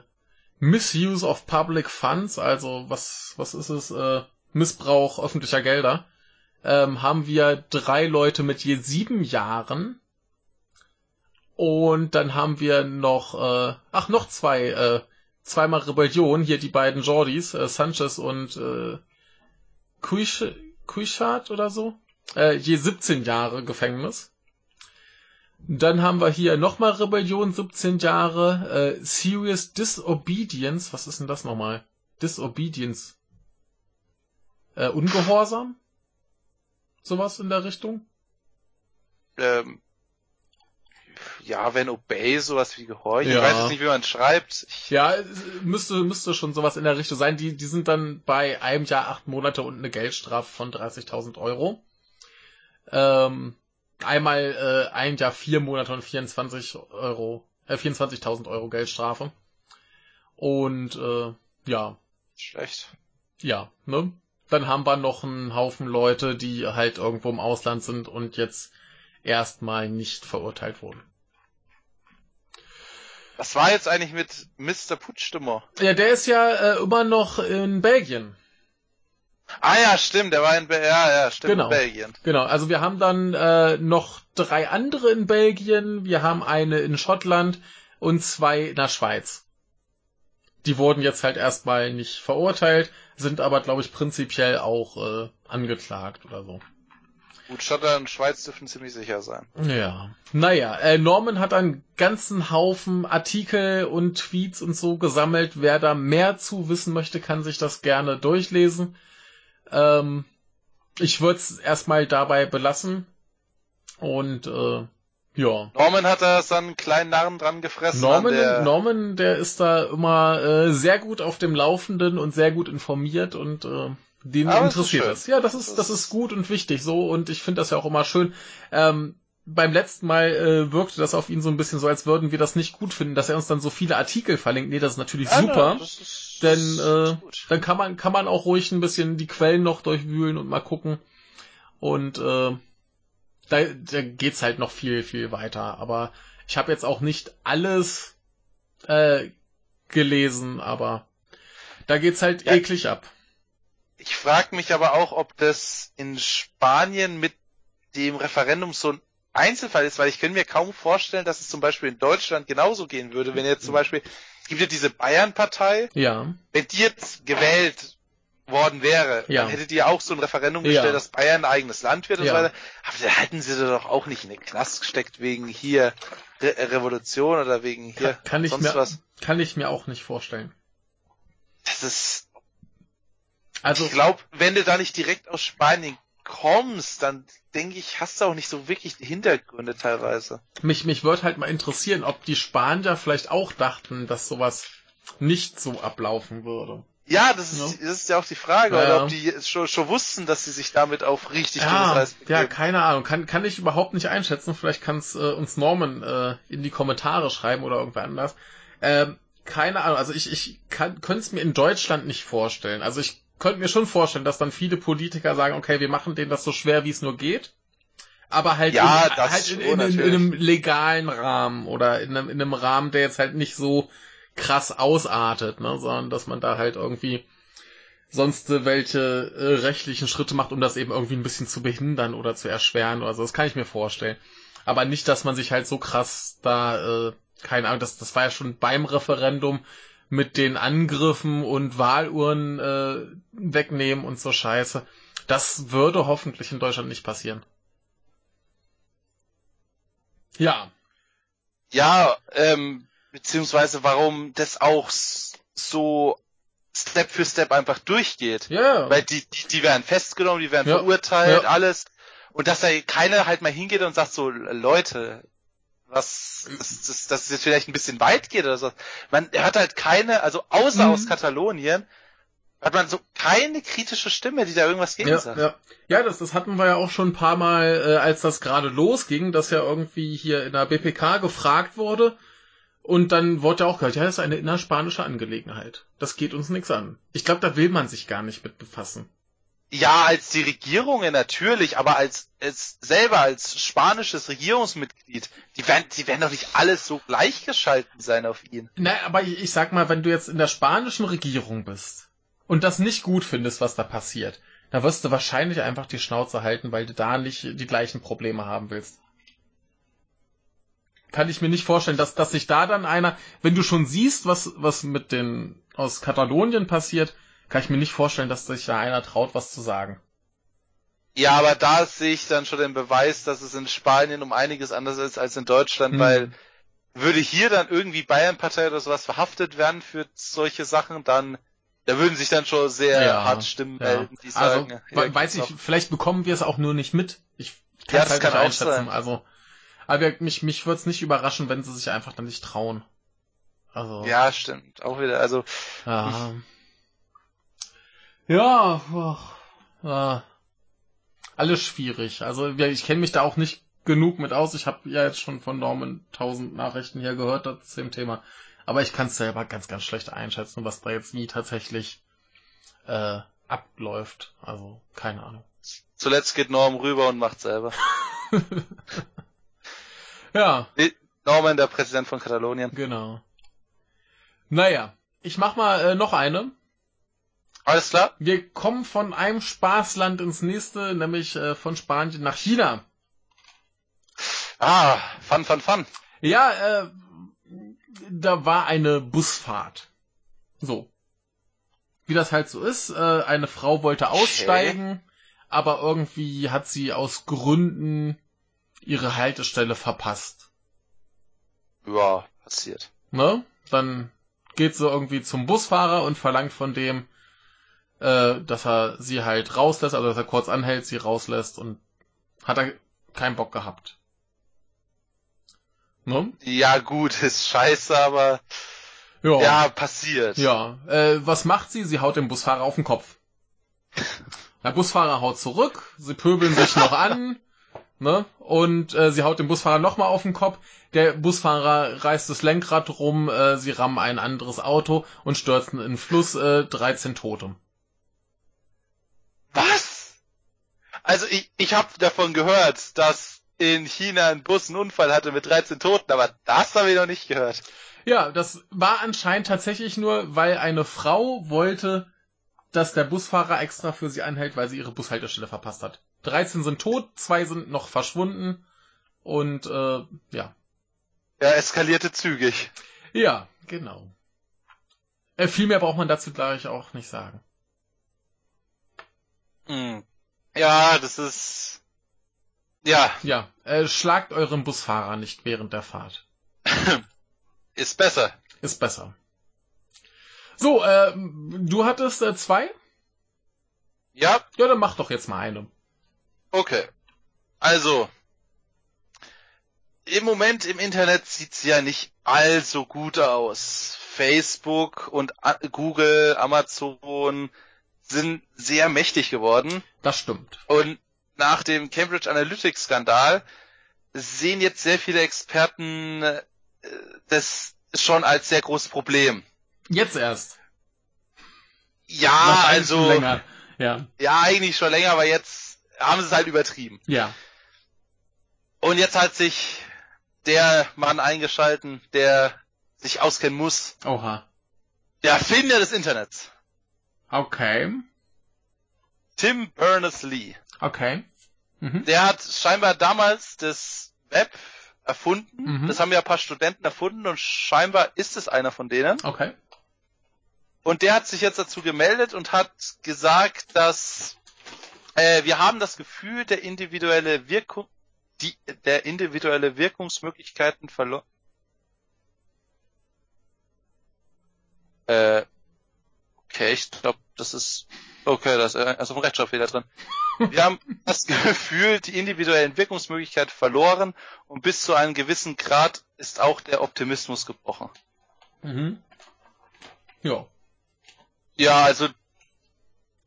Misuse of Public Funds, also was, was ist es? Äh, Missbrauch öffentlicher Gelder. Ähm, haben wir drei Leute mit je sieben Jahren. Und dann haben wir noch, äh, ach, noch zwei, äh, zweimal Rebellion, hier die beiden Jordis, äh, Sanchez und äh, Kuichat oder so. Äh, je 17 Jahre Gefängnis. Dann haben wir hier nochmal Rebellion, 17 Jahre. Äh, Serious Disobedience. Was ist denn das nochmal? Disobedience. Äh, Ungehorsam? Sowas in der Richtung? Ähm, ja, wenn Obey sowas wie Gehorchen. Ja. Ich weiß jetzt nicht, wie man schreibt. Ja, müsste, müsste schon sowas in der Richtung sein. Die, die sind dann bei einem Jahr acht Monate und eine Geldstrafe von 30.000 Euro. Ähm, einmal äh, ein Jahr vier Monate und 24 Euro, äh, 24.000 Euro Geldstrafe. Und äh, ja. Schlecht. Ja, ne? Dann haben wir noch einen Haufen Leute, die halt irgendwo im Ausland sind und jetzt erstmal nicht verurteilt wurden. Was war jetzt eigentlich mit Mr. Putschstimmer? Ja, der ist ja äh, immer noch in Belgien. Ah ja, stimmt, der war in, Be ja, ja, stimmt, genau. in Belgien. Genau, also wir haben dann äh, noch drei andere in Belgien, wir haben eine in Schottland und zwei in der Schweiz. Die wurden jetzt halt erstmal nicht verurteilt, sind aber, glaube ich, prinzipiell auch äh, angeklagt oder so. Gut, Schottland und Schweiz dürfen ziemlich sicher sein. Ja. Naja, äh, Norman hat einen ganzen Haufen Artikel und Tweets und so gesammelt. Wer da mehr zu wissen möchte, kann sich das gerne durchlesen. Ähm, ich würde es erstmal dabei belassen. Und äh, ja. Norman hat da so einen kleinen Narren dran gefressen. Norman, der... Norman, der ist da immer äh, sehr gut auf dem Laufenden und sehr gut informiert und äh, den Aber interessiert das. Ja, das ist, das ist gut und wichtig so und ich finde das ja auch immer schön. Ähm, beim letzten Mal äh, wirkte das auf ihn so ein bisschen so, als würden wir das nicht gut finden, dass er uns dann so viele Artikel verlinkt. Nee, das ist natürlich Ja, super. ne, das ist, Denn das ist äh, dann kann man kann man auch ruhig ein bisschen die Quellen noch durchwühlen und mal gucken. Und äh, da, da geht's halt noch viel viel weiter. Aber ich habe jetzt auch nicht alles äh, gelesen, aber da geht's halt Ja. eklig ab. Ich frage mich aber auch, ob das in Spanien mit dem Referendum so ein Einzelfall ist, weil ich könnte mir kaum vorstellen, dass es zum Beispiel in Deutschland genauso gehen würde, wenn jetzt zum Beispiel, es gibt ja diese Bayern-Partei, Ja, wenn die jetzt gewählt worden wäre, Ja. dann hättet ihr auch so ein Referendum Ja. gestellt, dass Bayern ein eigenes Land wird und Ja. so weiter. Aber da hätten sie doch auch nicht in den Knast gesteckt wegen hier Re Revolution oder wegen hier kann, kann ich sonst mir was. kann ich mir auch nicht vorstellen. Das ist, Also ich glaube, wenn du da nicht direkt aus Spanien kommst, dann denke ich, hast du auch nicht so wirklich die Hintergründe teilweise. mich mich würde halt mal interessieren, ob die Spanier vielleicht auch dachten, dass sowas nicht so ablaufen würde. Ja, das ist, das ist ja auch die Frage, Ja, oder ob die schon, schon wussten, dass sie sich damit auf richtig dünnes Ja, Eis ja, keine Ahnung. Kann, kann ich überhaupt nicht einschätzen. Vielleicht kann es äh, uns Norman äh, in die Kommentare schreiben oder irgendwer anders. Ähm, keine Ahnung. Also ich, ich kann, könnte es mir in Deutschland nicht vorstellen. Also ich könnte mir schon vorstellen, dass dann viele Politiker sagen, okay, wir machen denen das so schwer, wie es nur geht. Aber halt, Ja, in, halt in, in, in, einem legalen Rahmen oder in einem, in einem Rahmen, der jetzt halt nicht so krass ausartet, ne, sondern dass man da halt irgendwie sonst welche äh, rechtlichen Schritte macht, um das eben irgendwie ein bisschen zu behindern oder zu erschweren oder so. Das kann ich mir vorstellen. Aber nicht, dass man sich halt so krass da, äh, keine Ahnung, das, das war ja schon beim Referendum mit den Angriffen und Wahluhren äh, wegnehmen und so Scheiße. Das würde hoffentlich in Deutschland nicht passieren. Ja, Ja, ähm, beziehungsweise warum das auch so Step für Step einfach durchgeht. ja, Weil die, die, die werden festgenommen, die werden Ja, verurteilt, ja. alles. Und dass da keiner halt mal hingeht und sagt so, Leute, was, das, das, dass es jetzt vielleicht ein bisschen weit geht oder so. Man hört halt keine, also außer Mhm. aus Katalonien, hat man so keine kritische Stimme, die da irgendwas gegen Ja, sagt. ja. ja das, das hatten wir ja auch schon ein paar Mal, äh, als das gerade losging, dass ja irgendwie hier in der BPK gefragt wurde. Und dann wurde ja auch gehört, ja, das ist eine innerspanische Angelegenheit. Das geht uns nichts an. Ich glaube, da will man sich gar nicht mit befassen. Ja, als die Regierungen natürlich, aber als, als selber als spanisches Regierungsmitglied, die werden, die werden doch nicht alles so gleichgeschalten sein auf ihn. Na, aber ich, ich sag mal, wenn du jetzt in der spanischen Regierung bist und das nicht gut findest, was da passiert, da wirst du wahrscheinlich einfach die Schnauze halten, weil du da nicht die gleichen Probleme haben willst. Kann ich mir nicht vorstellen, dass, dass sich da dann einer, wenn du schon siehst, was, was mit den aus Katalonien passiert, kann ich mir nicht vorstellen, dass sich da einer traut, was zu sagen. Ja, aber da sehe ich dann schon den Beweis, dass es in Spanien um einiges anders ist als in Deutschland, Hm. weil würde hier dann irgendwie Bayernpartei oder sowas verhaftet werden für solche Sachen, dann da würden sich dann schon sehr Ja, hart Stimmen Ja. melden, die Also, sagen, we- hier weiß ich, noch. vielleicht bekommen wir es auch nur nicht mit. Ich Ja, kann's das halt kann nicht auch einschätzen. Also, aber mich, mich würde es nicht überraschen, wenn sie sich einfach dann nicht trauen. Also, Ja, stimmt, auch wieder, also ja. Ja, ach, ja. alles schwierig. Also ich kenne mich da auch nicht genug mit aus. Ich habe ja jetzt schon von Norman tausend Nachrichten hier gehört zu dem Thema. Aber ich kann es selber ganz, ganz schlecht einschätzen, was da jetzt wie tatsächlich äh, abläuft. Also, keine Ahnung. Zuletzt geht Norm rüber und macht selber. ja. Norman, der Präsident von Katalonien. Genau. Naja, ich mach mal äh, noch eine. Alles klar. Wir kommen von einem Spaßland ins nächste, nämlich äh, von Spanien nach China. Ah, fun, fun, fun. Ja, äh, da war eine Busfahrt. So. Wie das halt so ist, äh, eine Frau wollte aussteigen, okay. aber irgendwie hat sie aus Gründen ihre Haltestelle verpasst. Ja, passiert. Ne? Dann geht sie irgendwie zum Busfahrer und verlangt von dem, äh, dass er sie halt rauslässt, also dass er kurz anhält, sie rauslässt und hat er keinen Bock gehabt. Ne? Ja, gut, ist scheiße, aber ja, ja passiert. Ja, äh, was macht sie? Sie haut den Busfahrer auf den Kopf. Der Busfahrer haut zurück, sie pöbeln sich noch an, ne? Und äh, sie haut den Busfahrer nochmal auf den Kopf. Der Busfahrer reißt das Lenkrad rum, äh, sie rammen ein anderes Auto und stürzen in den Fluss, äh, 13 Tote. Was? Also ich, ich habe davon gehört, dass in China ein Bus einen Unfall hatte mit 13 Toten, aber das habe ich noch nicht gehört. Ja, das war anscheinend tatsächlich nur, weil eine Frau wollte, dass der Busfahrer extra für sie anhält, weil sie ihre Bushaltestelle verpasst hat. 13 sind tot, zwei sind noch verschwunden und äh, ja. Er eskalierte zügig. Ja, genau. Äh, viel mehr braucht man dazu gleich auch nicht sagen. Hm. Ja, das ist. Ja. Ja, äh, schlagt euren Busfahrer nicht während der Fahrt. ist besser. Ist besser. So, äh, du hattest äh, zwei? Ja. Ja, dann mach doch jetzt mal eine. Okay. Also, im Moment im Internet sieht's ja nicht allzu gut aus. Facebook und Google, Amazon sind sehr mächtig geworden. Das stimmt. Und nach dem Cambridge Analytics Skandal sehen jetzt sehr viele Experten äh, das schon als sehr großes Problem. Jetzt erst. Ja, also. Ja. ja, eigentlich schon länger, aber jetzt haben sie es halt übertrieben. Ja. Und jetzt hat sich der Mann eingeschalten, der sich auskennen muss. Oha. Der Erfinder des Internets. Okay. Tim Berners-Lee. Okay. Mhm. Der hat scheinbar damals das Web erfunden. Mhm. Das haben ja ein paar Studenten erfunden und scheinbar ist es einer von denen. Okay. Und der hat sich jetzt dazu gemeldet und hat gesagt, dass äh, wir haben das Gefühl, der individuelle Wirkung, die, der individuelle Wirkungsmöglichkeiten verloren. Äh, okay, ich glaube, das ist okay, da ist also ein Rechtschreibfehler drin. Wir haben das Gefühl, die individuellen Wirkungsmöglichkeiten verloren und bis zu einem gewissen Grad ist auch der Optimismus gebrochen. Mhm. Ja. Ja, also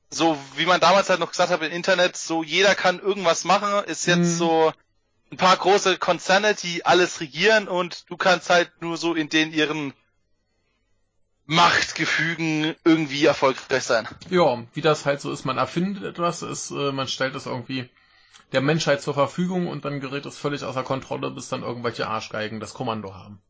so wie man damals halt noch gesagt hat im Internet, so jeder kann irgendwas machen, ist jetzt mhm. so ein paar große Konzerne, die alles regieren und du kannst halt nur so in den ihren Machtgefügen irgendwie erfolgreich sein. Ja, wie das halt so ist, man erfindet etwas, ist, äh, man stellt es irgendwie der Menschheit zur Verfügung und dann gerät es völlig außer Kontrolle, bis dann irgendwelche Arschgeigen das Kommando haben.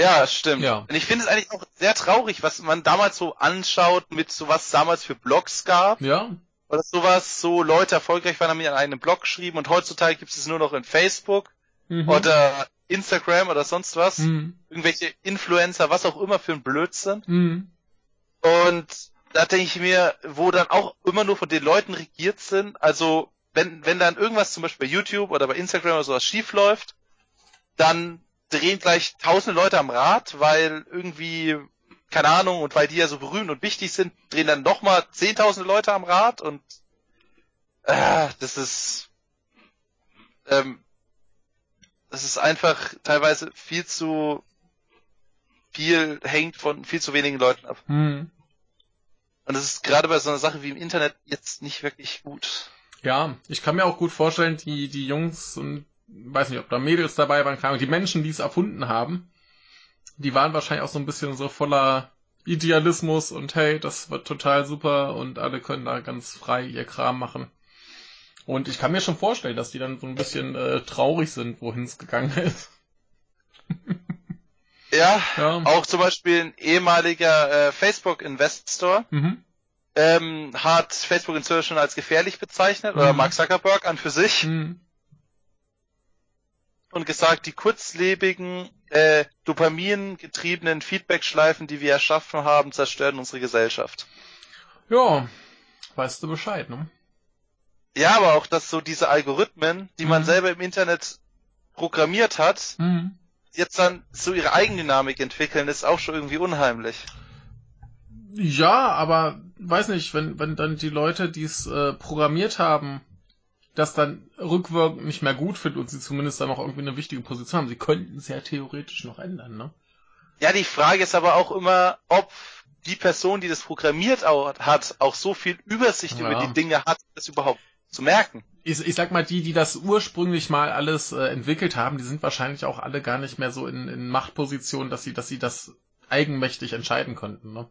Ja, stimmt. Ja. Und ich finde es eigentlich auch sehr traurig, was man damals so anschaut, mit so was damals für Blogs gab. Ja. Oder sowas, so Leute erfolgreich waren, haben an einem Blog geschrieben und heutzutage gibt es nur noch in Facebook mhm. oder Instagram oder sonst was. Mhm. Irgendwelche Influencer, was auch immer für ein Blödsinn. Mhm. Und da denke ich mir, wo dann auch immer nur von den Leuten regiert sind, also wenn, wenn dann irgendwas zum Beispiel bei YouTube oder bei Instagram oder sowas schief läuft, dann drehen gleich tausende Leute am Rad, weil irgendwie, keine Ahnung, und weil die ja so berühmt und wichtig sind, drehen dann nochmal zehntausende Leute am Rad und äh, das ist ähm, das ist einfach teilweise viel zu viel hängt von viel zu wenigen Leuten ab. Hm. Und das ist gerade bei so einer Sache wie im Internet jetzt nicht wirklich gut. Ja, ich kann mir auch gut vorstellen, die, die Jungs und weiß nicht, ob da Mädels dabei waren, die Menschen, die es erfunden haben, die waren wahrscheinlich auch so ein bisschen so voller Idealismus und hey, das wird total super und alle können da ganz frei ihr Kram machen. Und ich kann mir schon vorstellen, dass die dann so ein bisschen äh, traurig sind, wohin es gegangen ist. ja, ja, auch zum Beispiel ein ehemaliger äh, Facebook-Investor mhm. ähm, hat Facebook inzwischen als gefährlich bezeichnet, mhm. oder Mark Zuckerberg an für sich. Mhm. Und gesagt, die kurzlebigen, äh, dopamingetriebenen Feedback-Schleifen, die wir erschaffen haben, zerstören unsere Gesellschaft. Ja, weißt du Bescheid, ne? Ja, aber auch, dass so diese Algorithmen, die mhm. man selber im Internet programmiert hat, mhm. jetzt dann so ihre Eigendynamik entwickeln, ist auch schon irgendwie unheimlich. Ja, aber weiß nicht, wenn, wenn dann die Leute, die es äh, programmiert haben, das dann rückwirkend nicht mehr gut finden und sie zumindest dann noch irgendwie eine wichtige Position haben, sie könnten es ja theoretisch noch ändern, ne? Ja, die Frage ist aber auch immer, ob die Person, die das programmiert hat, auch so viel Übersicht ja. über die Dinge hat, das überhaupt zu merken. Ich, ich sag mal, die, die das ursprünglich mal alles äh, entwickelt haben, die sind wahrscheinlich auch alle gar nicht mehr so in, in Machtpositionen, dass sie, dass sie das eigenmächtig entscheiden konnten. Ne?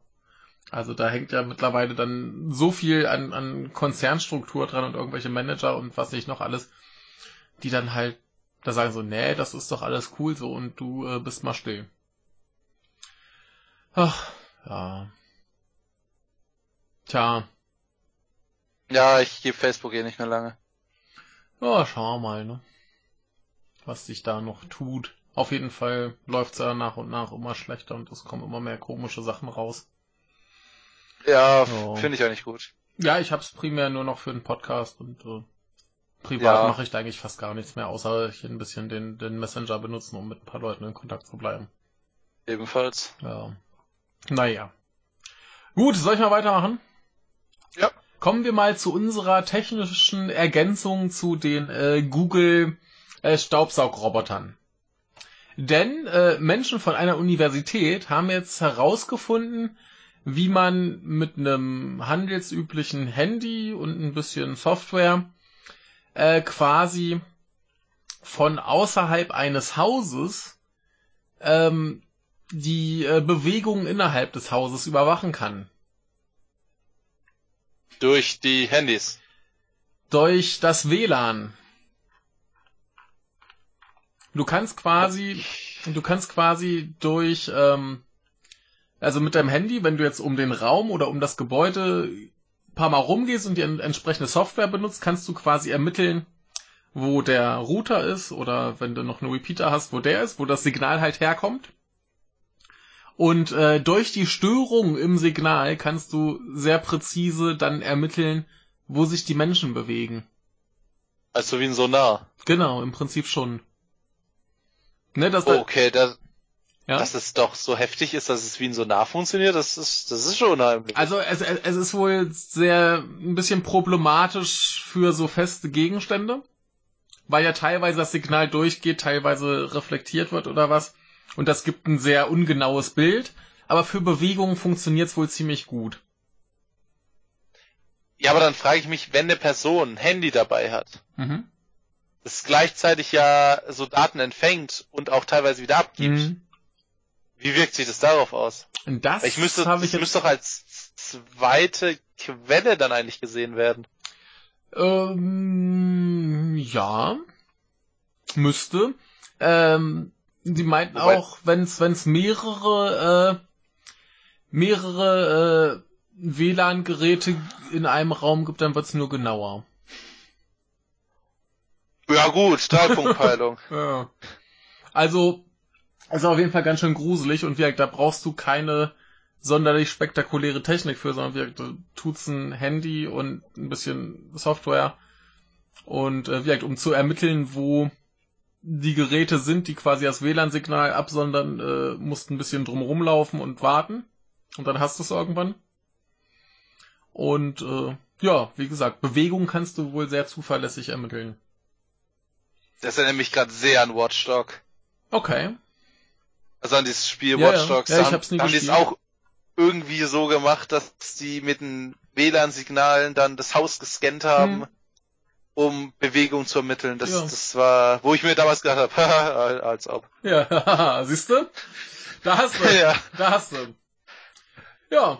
Also da hängt ja mittlerweile dann so viel an, an Konzernstruktur dran und irgendwelche Manager und was nicht noch alles, die dann halt da sagen so, nee, das ist doch alles cool so und du äh, bist mal still. Ach, ja. Tja, ja, ich gebe Facebook eh nicht mehr lange. Ja, schauen wir mal, ne? Was sich da noch tut. Auf jeden Fall läuft's ja nach und nach immer schlechter und es kommen immer mehr komische Sachen raus. Ja, so. finde ich auch nicht gut. Ja, ich hab's primär nur noch für den Podcast und äh, privat ja. mache ich da eigentlich fast gar nichts mehr, außer hier ein bisschen den, den Messenger benutzen, um mit ein paar Leuten in Kontakt zu bleiben. Ebenfalls. Ja. Naja. Gut, soll ich mal weitermachen? Ja. Kommen wir mal zu unserer technischen Ergänzung zu den äh, Google äh, Staubsaugrobotern. Denn äh, Menschen von einer Universität haben jetzt herausgefunden, wie man mit einem handelsüblichen Handy und ein bisschen Software äh, quasi von außerhalb eines Hauses ähm, die äh, Bewegungen innerhalb des Hauses überwachen kann. Durch die Handys. Durch das WLAN. Du kannst quasi, du kannst quasi durch, ähm, also mit deinem Handy, wenn du jetzt um den Raum oder um das Gebäude ein paar Mal rumgehst und die entsprechende Software benutzt, kannst du quasi ermitteln, wo der Router ist oder wenn du noch einen Repeater hast, wo der ist, wo das Signal halt herkommt. Und äh, durch die Störung im Signal kannst du sehr präzise dann ermitteln, wo sich die Menschen bewegen. Also wie ein Sonar. Genau, im Prinzip schon. Ne, dass okay, das, ja? dass es doch so heftig ist, dass es wie ein Sonar funktioniert, das ist, das ist schon unheimlich. Also es, es ist wohl sehr ein bisschen problematisch für so feste Gegenstände, weil ja teilweise das Signal durchgeht, teilweise reflektiert wird oder was und das gibt ein sehr ungenaues Bild, aber für Bewegungen funktioniert es wohl ziemlich gut. Ja, aber dann frage ich mich, wenn eine Person ein Handy dabei hat, mhm. das gleichzeitig ja so Daten empfängt und auch teilweise wieder abgibt, mhm. Wie wirkt sich das darauf aus? Das ich müsste, ich das müsste doch als zweite Quelle dann eigentlich gesehen werden. Ähm, ja, müsste. Ähm, die meinten Wobei, auch, wenn es wenn's mehrere äh, mehrere äh, WLAN-Geräte in einem Raum gibt, dann wird's nur genauer. Ja gut, Dreipunktpeilung. ja. Also, also auf jeden Fall ganz schön gruselig und wie da brauchst du keine sonderlich spektakuläre Technik für, sondern wie du tut's ein Handy und ein bisschen Software und äh, wie um zu ermitteln, wo die Geräte sind, die quasi das WLAN-Signal absondern, äh, musst ein bisschen drumherum laufen und warten. Und dann hast du es irgendwann. Und äh, ja, wie gesagt, Bewegung kannst du wohl sehr zuverlässig ermitteln. Das erinnert mich gerade sehr an Watchdog. Okay. Also an dieses Spiel ja, Watch Dogs. Ja, ja ich hab's nie haben die es auch irgendwie so gemacht, dass die mit den WLAN-Signalen dann das Haus gescannt haben. Hm um Bewegung zu ermitteln. Das, ja. das war, wo ich mir damals gedacht habe, als ob. Ja, siehst du? Da hast du. ja. Da hast du. Ja,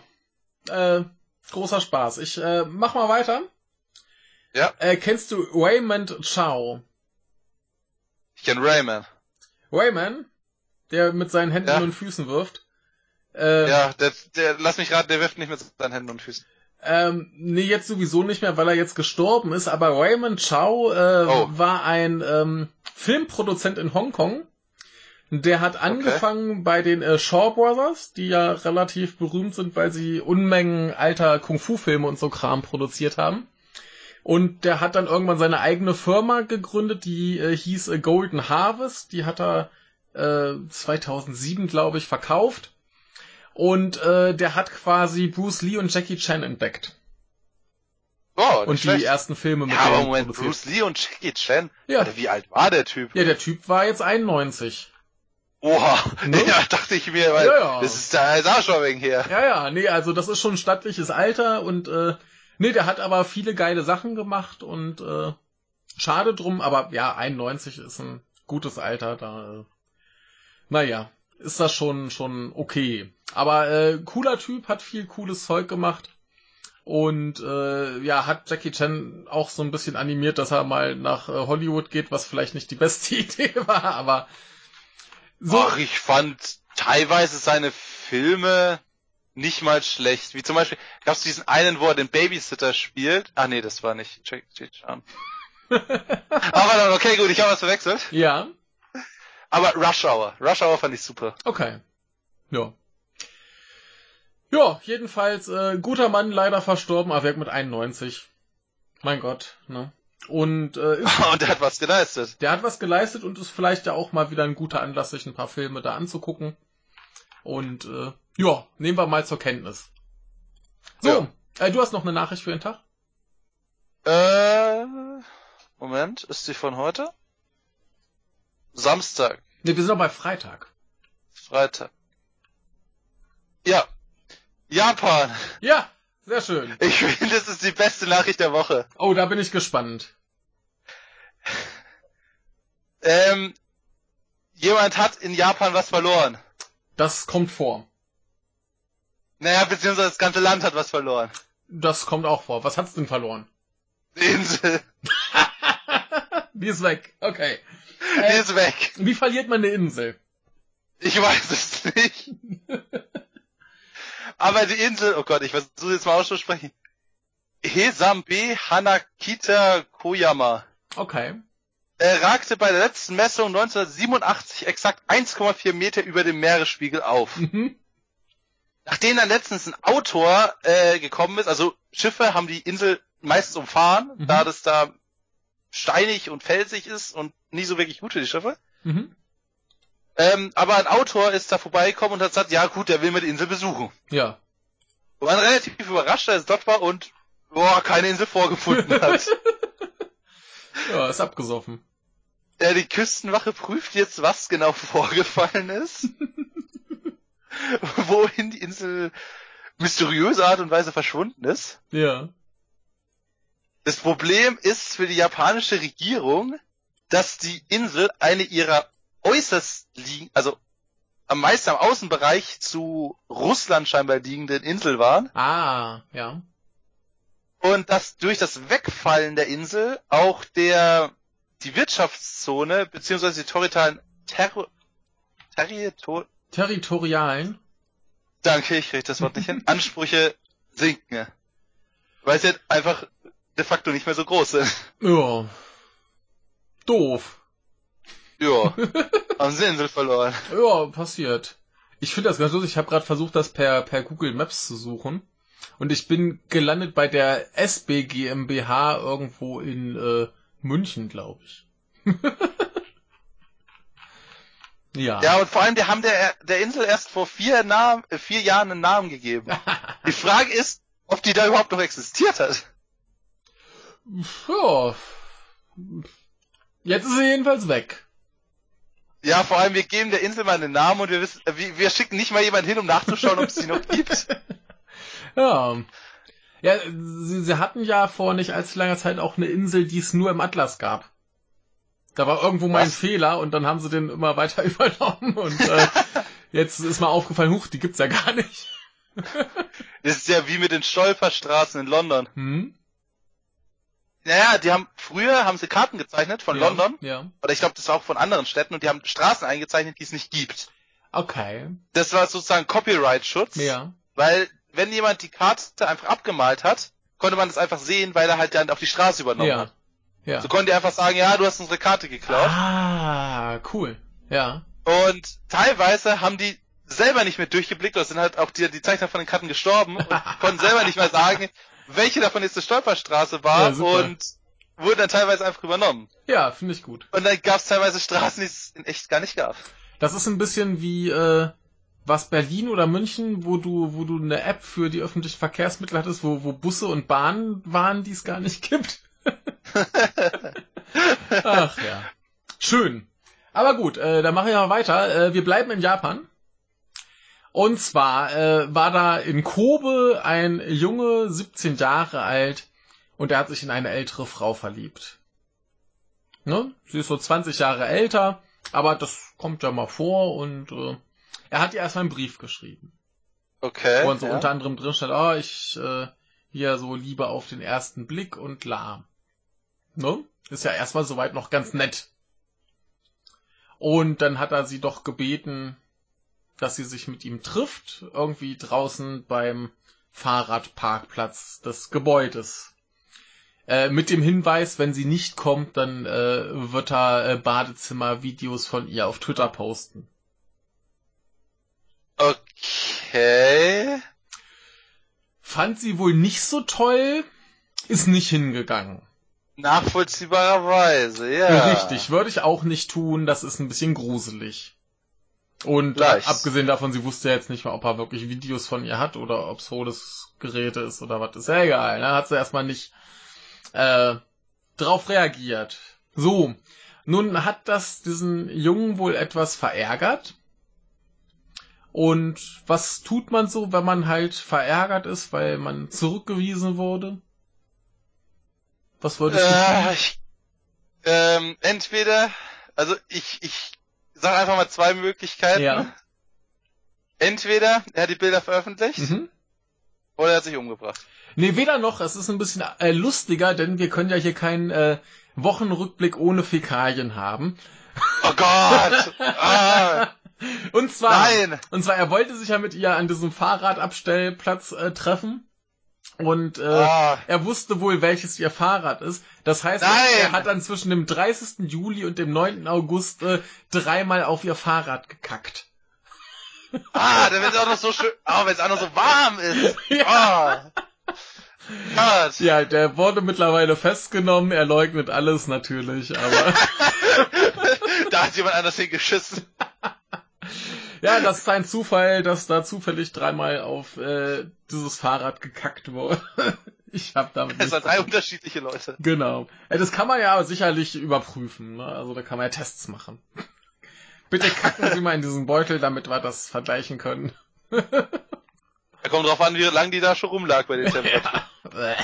äh, großer Spaß. Ich äh, mach mal weiter. Ja. Äh, kennst du Raymond Chow? Ich kenn Rayman. Rayman, der mit seinen Händen Ja. und Füßen wirft. Äh, Ja, der, der, lass mich raten, der wirft nicht mit seinen Händen und Füßen. Ähm, nee, jetzt sowieso nicht mehr, weil er jetzt gestorben ist, aber Raymond Chow äh, Oh. war ein ähm, Filmproduzent in Hongkong. Der hat angefangen bei den äh, Shaw Brothers, die ja relativ berühmt sind, weil sie Unmengen alter Kung-Fu-Filme und so Kram produziert haben. Und der hat dann irgendwann seine eigene Firma gegründet, die äh, hieß äh, Golden Harvest. Die hat er äh, 2007, glaube ich, verkauft. Und äh, der hat quasi Bruce Lee und Jackie Chan entdeckt. Oh, Und die schlecht. ersten Filme mit Ja, aber Moment. Bruce Lee und Jackie Chan? Ja. Alter, wie alt war der Typ? Ja, der Typ war jetzt 91. Oha, Ne? ja, dachte ich mir, weil Ja, ja. das ist da ist auch schon wegen her. Ja, ja, nee, also das ist schon ein stattliches Alter und äh, nee, der hat aber viele geile Sachen gemacht und äh, schade drum, aber ja, 91 ist ein gutes Alter, da äh, naja, ist das schon schon okay. Aber äh, cooler Typ, hat viel cooles Zeug gemacht und äh, ja, hat Jackie Chan auch so ein bisschen animiert, dass er mal nach äh, Hollywood geht, was vielleicht nicht die beste Idee war, aber so Ach, ich fand teilweise seine Filme nicht mal schlecht. Wie zum Beispiel, gab's diesen einen, wo er den Babysitter spielt? Ah nee, das war nicht Jackie Chan. Aber dann, okay, gut, ich habe was verwechselt. ja, Aber Rush Hour. Rush Hour fand ich super. Okay. Ja. Ja, jedenfalls, äh, guter Mann, leider verstorben, aber mit 91. Mein Gott, ne? Und äh, ist, Und der hat was geleistet. der hat was geleistet und ist vielleicht ja auch mal wieder ein guter Anlass, sich ein paar Filme da anzugucken. Und äh, ja, nehmen wir mal zur Kenntnis. So, äh, du hast noch eine Nachricht für den Tag? Äh, Moment, ist die von heute? Samstag, Ne, wir sind noch bei Freitag. Freitag. Ja. Japan. Ja, sehr schön. Ich finde, das ist die beste Nachricht der Woche. Oh, da bin ich gespannt. Ähm, jemand hat in Japan was verloren. Das kommt vor. Naja, beziehungsweise das ganze Land hat was verloren. Das kommt auch vor. Was hat's denn verloren? Die Insel, Die ist weg. Okay. die Äh, ist weg. wie verliert man eine Insel? Ich weiß es nicht. Aber die Insel, oh Gott, ich versuche jetzt mal auszusprechen. Hesambe Hanakita Koyama. Okay. Er ragte bei der letzten Messung 1987 exakt 1,4 Meter über dem Meeresspiegel auf. Mhm. Nachdem dann letztens ein Autor äh, gekommen ist, also Schiffe haben die Insel meistens umfahren, Mhm. da das da steinig und felsig ist und nicht so wirklich gut für die Schiffe. Mhm. Ähm, aber ein Autor ist da vorbeigekommen und hat gesagt, ja gut, der will mir die Insel besuchen. Ja. Und war relativ überrascht, als er dort war und boah, keine Insel vorgefunden hat. Ja, ist abgesoffen. Ja, die Küstenwache prüft jetzt, was genau vorgefallen ist. Wohin die Insel mysteriöse Art und Weise verschwunden ist. Ja. Das Problem ist für die japanische Regierung, dass die Insel eine ihrer äußerst liegen, also am meisten am Außenbereich zu Russland scheinbar liegenden Insel waren Ah, ja. und dass durch das Wegfallen der Insel auch der die Wirtschaftszone beziehungsweise die territorialen Terror, Territor, Territorialen. danke, ich krieg das Wort nicht hin, Ansprüche sinken. Weil sie halt einfach de facto nicht mehr so groß sind. Ja. Doof. Ja, haben sie Insel verloren. Ja, passiert. Ich finde das ganz lustig. Ich habe gerade versucht, das per, per Google Maps zu suchen. Und ich bin gelandet bei der SB GmbH irgendwo in äh, München, glaube ich. ja. Ja, und vor allem, die haben der, der Insel erst vor vier, Namen, äh, vier Jahren einen Namen gegeben. Die Frage ist, ob die da überhaupt noch existiert hat. Ja. Jetzt ist sie jedenfalls weg. Ja, vor allem, wir geben der Insel mal einen Namen und wir wissen, äh, wir, wir schicken nicht mal jemanden hin, um nachzuschauen, ob es sie noch gibt. Ja. Ja, sie, sie hatten ja vor nicht allzu langer Zeit auch eine Insel, die es nur im Atlas gab. Da war irgendwo mal ein Was? Fehler und dann haben sie den immer weiter übernommen und äh, jetzt ist mal aufgefallen, huch, die gibt's ja gar nicht. das ist ja wie mit den Stolperstraßen in London. Hm? Naja, die haben früher haben sie Karten gezeichnet von ja, London. Ja. Oder ich glaube, das war auch von anderen Städten und die haben Straßen eingezeichnet, die es nicht gibt. Okay. Das war sozusagen Copyright-Schutz. Ja. Weil wenn jemand die Karte einfach abgemalt hat, konnte man das einfach sehen, weil er halt dann auf die Straße übernommen ja. hat. Ja. So konnte er einfach sagen, ja, du hast unsere Karte geklaut. Ah, cool. Ja. Und teilweise haben die selber nicht mehr durchgeblickt, oder sind halt auch die, die Zeichner von den Karten gestorben und konnten selber nicht mehr sagen, welche davon jetzt eine Stolperstraße war Ja, und wurden dann teilweise einfach übernommen. Ja, finde ich gut. Und dann gab es teilweise Straßen, die es in echt gar nicht gab. Das ist ein bisschen wie äh, was Berlin oder München, wo du, wo du eine App für die öffentlichen Verkehrsmittel hattest, wo, wo Busse und Bahnen waren, die es gar nicht gibt. Ach ja. Schön. Aber gut, äh, dann mache ich mal weiter. Äh, wir bleiben in Japan. Und zwar äh, war da in Kobe ein Junge, 17 Jahre alt, und er hat sich in eine ältere Frau verliebt. Ne? Sie ist so 20 Jahre älter, aber das kommt ja mal vor und äh, er hat ihr erstmal einen Brief geschrieben. Okay. Wo so ja. unter anderem drin stand, ah, ich äh, hier so Liebe auf den ersten Blick und lahm. Ne? Ist ja erstmal soweit noch ganz nett. Und dann hat er sie doch gebeten, dass sie sich mit ihm trifft, irgendwie draußen beim Fahrradparkplatz des Gebäudes. Äh, mit dem Hinweis, wenn sie nicht kommt, dann äh, wird er äh, Badezimmer-Videos von ihr auf Twitter posten. Okay. Fand sie wohl nicht so toll, ist nicht hingegangen. Nachvollziehbarerweise, ja. Richtig, würde ich auch nicht tun, das ist ein bisschen gruselig. Und Gleich. abgesehen davon, sie wusste jetzt nicht mal, ob er wirklich Videos von ihr hat oder ob es Todesgeräte ist oder was. Ist ja egal, ne? Hat sie erstmal nicht äh, drauf reagiert. So, nun hat das diesen Jungen wohl etwas verärgert. Und was tut man so, wenn man halt verärgert ist, weil man zurückgewiesen wurde? Was würdest du Äh, tun? ich, ähm, entweder, also ich, ich sag einfach mal zwei Möglichkeiten. Ja. Entweder er hat die Bilder veröffentlicht Mhm. oder er hat sich umgebracht. Nee, weder noch. Es ist ein bisschen äh, lustiger, denn wir können ja hier keinen äh, Wochenrückblick ohne Fäkalien haben. Oh Gott! ah, Und zwar, nein! und zwar, er wollte sich ja mit ihr an diesem Fahrradabstellplatz äh, treffen. Und äh, Ah, er wusste wohl, welches ihr Fahrrad ist. Das heißt, Nein! er hat dann zwischen dem 30. Juli und dem 9. August äh, dreimal auf ihr Fahrrad gekackt. ah, dann wird es auch noch so schön, oh, wenn es auch noch so warm ist. Oh. Gott. Ja, der wurde mittlerweile festgenommen. Er leugnet alles natürlich, aber da hat jemand anders hingeschissen. Ja, das ist ein Zufall, dass da zufällig dreimal auf äh, dieses Fahrrad gekackt wurde. Ich habe damit Es waren drei unterschiedliche Leute. Genau. Das kann man ja sicherlich überprüfen. Ne? Also da kann man ja Tests machen. Bitte kacken Sie mal in diesen Beutel, damit wir das vergleichen können. Da kommt drauf an, wie lange die da schon rumlag bei den Temperaturen. Bäh.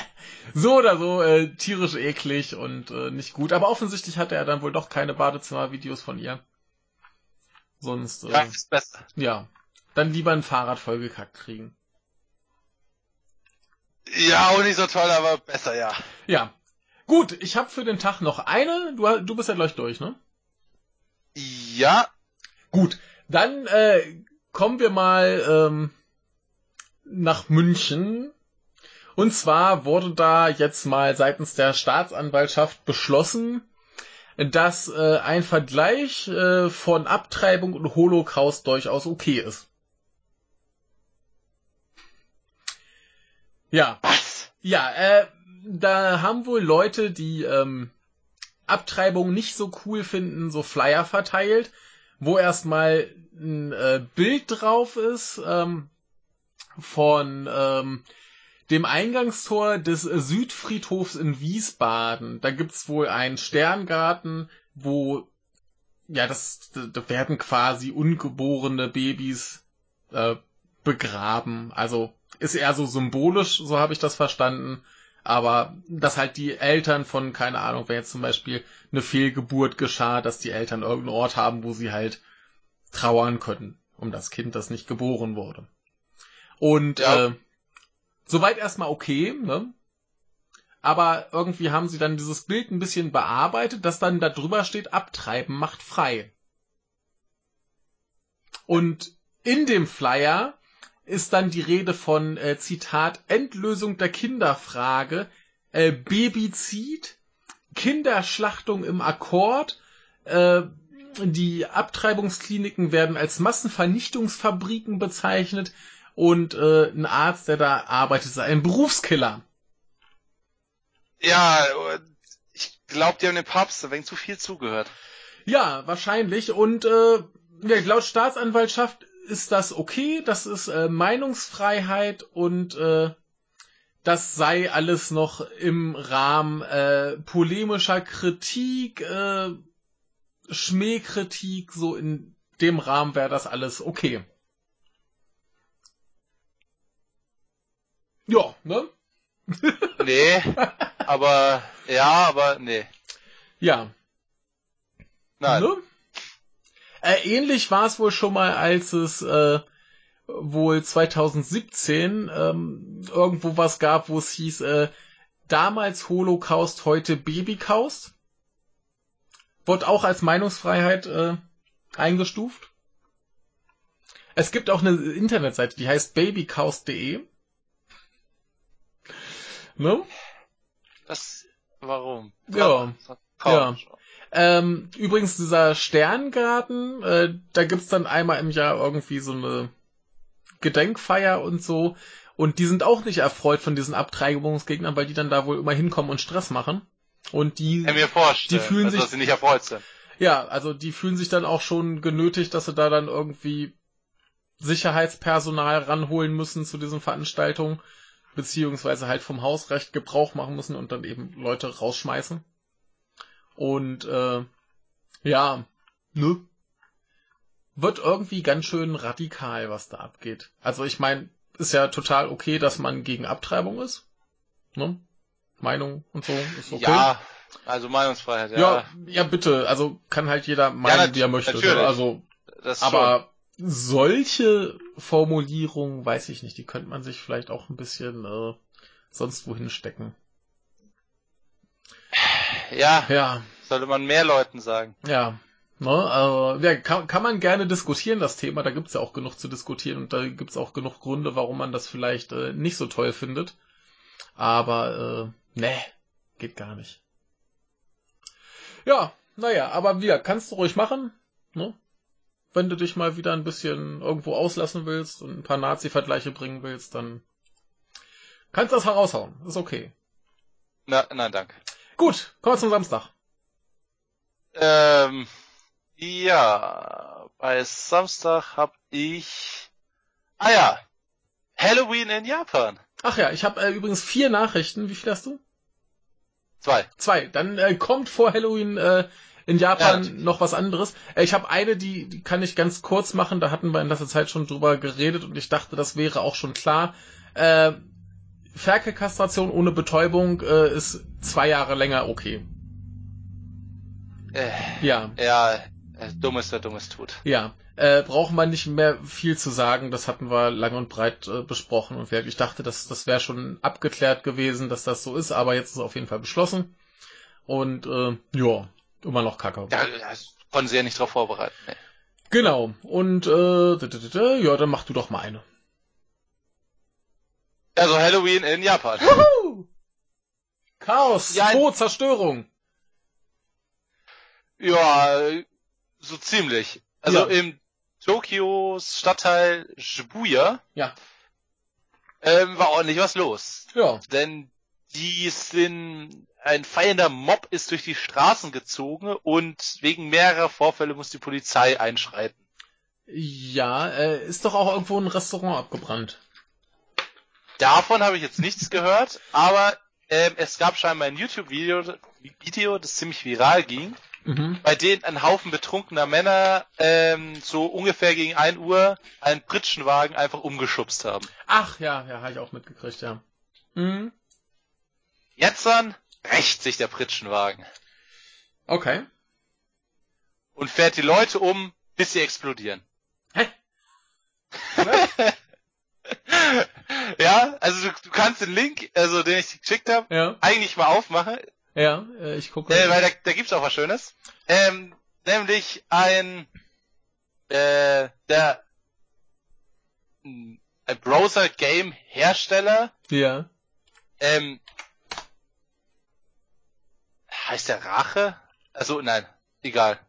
So oder so, äh, tierisch eklig und äh, nicht gut. Aber offensichtlich hatte er dann wohl doch keine Badezimmervideos von ihr. Sonst, äh, Ja, ist besser. ja. Dann lieber ein Fahrrad vollgekackt kriegen. Ja, auch nicht so toll, aber besser, ja. Ja. Gut, ich habe für den Tag noch eine. Du, du bist ja gleich durch, ne? Ja, Gut, dann äh, kommen wir mal ähm, nach München. Und zwar wurde da jetzt mal seitens der Staatsanwaltschaft beschlossen, dass äh, ein Vergleich äh, von Abtreibung und Holocaust durchaus okay ist. Ja, was? ja, äh, da haben wohl Leute, die ähm, Abtreibung nicht so cool finden, so Flyer verteilt, wo erstmal ein äh, Bild drauf ist ähm, von ähm, dem Eingangstor des Südfriedhofs in Wiesbaden. Da gibt's wohl einen Sterngarten, wo ja, das, da werden quasi ungeborene Babys äh, begraben. Also ist eher so symbolisch, so habe ich das verstanden. Aber dass halt die Eltern von, keine Ahnung, wenn jetzt zum Beispiel eine Fehlgeburt geschah, dass die Eltern irgendeinen Ort haben, wo sie halt trauern können um das Kind, das nicht geboren wurde. Und ja. äh, soweit erstmal okay, ne? Aber irgendwie haben sie dann dieses Bild ein bisschen bearbeitet, dass dann da drüber steht, abtreiben macht frei. Und in dem Flyer ist dann die Rede von, äh, Zitat, Endlösung der Kinderfrage, äh, Babyzid, Kinderschlachtung im Akkord, äh, die Abtreibungskliniken werden als Massenvernichtungsfabriken bezeichnet und äh, ein Arzt, der da arbeitet, ist ein Berufskiller. Ja, ich glaube, die haben dem Papst ein wenig zu viel zugehört. Ja, wahrscheinlich. Und äh, ja, laut Staatsanwaltschaft ist das okay, das ist äh, Meinungsfreiheit und äh, das sei alles noch im Rahmen äh, polemischer Kritik, äh, Schmähkritik, so in dem Rahmen wäre das alles okay. Ja, ne? nee, aber ja, aber nee. Ja. Nein. Ne? Äh, ähnlich war es wohl schon mal, als es äh, wohl 2017 ähm, irgendwo was gab, wo es hieß, äh, damals Holocaust, heute Babykaust. Wurde auch als Meinungsfreiheit äh, eingestuft. Es gibt auch eine Internetseite, die heißt babykaust.de. Ne? Das, warum? Ja. ja. Ähm, übrigens, dieser Sterngarten, äh, da gibt's dann einmal im Jahr irgendwie so eine Gedenkfeier und so. Und die sind auch nicht erfreut von diesen Abtreibungsgegnern, weil die dann da wohl immer hinkommen und Stress machen. Und die, die fühlen also, sich, dass sie nicht erfreut sind. Ja, also die fühlen sich dann auch schon genötigt, dass sie da dann irgendwie Sicherheitspersonal ranholen müssen zu diesen Veranstaltungen, beziehungsweise halt vom Hausrecht Gebrauch machen müssen und dann eben Leute rausschmeißen. Und äh, ja, ne? Wird irgendwie ganz schön radikal, was da abgeht. Also ich meine, ist ja total okay, dass man gegen Abtreibung ist. Ne? Meinung und so ist okay. Ja, also Meinungsfreiheit, ja. Ja, ja bitte. Also kann halt jeder meinen, ja, wie er möchte. Natürlich. Also, aber solche Formulierungen, weiß ich nicht, die könnte man sich vielleicht auch ein bisschen äh, sonst wohin stecken. Ja. Ja. Sollte man mehr Leuten sagen. Ja. Ne, also, ja, kann, kann man gerne diskutieren, das Thema. Da gibt's ja auch genug zu diskutieren und da gibt's auch genug Gründe, warum man das vielleicht äh, nicht so toll findet. Aber, äh, ne, geht gar nicht. Ja, naja, aber wieder, kannst du ruhig machen, ne? Wenn du dich mal wieder ein bisschen irgendwo auslassen willst und ein paar Nazi-Vergleiche bringen willst, dann kannst du das heraushauen. Ist okay. Na, nein, danke. Gut, kommen wir zum Samstag. Ähm, ja, bei Samstag hab ich, ah ja, Halloween in Japan. Ach ja, ich habe äh, übrigens vier Nachrichten. Wie viel hast du? Zwei. Zwei. Dann äh, kommt vor Halloween äh, in Japan ja, noch was anderes. Äh, ich habe eine, die, die kann ich ganz kurz machen. Da hatten wir in letzter Zeit schon drüber geredet und ich dachte, das wäre auch schon klar. Äh, Ferkelkastration ohne Betäubung äh, ist zwei Jahre länger okay. Äh, ja. Ja, äh, dummes der dummes tut. Ja. Äh, braucht man nicht mehr viel zu sagen. Das hatten wir lang und breit äh, besprochen und ich dachte, das, das wäre schon abgeklärt gewesen, dass das so ist, aber jetzt ist es auf jeden Fall beschlossen. Und äh, ja, immer noch Kacke. Ja, das konnten sie ja nicht darauf vorbereiten. Nee. Genau. Und äh, ja, dann mach du doch mal eine. Also Halloween in Japan. Wuhu! Chaos, ja, Tod, Zerstörung. Ja, so ziemlich. Also ja. im Tokios Stadtteil Shibuya ja. ähm, war ordentlich was los. Ja. Denn die sind, ein feiernder Mob ist durch die Straßen gezogen und wegen mehrerer Vorfälle muss die Polizei einschreiten. Ja, äh, ist doch auch irgendwo ein Restaurant abgebrannt. Davon habe ich jetzt nichts gehört, aber ähm, es gab scheinbar ein YouTube-Video, Video, das ziemlich viral ging, mhm. bei denen ein Haufen betrunkener Männer ähm, so ungefähr gegen 1 Uhr einen Pritschenwagen einfach umgeschubst haben. Ach ja, ja, habe ich auch mitgekriegt, ja. Mhm. Jetzt dann rächt sich der Pritschenwagen. Okay. Und fährt die Leute um, bis sie explodieren. Hä? ja, also du, du, kannst den Link, also den ich geschickt habe, ja. eigentlich mal aufmachen. Ja, äh, ich gucke. Äh, weil da, da gibt's auch was Schönes. Ähm, nämlich ein äh, der ein Browser Game Hersteller. Ja. Ähm, heißt der Rache? Also nein, egal.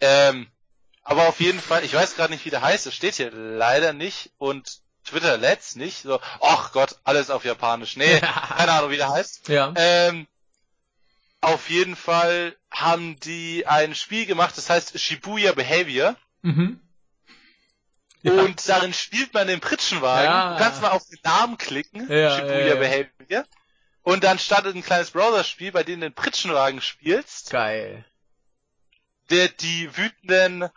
Ähm, aber auf jeden Fall, ich weiß gerade nicht, wie der heißt, es steht hier leider nicht und Twitter let's nicht. So, ach Gott, alles auf Japanisch. Nee, keine Ahnung, wie der heißt. Ja. Ähm, auf jeden Fall haben die ein Spiel gemacht, das heißt Shibuya Behavior. Mhm. Ja. Und darin spielt man den Pritschenwagen. Ja. Du kannst mal auf den Namen klicken, ja, Shibuya Behavior. Und dann startet ein kleines Browser-Spiel, bei dem du den Pritschenwagen spielst. Geil. Der die wütenden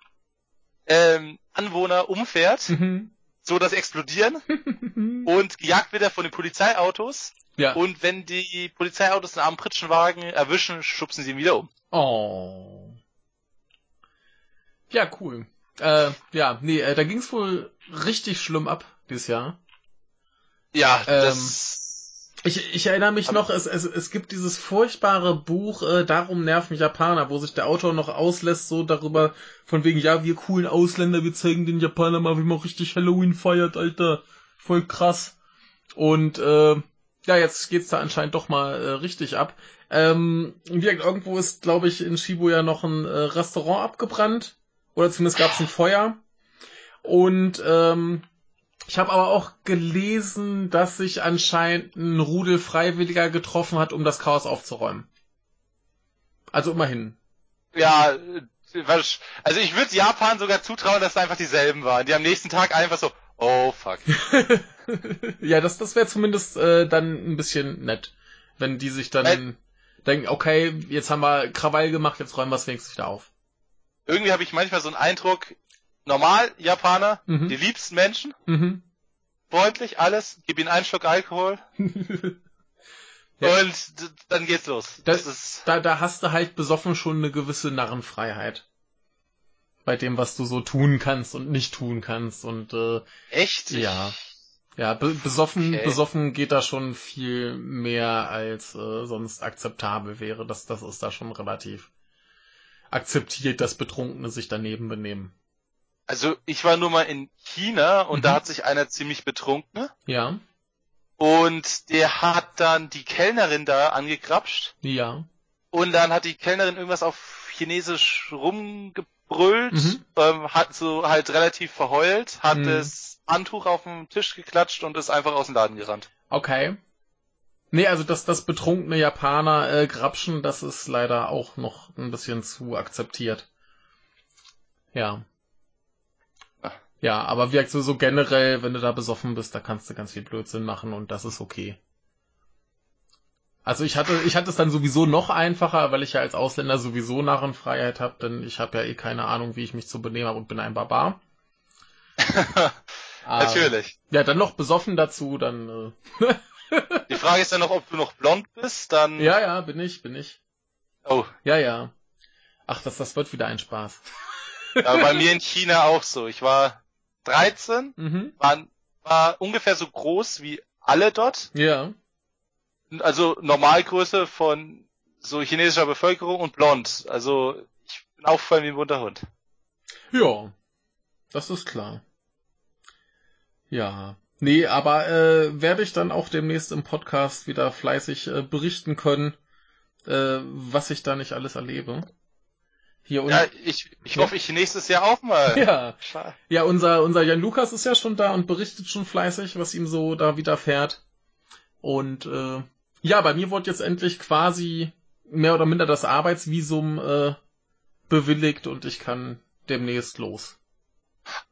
ähm, Anwohner umfährt, mhm. so dass explodieren und gejagt wird er von den Polizeiautos. Ja. Und wenn die Polizeiautos den armen Pritschenwagen erwischen, schubsen sie ihn wieder um. Oh. Ja, cool. Äh, ja, nee, äh, da ging's wohl richtig schlimm ab dieses Jahr. Ja, ähm, das ich, ich erinnere mich noch, es, es, es gibt dieses furchtbare Buch, äh, Darum nerven Japaner, wo sich der Autor noch auslässt, so darüber, von wegen, ja, wir coolen Ausländer, wir zeigen den Japanern mal, wie man richtig Halloween feiert, Alter. Voll krass. Und äh, ja, jetzt geht's da anscheinend doch mal äh, richtig ab. Ähm, wie gesagt, irgendwo ist, glaube ich, in Shibuya noch ein äh, Restaurant abgebrannt. Oder zumindest gab's ein Feuer. Und ähm, ich habe aber auch gelesen, dass sich anscheinend ein Rudel Freiwilliger getroffen hat, um das Chaos aufzuräumen. Also immerhin. Ja, also ich würde Japan sogar zutrauen, dass es einfach dieselben waren, die am nächsten Tag einfach so, oh fuck. ja, das, das wäre zumindest äh, dann ein bisschen nett, wenn die sich dann äh, denken, okay, jetzt haben wir Krawall gemacht, jetzt räumen wir es wenigstens wieder auf. Irgendwie habe ich manchmal so einen Eindruck, normal Japaner, mhm. die liebsten Menschen, mhm. freundlich, alles, gib ihnen einen Schluck Alkohol. ja. Und dann geht's los. Das, das ist da, da hast du halt besoffen schon eine gewisse Narrenfreiheit. Bei dem, was du so tun kannst und nicht tun kannst. Und äh, echt? Ja. Ja, be besoffen, okay. besoffen geht da schon viel mehr als äh, sonst akzeptabel wäre. Das, das ist da schon relativ akzeptiert, dass Betrunkene sich daneben benehmen. Also ich war nur mal in China und mhm. da hat sich einer ziemlich betrunken. Ja. Und der hat dann die Kellnerin da angekrapscht. Ja. Und dann hat die Kellnerin irgendwas auf Chinesisch rumgebrüllt, mhm. ähm, hat so halt relativ verheult, hat mhm. das Handtuch auf den Tisch geklatscht und ist einfach aus dem Laden gerannt. Okay. Nee, also dass das betrunkene Japaner äh, grapschen, das ist leider auch noch ein bisschen zu akzeptiert. Ja. Ja, aber wie so, so generell, wenn du da besoffen bist, da kannst du ganz viel Blödsinn machen und das ist okay. Also ich hatte, ich hatte es dann sowieso noch einfacher, weil ich ja als Ausländer sowieso Narrenfreiheit habe, denn ich habe ja eh keine Ahnung, wie ich mich zu benehmen habe und bin ein Barbar. Natürlich. Ähm, ja, dann noch besoffen dazu, dann. Äh Die Frage ist dann noch, ob du noch blond bist, dann. Ja, ja, bin ich, bin ich. Oh. Ja, ja. Ach, das, das wird wieder ein Spaß. Ja, bei mir in China auch so. Ich war 13, mhm. war, war ungefähr so groß wie alle dort. Ja. Also Normalgröße von so chinesischer Bevölkerung und blond. Also ich bin auffallend wie ein bunter Hund. Ja, das ist klar. Ja. Nee, aber äh, werde ich dann auch demnächst im Podcast wieder fleißig äh, berichten können, äh, was ich da nicht alles erlebe. Hier ja, ich, ich hoffe, ich nächstes Jahr auch mal. Ja, ja unser, unser Jan Lukas ist ja schon da und berichtet schon fleißig, was ihm so da widerfährt. Und äh, ja, bei mir wurde jetzt endlich quasi mehr oder minder das Arbeitsvisum äh, bewilligt und ich kann demnächst los.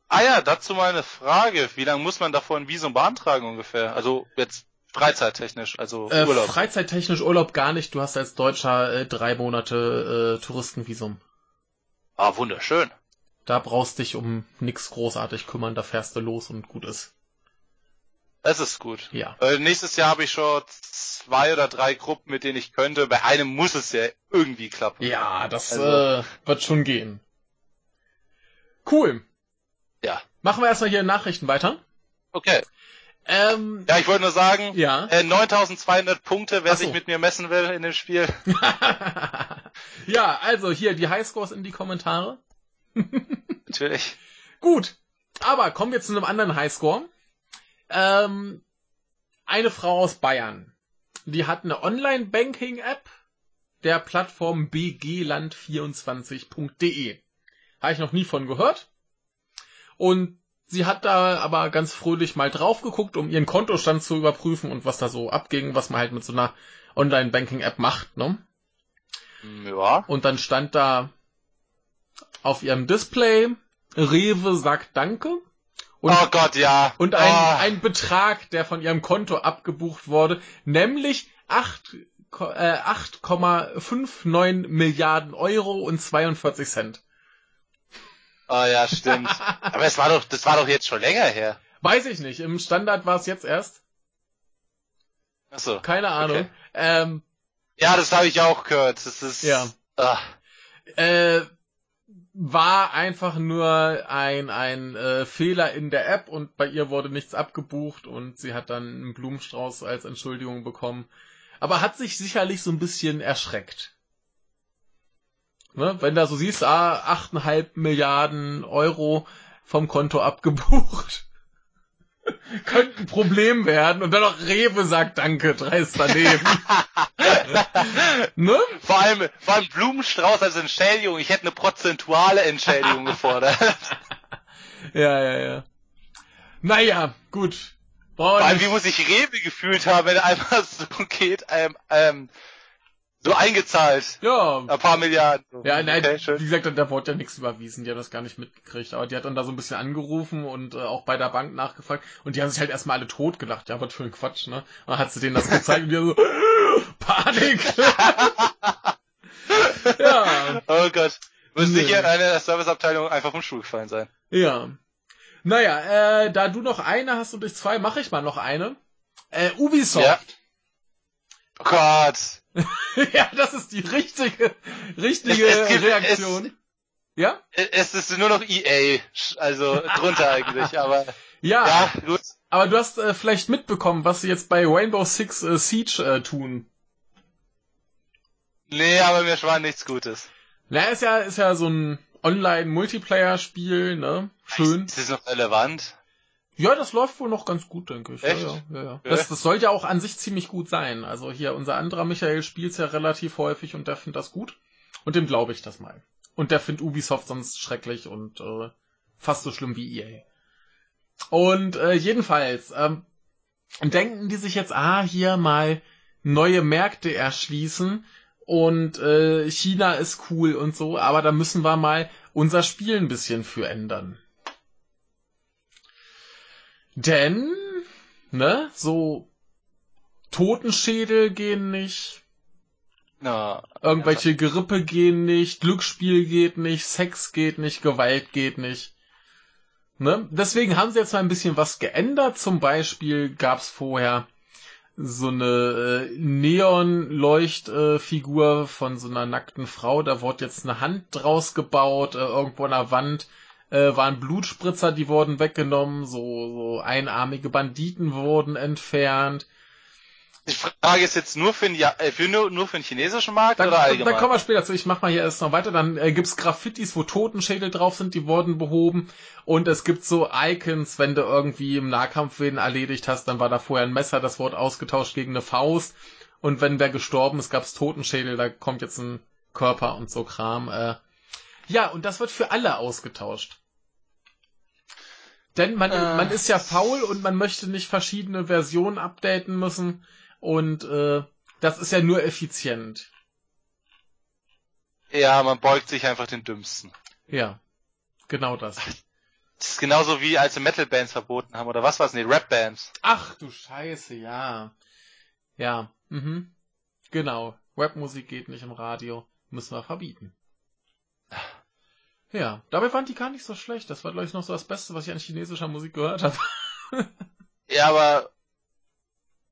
Ah ja, dazu mal eine Frage. Wie lange muss man davor ein Visum beantragen ungefähr? Also jetzt freizeittechnisch, also äh, Urlaub. Freizeittechnisch Urlaub gar nicht. Du hast als Deutscher äh, drei Monate äh, Touristenvisum. Ah, wunderschön. Da brauchst dich um nix großartig kümmern, da fährst du los und gut ist. Es ist gut. Ja. Äh, nächstes Jahr habe ich schon zwei oder drei Gruppen, mit denen ich könnte. Bei einem muss es ja irgendwie klappen. Ja, das also, äh, wird schon gehen. Cool. Ja. Machen wir erstmal hier Nachrichten weiter. Okay. Ähm, ja, ich wollte nur sagen, ja? äh, 9200 Punkte, wer so. sich mit mir messen will in dem Spiel. ja, also hier die Highscores in die Kommentare. Natürlich. Gut, aber kommen wir zu einem anderen Highscore. Ähm, eine Frau aus Bayern, die hat eine Online-Banking-App der Plattform bgland24.de. Habe ich noch nie von gehört. Und sie hat da aber ganz fröhlich mal drauf geguckt, um ihren Kontostand zu überprüfen und was da so abging, was man halt mit so einer Online-Banking-App macht, ne? Ja. Und dann stand da auf ihrem Display, Rewe sagt Danke. Und, oh Gott, ja. Und ein, oh. ein Betrag, der von ihrem Konto abgebucht wurde, nämlich 8,59 äh, Milliarden Euro und 42 Cent. Oh ja, stimmt. Aber es war doch, das war doch jetzt schon länger her. Weiß ich nicht. Im Standard war es jetzt erst. Ach so. Keine Ahnung. Okay. Ähm, ja, das habe ich auch gehört. Das ist. Ja. Ach. Äh, war einfach nur ein, ein äh, Fehler in der App und bei ihr wurde nichts abgebucht und sie hat dann einen Blumenstrauß als Entschuldigung bekommen. Aber hat sich sicherlich so ein bisschen erschreckt. Ne? Wenn da so siehst, ah, 8,5 Milliarden Euro vom Konto abgebucht. Könnte ein Problem werden und dann noch Rewe sagt Danke, dreist daneben. ne? Vor allem, vor allem Blumenstrauß als Entschädigung. Ich hätte eine prozentuale Entschädigung gefordert. ja, ja, ja. Naja, gut. Vor allem, wie muss ich Rewe gefühlt haben, wenn einfach so geht, ähm, ähm, so eingezahlt. Ja. Ein paar Milliarden. Ja, nein, okay, wie gesagt, da wurde ja nichts überwiesen, die hat das gar nicht mitgekriegt. Aber die hat dann da so ein bisschen angerufen und äh, auch bei der Bank nachgefragt. Und die haben sich halt erstmal alle tot gelacht. Ja, was für ein Quatsch, ne? Und dann hat sie denen das gezeigt und die so, Panik! ja. Oh Gott. Muss nee. sicher eine der Serviceabteilung einfach vom Stuhl gefallen sein. Ja. Naja, äh, da du noch eine hast und ich zwei, mache ich mal noch eine. Äh, Ubisoft. Ja. Oh Gott. ja, das ist die richtige, richtige es, es gibt, Reaktion. Es, ja? Es ist nur noch EA, also drunter eigentlich, aber. Ja, ja gut. Aber du hast äh, vielleicht mitbekommen, was sie jetzt bei Rainbow Six äh, Siege äh, tun. Nee, aber mir war nichts Gutes. Na, ist ja, ist ja so ein Online-Multiplayer-Spiel, ne? Schön. Ist das noch relevant? Ja, das läuft wohl noch ganz gut, denke ich. Echt? Ja, ja, ja. Das, das soll ja auch an sich ziemlich gut sein. Also hier, unser anderer Michael spielt's ja relativ häufig und der findet das gut. Und dem glaube ich das mal. Und der findet Ubisoft sonst schrecklich und äh, fast so schlimm wie EA. Und äh, jedenfalls ähm, denken die sich jetzt, ah, hier mal neue Märkte erschließen und äh, China ist cool und so, aber da müssen wir mal unser Spiel ein bisschen für ändern. Denn, ne, so Totenschädel gehen nicht. Na, irgendwelche Grippe gehen nicht, Glücksspiel geht nicht, Sex geht nicht, Gewalt geht nicht. Ne? Deswegen haben sie jetzt mal ein bisschen was geändert. Zum Beispiel gab's vorher so eine äh, Neon-Leuchtfigur äh, von so einer nackten Frau. Da wurde jetzt eine Hand draus gebaut, äh, irgendwo an der Wand äh, waren Blutspritzer, die wurden weggenommen, so, so einarmige Banditen wurden entfernt. Die Frage ist jetzt nur für, den, ja äh, für nur, nur für den chinesischen Markt dann, oder allgemein? Dann kommen wir später zu. Ich mach mal hier erst noch weiter. Dann äh, gibt's Graffitis, wo Totenschädel drauf sind, die wurden behoben. Und es gibt so Icons, wenn du irgendwie im Nahkampf wen erledigt hast, dann war da vorher ein Messer, das wurde ausgetauscht gegen eine Faust. Und wenn wer gestorben ist, gab's Totenschädel, da kommt jetzt ein Körper und so Kram. Äh. Ja, und das wird für alle ausgetauscht. Denn man, äh. man ist ja faul und man möchte nicht verschiedene Versionen updaten müssen. Und äh, das ist ja nur effizient. Ja, man beugt sich einfach den Dümmsten. Ja, genau das. Das ist genauso wie als sie Metal-Bands verboten haben, oder was war's? Nee, Rap-Bands. Ach du Scheiße, ja. Ja, mhm. Genau. Rapmusik geht nicht im Radio. Müssen wir verbieten. Ja, dabei waren die gar nicht so schlecht. Das war, glaube ich, noch so das Beste, was ich an chinesischer Musik gehört habe. ja, aber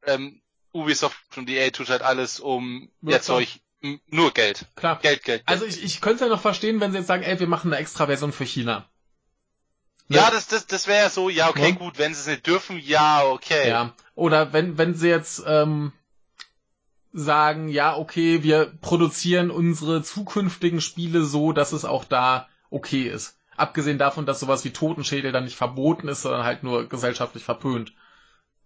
ähm, Ubisoft und EA tut halt alles, um ja Zeug nur Geld. Klar. Geld, Geld, Geld. Also ich, ich könnte ja noch verstehen, wenn sie jetzt sagen, ey, wir machen eine extra Version für China. Ne? Ja, das, das, das wäre ja so, ja, okay, ja. gut, wenn sie es nicht dürfen, ja, okay. Ja. Oder wenn, wenn sie jetzt ähm, sagen, ja, okay, wir produzieren unsere zukünftigen Spiele so, dass es auch da okay ist. Abgesehen davon, dass sowas wie Totenschädel dann nicht verboten ist, sondern halt nur gesellschaftlich verpönt.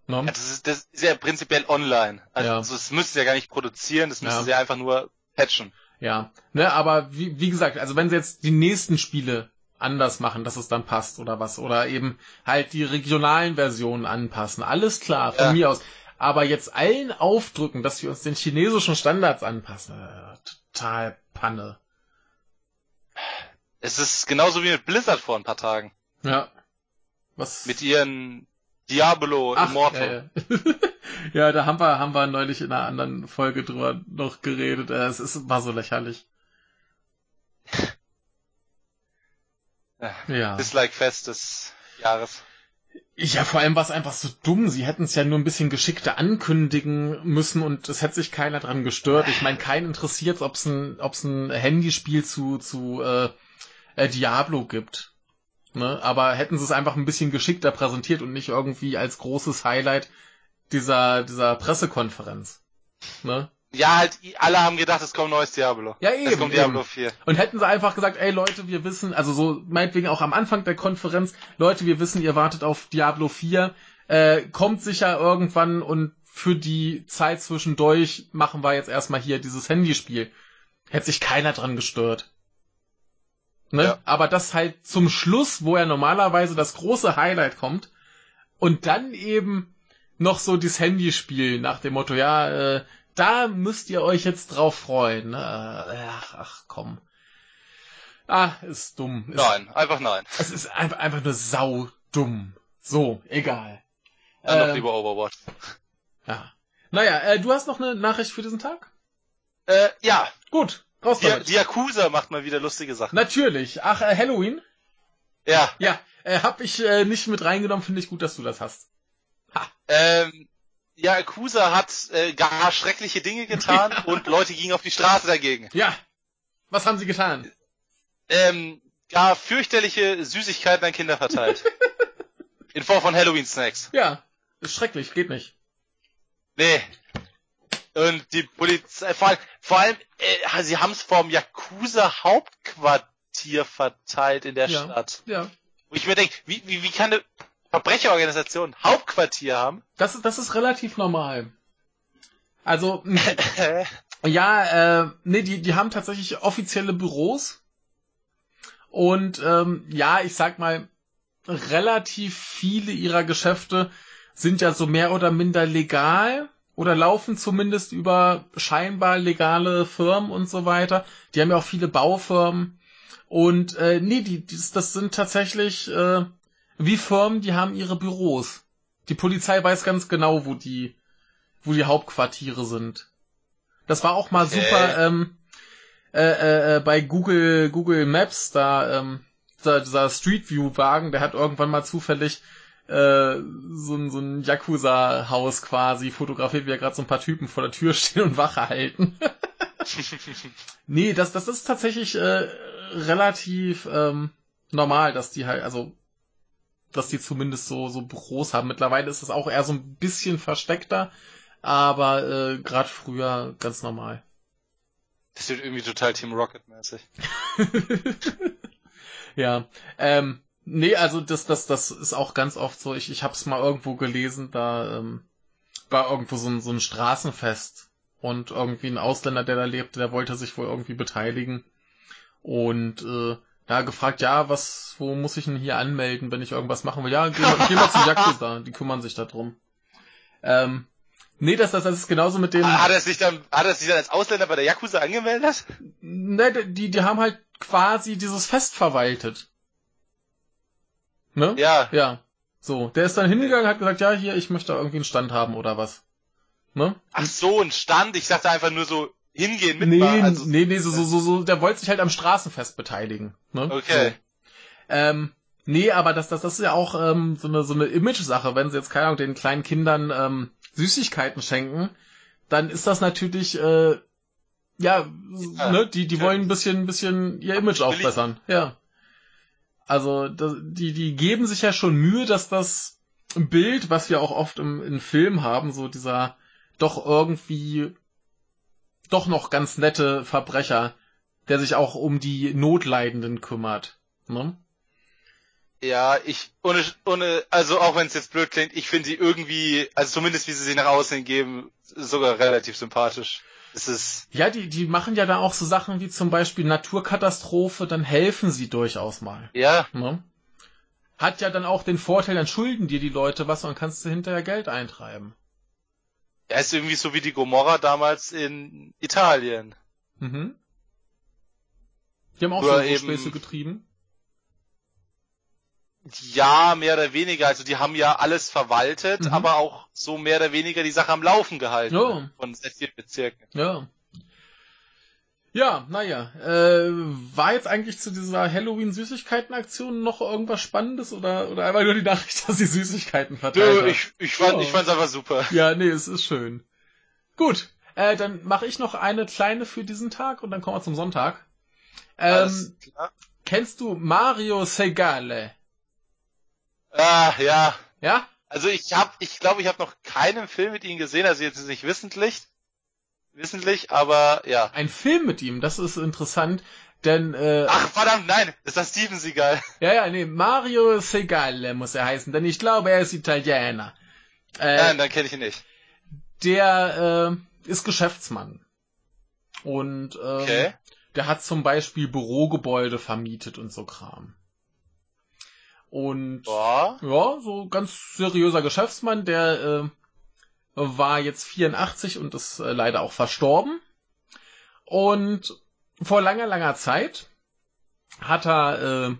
Ne? Ja, das, ist, das ist ja prinzipiell online. Also ja. das sie ja gar nicht produzieren, das müssen ja. sie einfach nur patchen. Ja, ne, aber wie, wie gesagt, also wenn sie jetzt die nächsten Spiele anders machen, dass es dann passt oder was, oder eben halt die regionalen Versionen anpassen, alles klar, von ja. mir aus. Aber jetzt allen aufdrücken, dass wir uns den chinesischen Standards anpassen, äh, total Panne. Es ist genauso wie mit Blizzard vor ein paar Tagen. Ja. Was? Mit ihren Diablo Ach, Immortal. Ja, ja. ja, da haben wir, haben wir neulich in einer anderen Folge drüber noch geredet. Äh, es ist, war so lächerlich. ja. Dislike-Fest des Jahres. Ja, vor allem war es einfach so dumm. Sie hätten es ja nur ein bisschen geschickter ankündigen müssen und es hätte sich keiner dran gestört. Ich meine, keinen interessiert, ob es ein, ob's ein Handyspiel zu, zu äh, äh, Diablo gibt. Ne? Aber hätten sie es einfach ein bisschen geschickter präsentiert und nicht irgendwie als großes Highlight dieser, dieser Pressekonferenz. Ne? Ja, halt, alle haben gedacht, es kommt neues Diablo. Ja, eben. Es kommt Diablo eben. 4. Und hätten sie einfach gesagt, ey Leute, wir wissen, also so meinetwegen auch am Anfang der Konferenz, Leute, wir wissen, ihr wartet auf Diablo 4, äh, kommt sicher irgendwann und für die Zeit zwischendurch machen wir jetzt erstmal hier dieses Handyspiel. Hätte sich keiner dran gestört. Ne? Ja. Aber das halt zum Schluss, wo ja normalerweise das große Highlight kommt und dann eben noch so das Handyspiel nach dem Motto, ja, äh, da müsst ihr euch jetzt drauf freuen. Ne? Ach, ach komm. Ah, ist dumm. Ist, nein, einfach nein. Es ist einfach, einfach nur sau dumm. So, egal. Dann äh, doch lieber Overwatch. Ja. Naja, äh, du hast noch eine Nachricht für diesen Tag? Äh, ja. Gut. Raus die, damit. die Yakuza macht mal wieder lustige Sachen. Natürlich. Ach, äh, Halloween? Ja. Ja, äh, hab ich äh, nicht mit reingenommen, finde ich gut, dass du das hast. Ha. Ähm, ja, Yakuza hat äh, gar schreckliche Dinge getan ja. und Leute gingen auf die Straße dagegen. Ja. Was haben sie getan? Ähm, gar fürchterliche Süßigkeiten an Kinder verteilt. In Form von Halloween-Snacks. Ja. Ist schrecklich, geht nicht. Nee. Und die Polizei, vor allem, vor allem äh, sie haben es vom Yakuza Hauptquartier verteilt in der ja, Stadt. Ja. Wo ich mir denke, wie, wie, wie kann eine Verbrecherorganisation Hauptquartier haben? Das ist, das ist relativ normal. Also, ja, äh, nee, die, die haben tatsächlich offizielle Büros. Und ähm, ja, ich sag mal, relativ viele ihrer Geschäfte sind ja so mehr oder minder legal oder laufen zumindest über scheinbar legale Firmen und so weiter. Die haben ja auch viele Baufirmen. Und äh, nee, die, die, das sind tatsächlich äh, wie Firmen, die haben ihre Büros. Die Polizei weiß ganz genau, wo die, wo die Hauptquartiere sind. Das war auch mal okay. super ähm, äh, äh, bei Google Google Maps da ähm, dieser, dieser Street View Wagen, der hat irgendwann mal zufällig äh, so ein, so ein Yakuza-Haus quasi fotografiert, wie ja gerade so ein paar Typen vor der Tür stehen und Wache halten. nee, das, das ist tatsächlich äh, relativ ähm, normal, dass die halt, also dass die zumindest so, so Büros haben. Mittlerweile ist das auch eher so ein bisschen versteckter, aber äh, gerade früher ganz normal. Das wird irgendwie total Team Rocket-mäßig. ja, ähm, Nee, also das, das, das ist auch ganz oft so. Ich, ich habe es mal irgendwo gelesen, da ähm, war irgendwo so ein, so ein Straßenfest und irgendwie ein Ausländer, der da lebte, der wollte sich wohl irgendwie beteiligen und äh, ja, gefragt, ja, was, wo muss ich denn hier anmelden, wenn ich irgendwas machen will? Ja, geh mal, geh mal zu Yakuza, die kümmern sich da drum. Ähm, nee, das, das, das ist genauso mit dem. Hat er sich dann, hat er sich dann als Ausländer bei der Yakuza angemeldet? Ne, die, die haben halt quasi dieses Fest verwaltet. Ne? Ja. Ja. So, der ist dann hingegangen, hat gesagt, ja, hier, ich möchte irgendwie einen Stand haben oder was. Ne? Ach so, ein Stand. Ich sagte einfach nur so hingehen mit. Nee, also, nee, nee, so, so, so, so, der wollte sich halt am Straßenfest beteiligen. Ne? Okay. So. Ähm, nee, aber das, das, das ist ja auch ähm, so eine, so eine Image-Sache. Wenn sie jetzt, keine Ahnung, den kleinen Kindern ähm, Süßigkeiten schenken, dann ist das natürlich, äh, ja, ja ne, die, die wollen ein bisschen, ein bisschen ihr Image aufbessern. Ja. Also die, die geben sich ja schon Mühe, dass das Bild, was wir auch oft im, im Film haben, so dieser doch irgendwie doch noch ganz nette Verbrecher, der sich auch um die Notleidenden kümmert. Ne? Ja, ich, ohne, ohne, also auch wenn es jetzt blöd klingt, ich finde sie irgendwie, also zumindest wie sie sich nach außen geben, sogar relativ sympathisch. Es ist. Ja, die, die machen ja da auch so Sachen wie zum Beispiel Naturkatastrophe, dann helfen sie durchaus mal. Ja. Ne? Hat ja dann auch den Vorteil, dann schulden dir die Leute was und dann kannst du hinterher Geld eintreiben. Er ist irgendwie so wie die Gomorra damals in Italien. Mhm. Die haben auch Nur so Späße getrieben. Ja, mehr oder weniger. Also die haben ja alles verwaltet, mhm. aber auch so mehr oder weniger die Sache am Laufen gehalten. Ja. Von sehr vielen Bezirken. Ja. Ja, naja. Äh, war jetzt eigentlich zu dieser Halloween-Süßigkeiten-Aktion noch irgendwas Spannendes oder, oder einfach nur die Nachricht, dass sie Süßigkeiten verteilt Nö, ich, ich, fand, ja. ich fand's einfach super. Ja, nee, es ist schön. Gut, äh, dann mache ich noch eine kleine für diesen Tag und dann kommen wir zum Sonntag. Ähm, kennst du Mario Segale? Ah, ja. Ja? Also ich habe, ich glaube, ich habe noch keinen Film mit ihm gesehen, also jetzt nicht wissentlich wissentlich, aber ja. Ein Film mit ihm, das ist interessant, denn äh, Ach verdammt, nein, ist das Steven Seagal. Ja, ja, nee, Mario Segal muss er heißen, denn ich glaube, er ist Italiener. Äh, nein, dann kenne ich ihn nicht. Der äh, ist Geschäftsmann. Und ähm, okay. der hat zum Beispiel Bürogebäude vermietet und so Kram. Und Boah. ja, so ganz seriöser Geschäftsmann, der äh, war jetzt 84 und ist äh, leider auch verstorben. Und vor langer, langer Zeit hat er äh,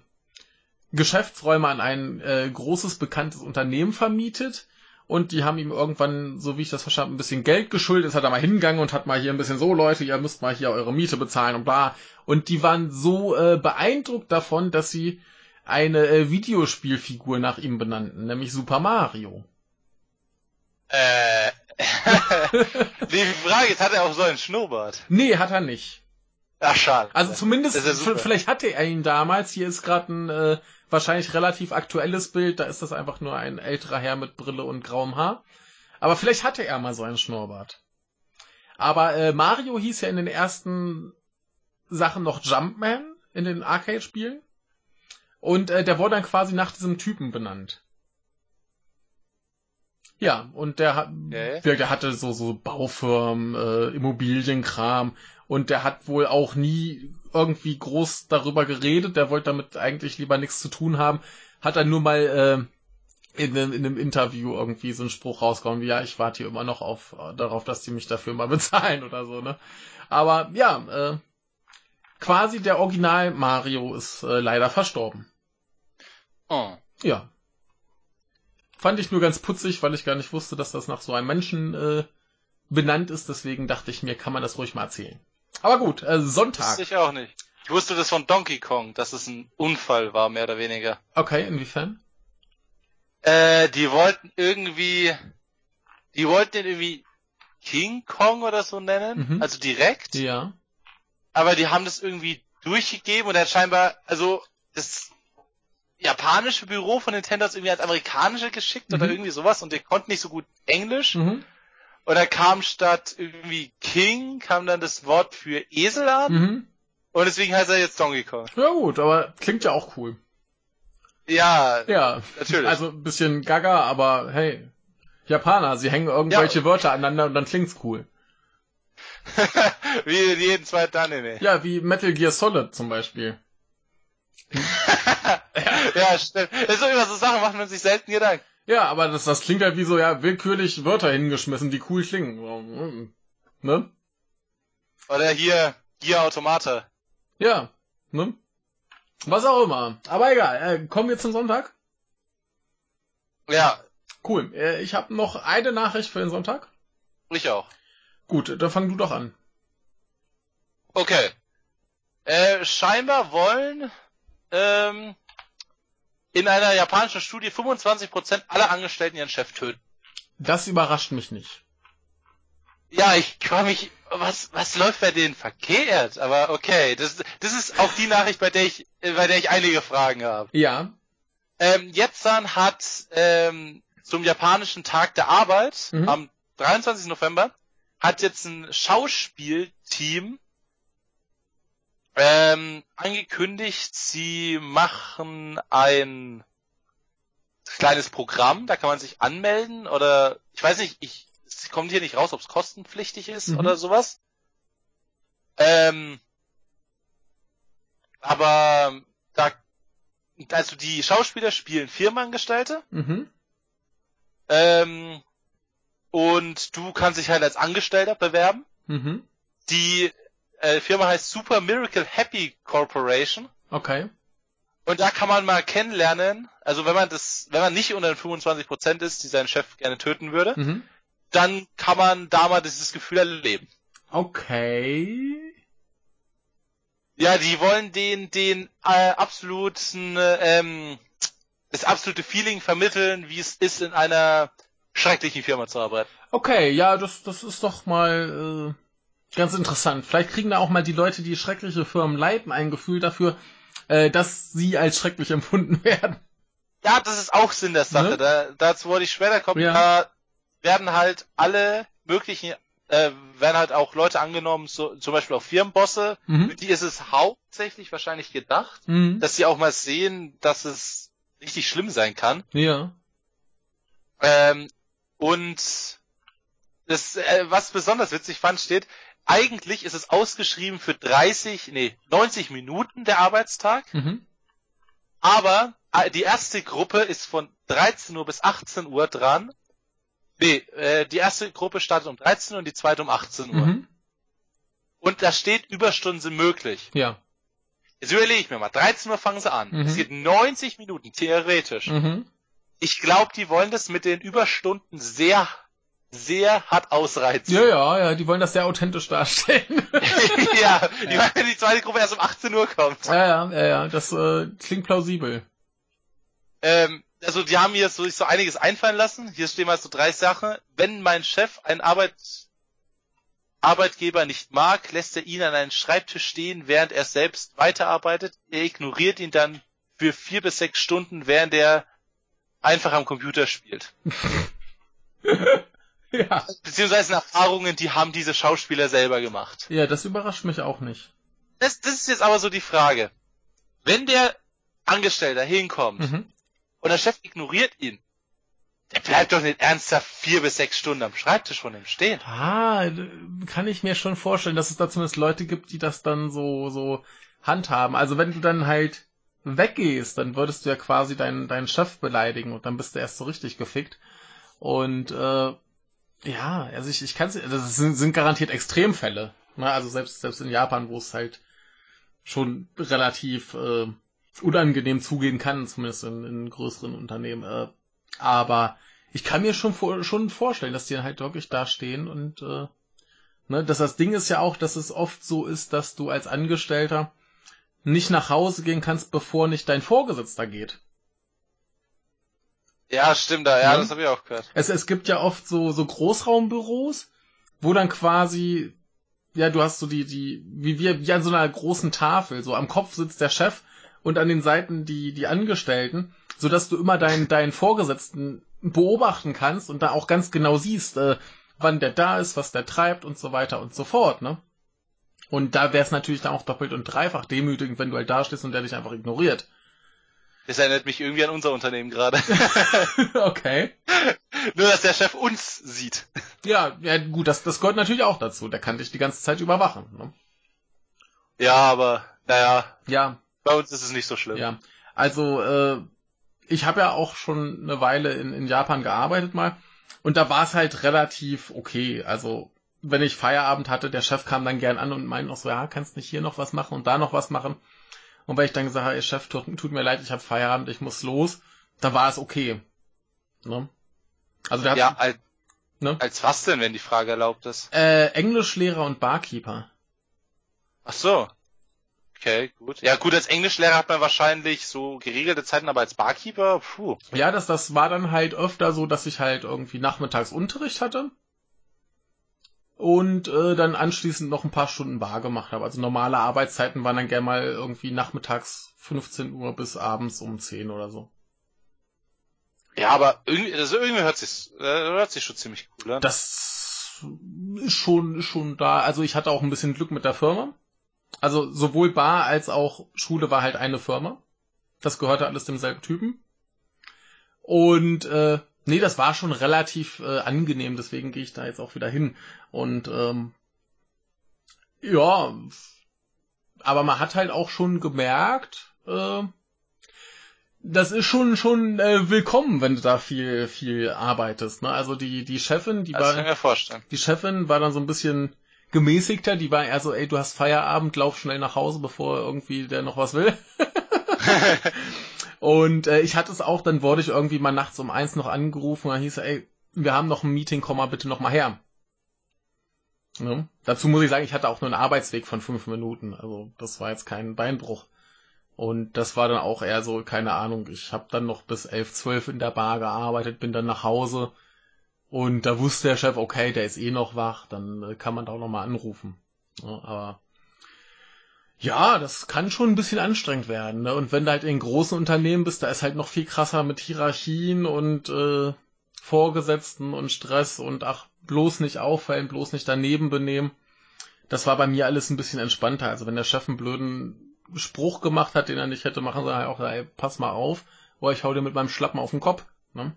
Geschäftsräume an ein äh, großes, bekanntes Unternehmen vermietet. Und die haben ihm irgendwann, so wie ich das verstanden, ein bisschen Geld geschuldet. Ist hat er mal hingegangen und hat mal hier ein bisschen so, Leute, ihr müsst mal hier eure Miete bezahlen und bla. Und die waren so äh, beeindruckt davon, dass sie eine äh, Videospielfigur nach ihm benannten, nämlich Super Mario. Äh. die Frage ist, hat er auch so einen Schnurrbart? Nee, hat er nicht. Ach, schade. Also zumindest, vielleicht hatte er ihn damals. Hier ist gerade ein äh, wahrscheinlich relativ aktuelles Bild. Da ist das einfach nur ein älterer Herr mit Brille und grauem Haar. Aber vielleicht hatte er mal so einen Schnurrbart. Aber äh, Mario hieß ja in den ersten Sachen noch Jumpman in den Arcade-Spielen. Und äh, der wurde dann quasi nach diesem Typen benannt. Ja, und der, hat, okay. der, hatte so, so Baufirmen, äh, Immobilienkram und der hat wohl auch nie irgendwie groß darüber geredet. Der wollte damit eigentlich lieber nichts zu tun haben. Hat dann nur mal äh, in, in einem Interview irgendwie so einen Spruch rausgehauen, wie ja, ich warte hier immer noch auf darauf, dass die mich dafür mal bezahlen oder so, ne? Aber ja, äh, quasi der Original Mario ist äh, leider verstorben. Oh. Ja, Fand ich nur ganz putzig, weil ich gar nicht wusste, dass das nach so einem Menschen äh, benannt ist. Deswegen dachte ich mir, kann man das ruhig mal erzählen. Aber gut, äh, Sonntag. Wusste ich auch nicht. Ich wusste das von Donkey Kong, dass es ein Unfall war, mehr oder weniger. Okay, inwiefern? Äh, die wollten irgendwie, die wollten den irgendwie King Kong oder so nennen, mhm. also direkt. Ja. Aber die haben das irgendwie durchgegeben und er hat scheinbar, also das japanische Büro von Nintendo irgendwie als amerikanische geschickt mhm. oder irgendwie sowas und der konnte nicht so gut Englisch. Mhm. Und da kam statt irgendwie King, kam dann das Wort für Esel an. Mhm. Und deswegen heißt er jetzt Donkey Kong. Ja gut, aber klingt ja auch cool. Ja, ja, natürlich. Also ein bisschen gaga, aber hey, Japaner, sie hängen irgendwelche ja. Wörter aneinander und dann klingt's cool. wie jeden zweiten Anime. Ja, wie Metal Gear Solid zum Beispiel. ja, stimmt. Das ist immer so Sachen, machen man sich selten Gedanken. Ja, aber das, das klingt halt wie so, ja, willkürlich Wörter hingeschmissen, die cool klingen. Ne? Oder hier, hier Automate. Ja, ne? Was auch immer. Aber egal, äh, kommen wir zum Sonntag? Ja. Cool. Äh, ich habe noch eine Nachricht für den Sonntag. Ich auch. Gut, dann fang du doch an. Okay. Äh, scheinbar wollen ähm, in einer japanischen Studie 25% aller Angestellten ihren Chef töten. Das überrascht mich nicht. Ja, ich frage mich, was, was läuft bei denen verkehrt? Aber okay, das, das ist auch die Nachricht, bei der ich, bei der ich einige Fragen habe. Ja. Ähm, jetzt dann hat ähm, zum japanischen Tag der Arbeit mhm. am 23. November hat jetzt ein Schauspielteam ähm, angekündigt, sie machen ein kleines Programm, da kann man sich anmelden oder ich weiß nicht, ich es kommt hier nicht raus, ob es kostenpflichtig ist mhm. oder sowas. Ähm, aber da also die Schauspieler spielen Firmenangestellte. Mhm. Ähm, und du kannst dich halt als Angestellter bewerben. Mhm. Die äh, Firma heißt Super Miracle Happy Corporation. Okay. Und da kann man mal kennenlernen, also wenn man das, wenn man nicht unter den 25% ist, die seinen Chef gerne töten würde, mhm. dann kann man da mal dieses Gefühl erleben. Okay. Ja, die wollen den, den äh, absoluten, ähm, das absolute Feeling vermitteln, wie es ist, in einer schrecklichen Firma zu arbeiten. Okay, ja, das, das ist doch mal äh, ganz interessant. Vielleicht kriegen da auch mal die Leute, die schreckliche Firmen leiten, ein Gefühl dafür, äh, dass sie als schrecklich empfunden werden. Ja, das ist auch Sinn der Sache. Ne? Da, dazu wollte ich später kommen. Ja. Da werden halt alle möglichen äh, werden halt auch Leute angenommen, so, zum Beispiel auch Firmenbosse, mhm. für die ist es hauptsächlich wahrscheinlich gedacht, mhm. dass sie auch mal sehen, dass es richtig schlimm sein kann. Ja. Ähm, und das, äh, was besonders witzig fand, steht, eigentlich ist es ausgeschrieben für 30, nee, 90 Minuten der Arbeitstag. Mhm. Aber äh, die erste Gruppe ist von 13 Uhr bis 18 Uhr dran Nee, äh, die erste Gruppe startet um 13 Uhr und die zweite um 18 Uhr. Mhm. Und da steht Überstunden sind möglich. Ja. Jetzt überlege ich mir mal, 13 Uhr fangen sie an. Mhm. Es geht 90 Minuten, theoretisch. Mhm. Ich glaube, die wollen das mit den Überstunden sehr, sehr hart ausreizen. Ja, ja, ja, die wollen das sehr authentisch darstellen. ja, die wenn die zweite Gruppe erst um 18 Uhr kommt. Ja, ja, ja, ja, das äh, klingt plausibel. Ähm, also die haben hier so, sich so einiges einfallen lassen. Hier stehen mal so drei Sachen. Wenn mein Chef einen Arbeit, Arbeitgeber nicht mag, lässt er ihn an einen Schreibtisch stehen, während er selbst weiterarbeitet. Er ignoriert ihn dann für vier bis sechs Stunden, während er einfach am Computer spielt. ja. Beziehungsweise Erfahrungen, die haben diese Schauspieler selber gemacht. Ja, das überrascht mich auch nicht. Das, das ist jetzt aber so die Frage. Wenn der Angestellter hinkommt mhm und der Chef ignoriert ihn. Der bleibt doch nicht ernsthaft vier bis sechs Stunden am Schreibtisch von ihm stehen. Ah, kann ich mir schon vorstellen, dass es da zumindest Leute gibt, die das dann so, so handhaben. Also wenn du dann halt weggehst, dann würdest du ja quasi deinen, deinen Chef beleidigen und dann bist du erst so richtig gefickt. Und äh, ja, also ich, ich kann es, das sind, sind garantiert Extremfälle. Ne? Also selbst, selbst in Japan, wo es halt schon relativ äh, unangenehm zugehen kann, zumindest in, in größeren Unternehmen. Äh, aber ich kann mir schon, vor, schon vorstellen, dass die halt wirklich da stehen und äh, ne, dass das Ding ist ja auch, dass es oft so ist, dass du als Angestellter nicht nach Hause gehen kannst, bevor nicht dein Vorgesetzter geht. Ja, stimmt da, ja, ja? das habe ich auch gehört. Es, es gibt ja oft so, so Großraumbüros, wo dann quasi, ja, du hast so die, die, wie wir, wie an so einer großen Tafel, so am Kopf sitzt der Chef und an den Seiten die, die Angestellten, so dass du immer deinen, deinen Vorgesetzten beobachten kannst und da auch ganz genau siehst, äh, wann der da ist, was der treibt und so weiter und so fort, ne? Und da wäre es natürlich dann auch doppelt und dreifach demütigend, wenn du halt da stehst und der dich einfach ignoriert. Das erinnert mich irgendwie an unser Unternehmen gerade. okay. Nur, dass der Chef uns sieht. Ja, ja, gut, das, das gehört natürlich auch dazu. Der kann dich die ganze Zeit überwachen. Ne? Ja, aber, naja. Ja, bei uns ist es nicht so schlimm. Ja, also äh, ich habe ja auch schon eine Weile in, in Japan gearbeitet mal und da war es halt relativ okay. Also wenn ich Feierabend hatte, der Chef kam dann gern an und meinte noch so, ja, kannst nicht hier noch was machen und da noch was machen. Und wenn ich dann gesagt habe, Chef, tut, tut mir leid, ich habe Feierabend, ich muss los, dann war es okay. Ne? Also der hat, ja, als, ne? als was denn, wenn die Frage erlaubt ist? Äh, Englischlehrer und Barkeeper. Ach so. Okay, gut. Ja, gut, als Englischlehrer hat man wahrscheinlich so geregelte Zeiten, aber als Barkeeper, puh. Ja, das, das war dann halt öfter so, dass ich halt irgendwie nachmittags Unterricht hatte. Und äh, dann anschließend noch ein paar Stunden bar gemacht habe. Also normale Arbeitszeiten waren dann gerne mal irgendwie nachmittags 15 Uhr bis abends um 10 oder so. Ja, aber irgendwie, also irgendwie hört sich, äh, hört sich schon ziemlich cool an. Das ist schon, schon da. Also ich hatte auch ein bisschen Glück mit der Firma. Also sowohl Bar als auch Schule war halt eine Firma. Das gehörte alles demselben Typen. Und äh, nee, das war schon relativ äh, angenehm, deswegen gehe ich da jetzt auch wieder hin. Und ähm, ja, aber man hat halt auch schon gemerkt, äh, das ist schon schon äh, willkommen, wenn du da viel viel arbeitest. Ne? Also die die Chefin, die das war kann ich mir vorstellen. die Chefin war dann so ein bisschen gemäßigter. Die war eher so, ey, du hast Feierabend, lauf schnell nach Hause, bevor irgendwie der noch was will. und äh, ich hatte es auch, dann wurde ich irgendwie mal nachts um eins noch angerufen dann hieß ey, wir haben noch ein Meeting, komm mal bitte noch mal her. Ne? Dazu muss ich sagen, ich hatte auch nur einen Arbeitsweg von fünf Minuten. Also das war jetzt kein Beinbruch. Und das war dann auch eher so, keine Ahnung, ich habe dann noch bis elf, zwölf in der Bar gearbeitet, bin dann nach Hause und da wusste der Chef, okay, der ist eh noch wach, dann äh, kann man da auch nochmal anrufen. Ja, aber ja, das kann schon ein bisschen anstrengend werden. Ne? Und wenn du halt in großen Unternehmen bist, da ist halt noch viel krasser mit Hierarchien und äh, Vorgesetzten und Stress und ach, bloß nicht auffallen, bloß nicht daneben benehmen. Das war bei mir alles ein bisschen entspannter. Also wenn der Chef einen blöden Spruch gemacht hat, den er nicht hätte machen sollen, auch, ey, pass mal auf, boah, ich hau dir mit meinem Schlappen auf den Kopf. Ne?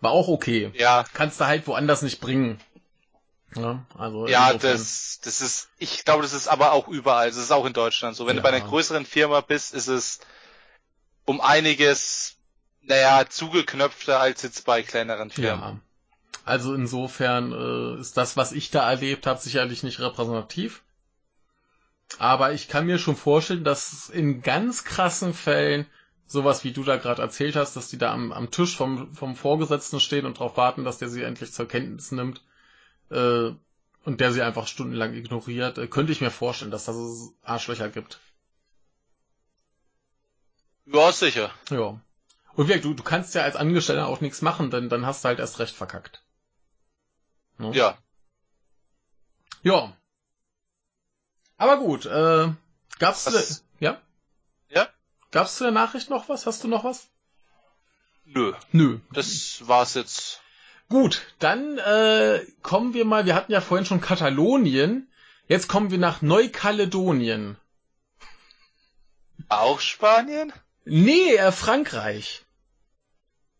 War auch okay. Ja. Kannst du halt woanders nicht bringen. Ja, also ja das, das ist, ich glaube, das ist aber auch überall. Das ist auch in Deutschland so. Wenn ja. du bei einer größeren Firma bist, ist es um einiges, naja, zugeknöpfter als jetzt bei kleineren Firmen. Ja. Also insofern äh, ist das, was ich da erlebt habe, sicherlich nicht repräsentativ. Aber ich kann mir schon vorstellen, dass in ganz krassen Fällen sowas wie du da gerade erzählt hast, dass die da am, am Tisch vom, vom Vorgesetzten stehen und darauf warten, dass der sie endlich zur Kenntnis nimmt äh, und der sie einfach stundenlang ignoriert, äh, könnte ich mir vorstellen, dass das Arschlöcher gibt. Ja, sicher. Ja. Und wie, du, du kannst ja als Angestellter auch nichts machen, denn dann hast du halt erst recht verkackt. Ne? Ja. Ja. Aber gut, äh, gab's was? ja? Ja? Gab's zu der Nachricht noch was? Hast du noch was? Nö. Nö. Das war's jetzt. Gut, dann äh, kommen wir mal, wir hatten ja vorhin schon Katalonien, jetzt kommen wir nach Neukaledonien. Auch Spanien? Nee, äh, Frankreich.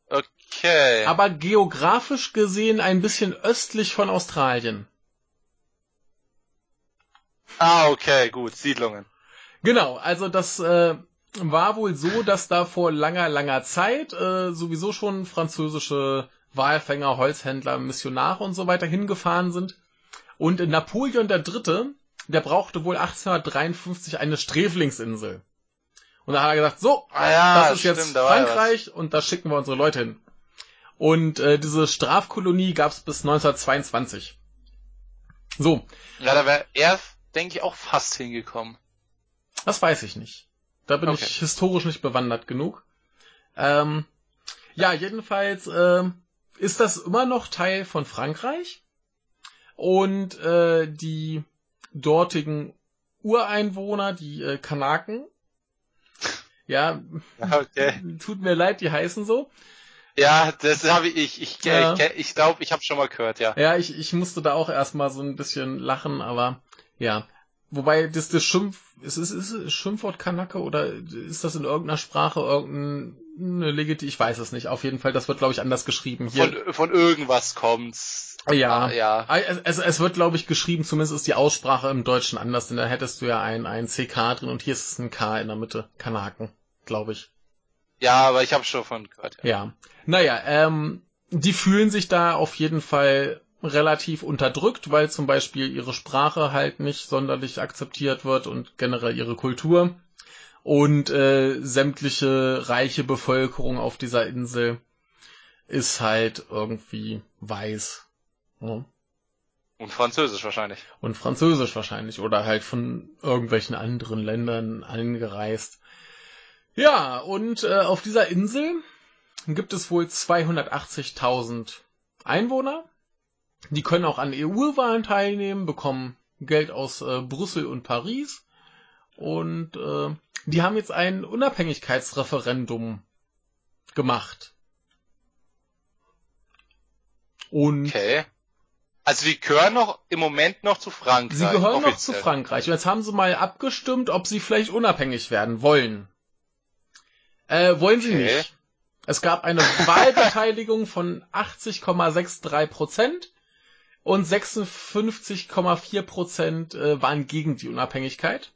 Okay. Aber geografisch gesehen ein bisschen östlich von Australien. Ah, okay, gut, Siedlungen. Genau, also das äh, war wohl so, dass da vor langer, langer Zeit äh, sowieso schon französische Walfänger, Holzhändler, Missionare und so weiter hingefahren sind. Und Napoleon III., der brauchte wohl 1853 eine Sträflingsinsel. Und da hat er gesagt, so, ah ja, das ist stimmt, jetzt Frankreich und da schicken wir unsere Leute hin. Und äh, diese Strafkolonie gab es bis 1922. So. Ja, da wäre er denke ich, auch fast hingekommen. Das weiß ich nicht. Da bin okay. ich historisch nicht bewandert genug. Ähm, ja, jedenfalls äh, ist das immer noch Teil von Frankreich. Und äh, die dortigen Ureinwohner, die äh, Kanaken, ja, okay. tut mir leid, die heißen so. Ja, das habe ich, ich, ich, ja. ich, ich glaube, ich habe schon mal gehört, ja. Ja, ich, ich musste da auch erstmal so ein bisschen lachen, aber ja. Wobei das, das Schimpf, ist ist, ist Schimpfwort Kanake oder ist das in irgendeiner Sprache irgendeine Legiti? Ich weiß es nicht. Auf jeden Fall, das wird, glaube ich, anders geschrieben. Hier. Von, von irgendwas kommt's. Ja, ah, ja. Es, es wird, glaube ich, geschrieben, zumindest ist die Aussprache im Deutschen anders, denn da hättest du ja ein, ein CK drin und hier ist es ein K in der Mitte. Kanaken, glaube ich. Ja, aber ich habe schon von gehört. Ja. ja. Naja, ähm, die fühlen sich da auf jeden Fall relativ unterdrückt, weil zum Beispiel ihre Sprache halt nicht sonderlich akzeptiert wird und generell ihre Kultur. Und äh, sämtliche reiche Bevölkerung auf dieser Insel ist halt irgendwie weiß. Ja. Und Französisch wahrscheinlich. Und Französisch wahrscheinlich. Oder halt von irgendwelchen anderen Ländern angereist. Ja, und äh, auf dieser Insel gibt es wohl 280.000 Einwohner Die können auch an EU-Wahlen teilnehmen, bekommen Geld aus äh, Brüssel und Paris. Und äh, die haben jetzt ein Unabhängigkeitsreferendum gemacht. Und okay. Also die gehören noch im Moment noch zu Frankreich. Sie gehören offiziell. noch zu Frankreich. Und jetzt haben sie mal abgestimmt, ob sie vielleicht unabhängig werden wollen. Äh, wollen sie okay. nicht. Es gab eine Wahlbeteiligung von 80,63 Prozent und 56,4 Prozent äh, waren gegen die Unabhängigkeit.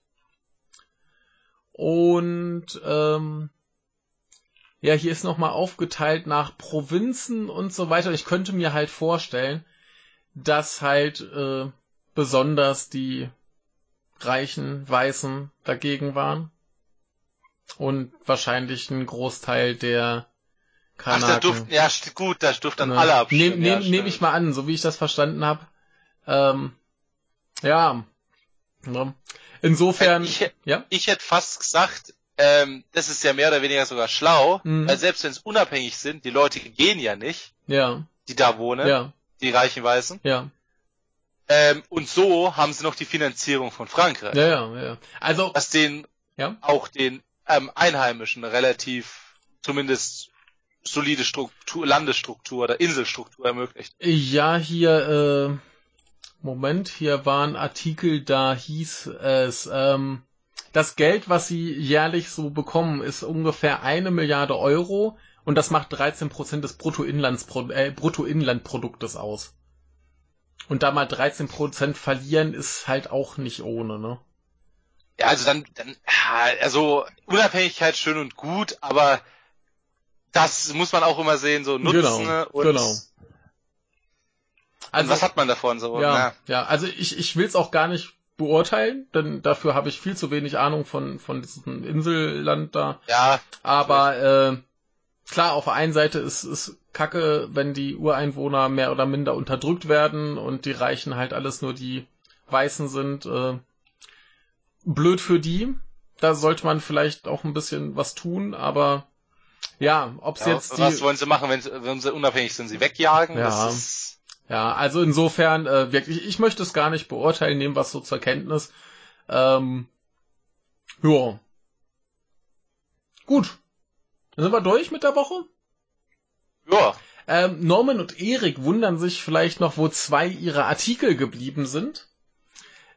Und ähm, ja, hier ist nochmal aufgeteilt nach Provinzen und so weiter. Ich könnte mir halt vorstellen, dass halt äh, besonders die reichen Weißen dagegen waren. Und wahrscheinlich ein Großteil der Kanaken. Ach, da durften, ja, gut, da durften dann ne, alle abstimmen. Nehme nehm, nehm ich mal an, so wie ich das verstanden habe. Ähm, ja. Ne? Insofern, ich, ja? ich hätte fast gesagt, ähm, das ist ja mehr oder weniger sogar schlau, mhm. weil selbst wenn es unabhängig sind, die Leute gehen ja nicht, ja. die da wohnen, ja. die reichen Weißen. Ja. Ähm, und so haben sie noch die Finanzierung von Frankreich. Ja, ja, ja. Also was den ja? auch den ähm, Einheimischen relativ zumindest solide Struktur, Landesstruktur oder Inselstruktur ermöglicht. Ja, hier, äh, Moment, hier waren Artikel, da hieß es, ähm, das Geld, was sie jährlich so bekommen, ist ungefähr eine Milliarde Euro und das macht 13 Prozent des Bruttoinlandspro äh, Bruttoinlandproduktes aus. Und da mal 13 Prozent verlieren ist halt auch nicht ohne, ne? Ja, also dann, dann, also Unabhängigkeit schön und gut, aber das muss man auch immer sehen, so Nutzen genau, und, genau. Also, und was hat man davon so? Ja, ja, ja also ich, ich will es auch gar nicht beurteilen, denn dafür habe ich viel zu wenig Ahnung von, von diesem Inselland da. Ja. Aber äh, klar, auf der einen Seite ist es kacke, wenn die Ureinwohner mehr oder minder unterdrückt werden und die Reichen halt alles nur die Weißen sind. Äh, blöd für die. Da sollte man vielleicht auch ein bisschen was tun, aber ja, ob's ja, jetzt die... Was wollen sie machen, wenn, wenn sie unabhängig sind? Sie wegjagen? Ja. Ja, also insofern äh, wirklich, ich möchte es gar nicht beurteilen, nehmen was so zur Kenntnis. Ähm, ja. Gut. Dann sind wir durch mit der Woche. Ja. Ähm, Norman und Erik wundern sich vielleicht noch, wo zwei ihrer Artikel geblieben sind.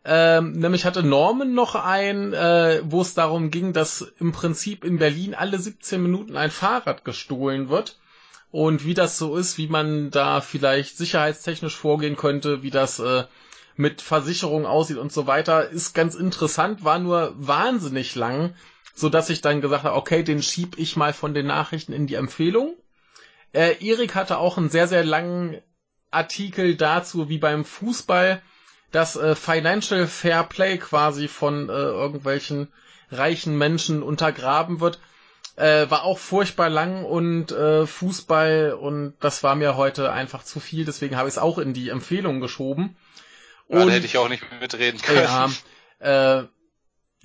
Ähm, nämlich hatte Norman noch ein, äh, wo es darum ging, dass im Prinzip in Berlin alle 17 Minuten ein Fahrrad gestohlen wird. Und wie das so ist, wie man da vielleicht sicherheitstechnisch vorgehen könnte, wie das äh, mit Versicherung aussieht und so weiter, ist ganz interessant, war nur wahnsinnig lang, so dass ich dann gesagt habe, okay, den schieb ich mal von den Nachrichten in die Empfehlung. Äh, Erik hatte auch einen sehr, sehr langen Artikel dazu, wie beim Fußball das äh, Financial Fair Play quasi von äh, irgendwelchen reichen Menschen untergraben wird. Äh, war auch furchtbar lang und äh, Fußball und das war mir heute einfach zu viel, deswegen habe ich es auch in die Empfehlung geschoben. Und, ja, da hätte ich auch nicht mitreden können. Ja, äh,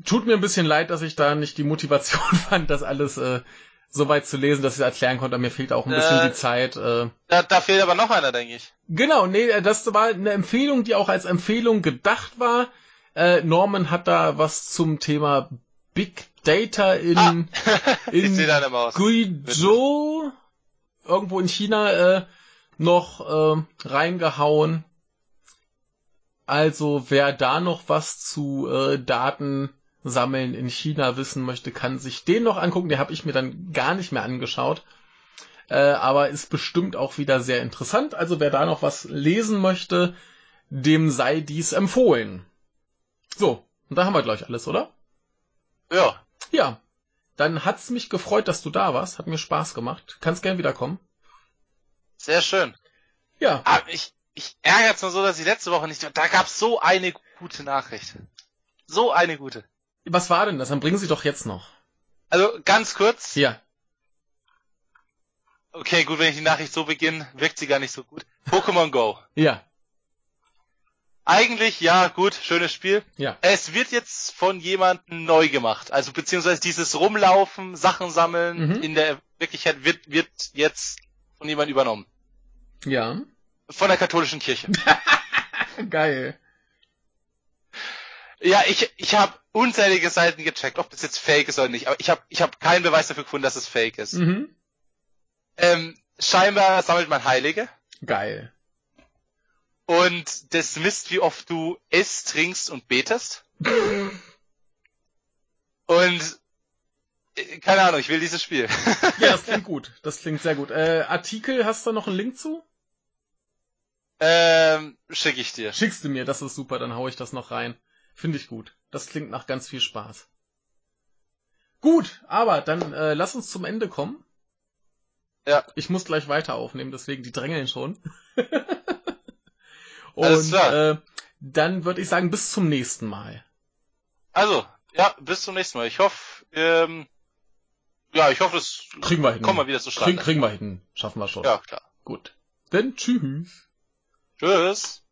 tut mir ein bisschen leid, dass ich da nicht die Motivation fand, das alles äh, so weit zu lesen, dass ich es erklären konnte. Mir fehlt auch ein bisschen äh, die Zeit. Äh. Da, da fehlt aber noch einer, denke ich. Genau, nee, äh, das war eine Empfehlung, die auch als Empfehlung gedacht war. Äh, Norman hat da was zum Thema Big Data in, ah. in Guizhou, irgendwo in China, äh, noch äh, reingehauen. Also wer da noch was zu äh, Daten sammeln in China wissen möchte, kann sich den noch angucken. Den habe ich mir dann gar nicht mehr angeschaut. Äh, aber ist bestimmt auch wieder sehr interessant. Also wer da noch was lesen möchte, dem sei dies empfohlen. So, und da haben wir gleich alles, oder? Ja. Ja. Dann hat's mich gefreut, dass du da warst. Hat mir Spaß gemacht. Kannst gern wiederkommen. Sehr schön. Ja. Aber ah, ich, ich ärgere nur so, dass ich letzte Woche nicht, da gab's so eine gute Nachricht. So eine gute. Was war denn das? Dann bringen Sie doch jetzt noch. Also ganz kurz. Ja. Okay, gut, wenn ich die Nachricht so beginne, wirkt sie gar nicht so gut. Pokémon Go. Ja. Eigentlich, ja, gut, schönes Spiel. Ja. Es wird jetzt von jemandem neu gemacht. Also beziehungsweise dieses Rumlaufen, Sachen sammeln mhm. in der Wirklichkeit wird, wird jetzt von jemandem übernommen. Ja. Von der katholischen Kirche. Geil. Ja, ich, ich habe unzählige Seiten gecheckt, ob das jetzt fake ist oder nicht, aber ich habe ich hab keinen Beweis dafür gefunden, dass es fake ist. Mhm. Ähm, scheinbar sammelt man Heilige. Geil. Und das misst, wie oft du isst, trinkst und betest. und äh, keine Ahnung, ich will dieses Spiel. ja, das klingt gut. Das klingt sehr gut. Äh, Artikel, hast du noch einen Link zu? Ähm, schick ich dir. Schickst du mir, das ist super, dann hau ich das noch rein. Finde ich gut. Das klingt nach ganz viel Spaß. Gut, aber dann äh, lass uns zum Ende kommen. Ja. Ich muss gleich weiter aufnehmen, deswegen die drängeln schon. Und Alles klar. Äh, dann würde ich sagen, bis zum nächsten Mal. Also, ja, bis zum nächsten Mal. Ich hoffe, ähm, ja, ich hoffe, es kriegen wir hin. Kommen wir wieder zustande. Krieg, kriegen wir hin. Schaffen wir schon. Ja, klar. Gut. Dann tschüss. Tschüss.